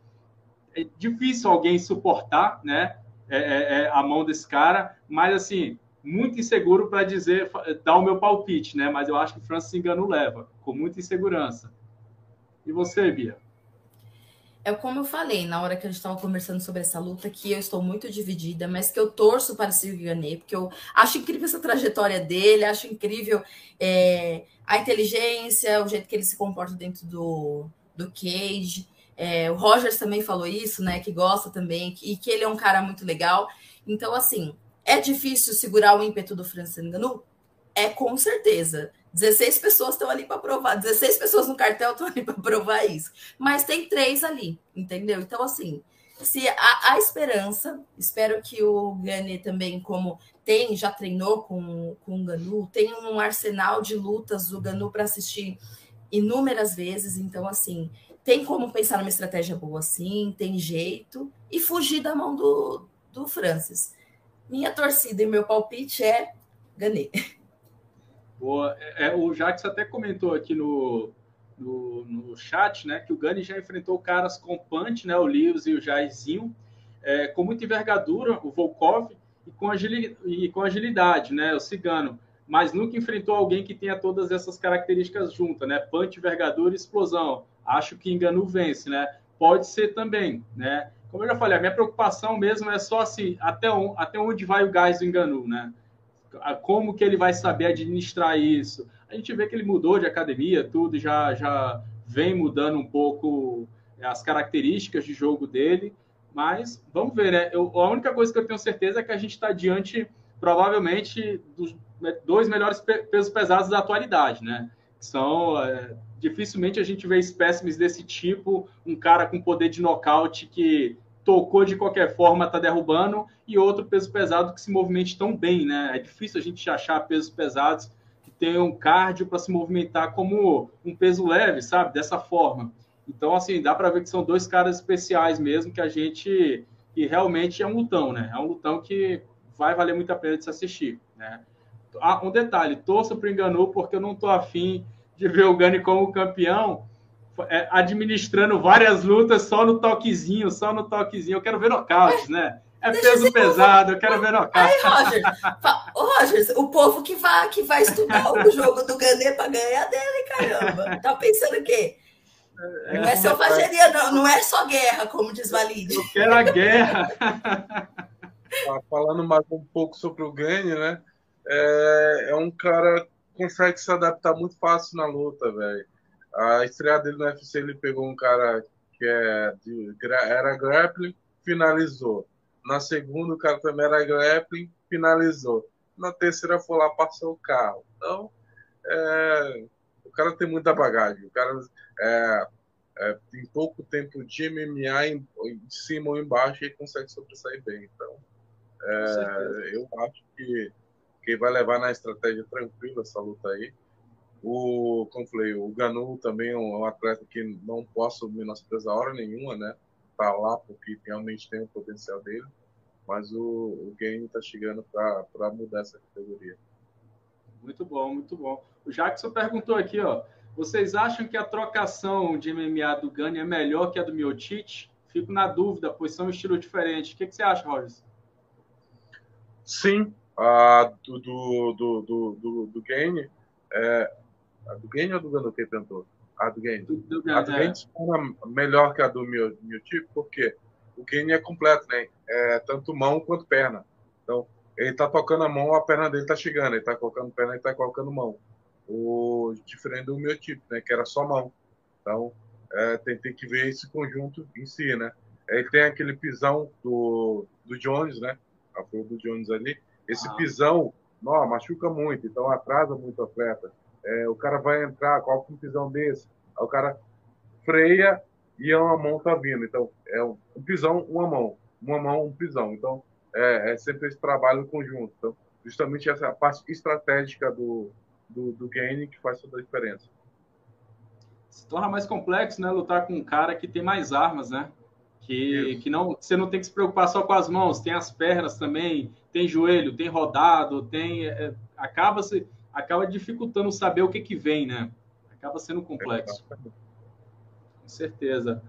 é difícil alguém suportar, né? É, é, é, a mão desse cara, mas assim, muito inseguro para dizer, dar o meu palpite, né? Mas eu acho que o Francis Engano leva, com muita insegurança. E você, Bia? É como eu falei na hora que a gente estava conversando sobre essa luta, que eu estou muito dividida, mas que eu torço para Silvio Ganet, porque eu acho incrível essa trajetória dele, acho incrível é, a inteligência, o jeito que ele se comporta dentro do, do cage. É, o Rogers também falou isso, né? Que gosta também, e que ele é um cara muito legal. Então, assim, é difícil segurar o ímpeto do Francis Ngannou? É com certeza. 16 pessoas estão ali para provar, 16 pessoas no cartel estão ali para provar isso. Mas tem três ali, entendeu? Então, assim, se há, esperança, espero que o Gane também, como tem, já treinou com, com o Ganu, tem um arsenal de lutas do Ganu para assistir inúmeras vezes. Então, assim, tem como pensar numa estratégia boa assim, tem jeito, e fugir da mão do, do Francis. Minha torcida e meu palpite é Ganê. Boa. É, é, o Jax até comentou aqui no, no, no, chat, né, que o Gani já enfrentou caras com punch, né, o Lewis e o Jairzinho, é, com muita envergadura, o Volkov, e com, agilidade, e com agilidade, né, o Cigano mas nunca enfrentou alguém que tenha todas essas características juntas, né? Punch, envergadura e explosão. Acho que Enganu vence, né? Pode ser também, né? Como eu já falei, a minha preocupação mesmo é só assim, até, on, até onde vai o gás do Enganu, né? Como que ele vai saber administrar isso? A gente vê que ele mudou de academia, tudo já, já vem mudando um pouco as características de jogo dele, mas vamos ver, né? Eu, a única coisa que eu tenho certeza é que a gente está diante, provavelmente, dos dois melhores pesos pesados da atualidade, né? São é, dificilmente a gente vê espécimes desse tipo, um cara com poder de nocaute que tocou de qualquer forma, tá derrubando, e outro peso pesado que se movimente tão bem, né? É difícil a gente achar pesos pesados que tenham cardio para se movimentar como um peso leve, sabe? Dessa forma. Então, assim, dá para ver que são dois caras especiais mesmo, que a gente. E realmente é um lutão, né? É um lutão que vai valer muito a pena de se assistir, né? Ah, um detalhe, torço para o Enganu porque eu não estou afim de ver o Gani como campeão administrando várias lutas só no toquezinho, só no toquezinho. Eu quero ver nocaute, né? É peso pesado, eu quero ver nocaute. Aí, Roger, Rogers, o povo que vai, que vai estudar o jogo do Ganê para ganhar dele, caramba. Tá pensando o quê? É, não é selvageria, não. Não é só guerra, como diz Valide. Eu quero a guerra. Tá falando mais um pouco sobre o Gane, né? é, é um cara que consegue se adaptar muito fácil na luta, velho. A estreia dele no UFC, ele pegou um cara que é de, era grappling, finalizou. Na segunda, o cara também era grappling, finalizou. Na terceira, foi lá, passou o carro. Então, é, o cara tem muita bagagem. O cara é, é, tem pouco tempo de MMA em, em cima ou embaixo e consegue sobressair bem. Então, é, eu acho que quem vai levar na estratégia tranquila essa luta aí. O, como falei, o Ganu também é um atleta que não posso menosprezar hora nenhuma, né? Tá lá porque realmente tem o potencial dele, mas o, o game tá chegando para mudar essa categoria. Muito bom, muito bom. O Jackson perguntou aqui, ó. Vocês acham que a trocação de MMA do Gani é melhor que a do Miotite? Fico na dúvida, pois são estilos diferentes. O que, que você acha, Rogers? Sim, a do, do, do, do, do, do Game, é, a do Game ou do Gano que tentou? A do do, a do é. Game se melhor que a do meu, tipo, porque o Game é completo, né? É tanto mão quanto perna. Então, ele tá tocando a mão, a perna dele tá chegando, ele tá colocando perna, ele tá colocando mão. O diferente do meu tipo, né, que era só mão. Então, é, tem, tem que ver esse conjunto em si, né? Aí tem aquele pisão do, do Jones, né? A flor do Jones ali. Esse ah. pisão, não, machuca muito, então atrasa muito o atleta. É, o cara vai entrar, coloca um pisão desse, aí o cara freia e uma mão tá vindo. Então, é um, pisão, uma mão. Uma mão, um pisão. Então, é, é sempre esse trabalho conjunto. Então, justamente essa parte estratégica do, do, do game que faz toda a diferença. Se torna mais complexo, né? Lutar com um cara que tem mais armas, né? Que, que não, você não tem que se preocupar só com as mãos, tem as pernas também, tem joelho, tem rodado, tem. É, acaba, se, acaba dificultando saber o que, que vem, né? Acaba sendo complexo. Com certeza.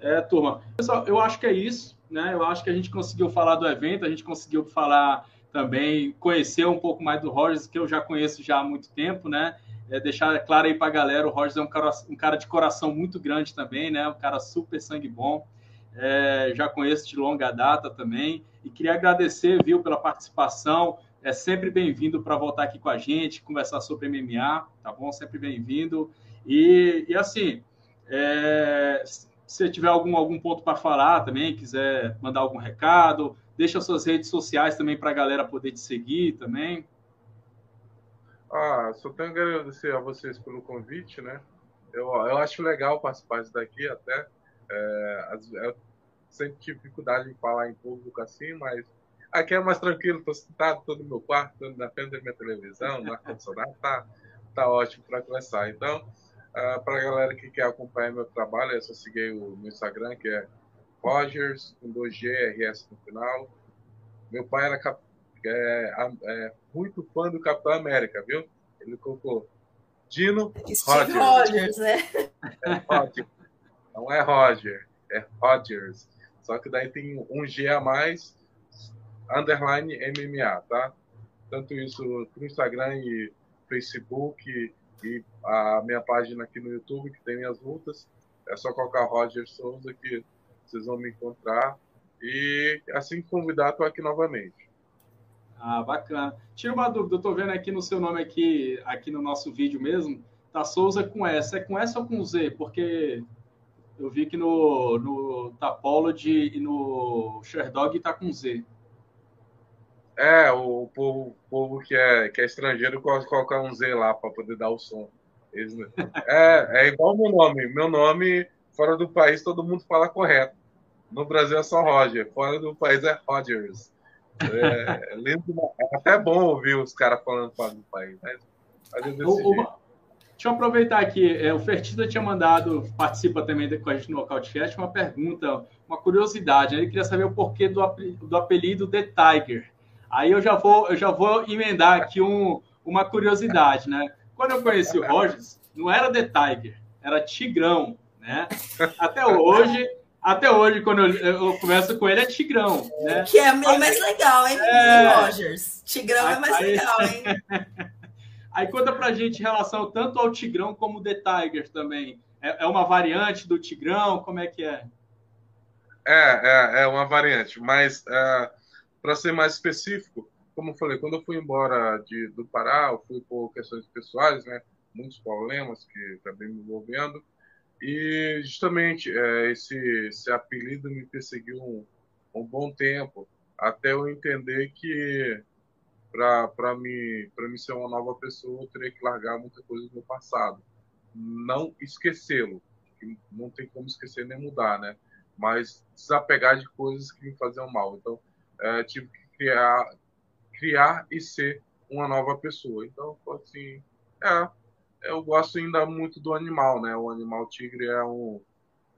É, turma. Pessoal, eu acho que é isso, né? Eu acho que a gente conseguiu falar do evento, a gente conseguiu falar também, conhecer um pouco mais do Rogers, que eu já conheço já há muito tempo, né? É, deixar claro aí para a galera, o Rogers é um cara, um cara de coração muito grande também, né? Um cara super sangue bom. É, já conheço de longa data também. E queria agradecer, viu, pela participação. É sempre bem-vindo para voltar aqui com a gente, conversar sobre MMA, tá bom? Sempre bem-vindo. E, e assim, é, se tiver algum, algum ponto para falar também, quiser mandar algum recado, deixa suas redes sociais também para a galera poder te seguir também. Ah, só tenho que agradecer a vocês pelo convite, né? Eu, eu acho legal participar disso daqui até. É, eu sempre tive dificuldade em falar em público assim, mas aqui é mais tranquilo, estou sentado, todo no meu quarto, na frente da minha televisão, no ar-condicionado, tá, tá ótimo para começar. Então, uh, ah, para a galera que quer acompanhar meu trabalho, é só seguir o meu Instagram, que é Rogers, com 2G, RS no final. Meu pai era cap... é, é, muito fã do Capitão América, viu? Ele colocou Dino Rogers. Rogers né? É Roger. Não é Roger, é Rogers. Só que daí tem um G a mais, underline MMA, tá? Tanto isso no Instagram e Facebook e a minha página aqui no YouTube, que tem minhas lutas. É só colocar Roger Souza que vocês vão me encontrar. E assim convidar, estou aqui novamente. Ah, bacana. Tira uma dúvida, eu estou vendo aqui no seu nome aqui, aqui no nosso vídeo mesmo, tá Souza com S. É com S ou com Z? Porque eu vi que no, no Tapology e no Sherdog tá com Z. É, o povo, o povo que, é, que é estrangeiro coloca um Z lá para poder dar o som. Eles, é, é igual meu nome. Meu nome, fora do país, todo mundo fala correto. No Brasil é só Roger, fora do país é Rogers. É, é lindo, é até bom ouvir os caras falando fora do país. Mas, mas é o, deixa eu aproveitar aqui. É, o Fertida tinha mandado, participa também com a gente no Cautcast, uma pergunta, uma curiosidade. Né? Ele queria saber o porquê do, do apelido The Tiger. Aí eu já vou, eu já vou emendar aqui um, uma curiosidade, né? Quando eu conheci o Rogers, não era The Tiger, era Tigrão, né? Até hoje, até hoje, quando eu, eu converso com ele, é Tigrão, né? Que é mais legal, hein, é... Rogers? Tigrão é mais aí... legal, hein? Aí conta pra gente em relação tanto ao Tigrão como o The Tiger também. É, é uma variante do Tigrão? Como é que é? É, é, é uma variante, mas... Uh para ser mais específico, como eu falei, quando eu fui embora de, do Pará, eu fui por questões pessoais, né? Muitos problemas que acabei me envolvendo. E justamente é, esse, esse apelido me perseguiu um, um bom tempo, até eu entender que para me, me ser uma nova pessoa, eu teria que largar muita coisa do meu passado. Não esquecê-lo, que não tem como esquecer nem mudar, né? Mas desapegar de coisas que me faziam mal. Então, é, tive que criar, criar e ser uma nova pessoa. Então, assim, é, eu gosto ainda muito do animal, né? O animal tigre é um,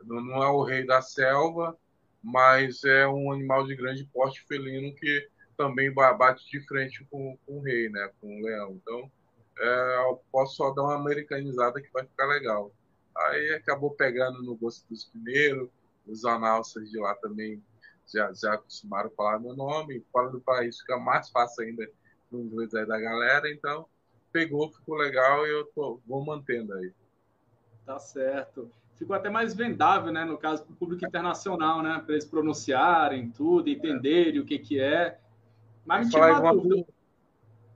não é o rei da selva, mas é um animal de grande porte felino que também bate de frente com, com o rei, né? Com o leão. Então, é, eu posso só dar uma americanizada que vai ficar legal. Aí acabou pegando no gosto dos primeiros, os analças de lá também já, já acostumaram a falar meu nome, fora do país fica mais fácil ainda no inglês aí da galera, então pegou, ficou legal e eu tô, vou mantendo aí. Tá certo. Ficou até mais vendável, né, no caso do público internacional, né, para eles pronunciarem tudo, entenderem o que que é. Mas falar igual, amigo,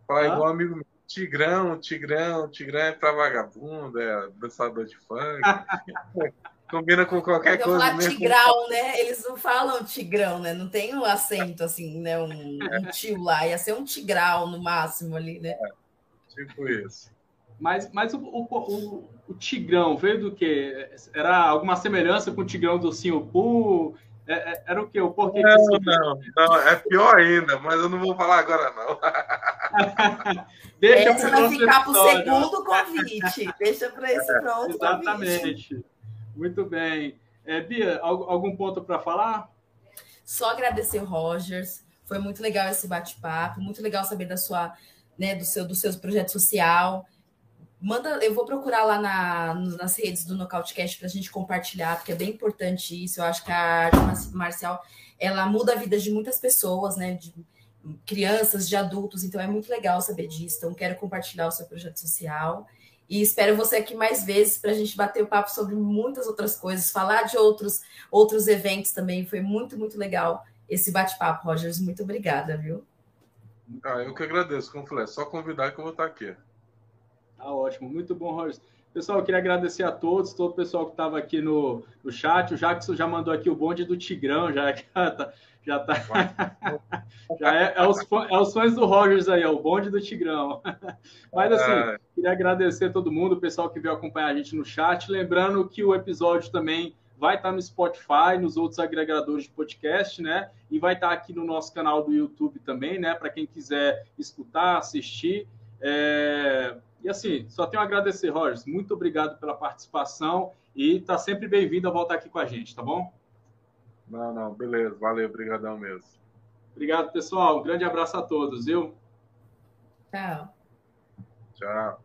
falar igual amigo meu. Tigrão, Tigrão, Tigrão é pra vagabundo, é dançador de funk. Combina com qualquer eu coisa. Falar mesmo. tigrão, né? Eles não falam tigrão, né? Não tem um acento assim, né? Um, um tio lá. Ia ser um tigral no máximo ali, né? É, tipo isso. Mas, mas o, o, o, o, Tigrão veio do quê? Era alguma semelhança com o Tigrão do Singapur? É, é, era o quê? O porquê não, que não, não, é pior ainda, mas eu não vou falar agora, não. Deixa esse vai ficar para o segundo convite. Deixa para esse é, pronto Exatamente. Convite. Muito bem. É, Bia, algum ponto para falar? Só agradecer, Rogers. Foi muito legal esse bate-papo, muito legal saber da sua, né, do seu, do seu projeto social. Manda, eu vou procurar lá na, nas redes do Nocautecast para a gente compartilhar, porque é bem importante isso. Eu acho que a arte marcial ela muda a vida de muitas pessoas, né? De crianças, de adultos, então é muito legal saber disso. Então, quero compartilhar o seu projeto social. E espero você aqui mais vezes para a gente bater o papo sobre muitas outras coisas, falar de outros, outros eventos também. Foi muito, muito legal esse bate-papo, Rogers. Muito obrigada, viu? Ah, eu que agradeço, como falei, é só convidar que eu vou estar aqui. Tá ótimo, muito bom, Rogers. Pessoal, eu queria agradecer a todos, todo o pessoal que estava aqui no, no chat. O Jackson já mandou aqui o bonde do Tigrão, já tá, já tá. já é, é, os, é os fãs do Rogers aí, é o bonde do Tigrão. Mas assim, é. queria agradecer a todo mundo, o pessoal que veio acompanhar a gente no chat. Lembrando que o episódio também vai estar no Spotify, nos outros agregadores de podcast, né? E vai estar aqui no nosso canal do YouTube também, né? Para quem quiser escutar, assistir. É... E assim, só tenho a agradecer, Rogers. Muito obrigado pela participação e está sempre bem-vindo a voltar aqui com a gente, tá bom? Não, não, beleza. Valeu, obrigadão mesmo. Obrigado, pessoal. Um grande abraço a todos, viu? Tchau. Tchau.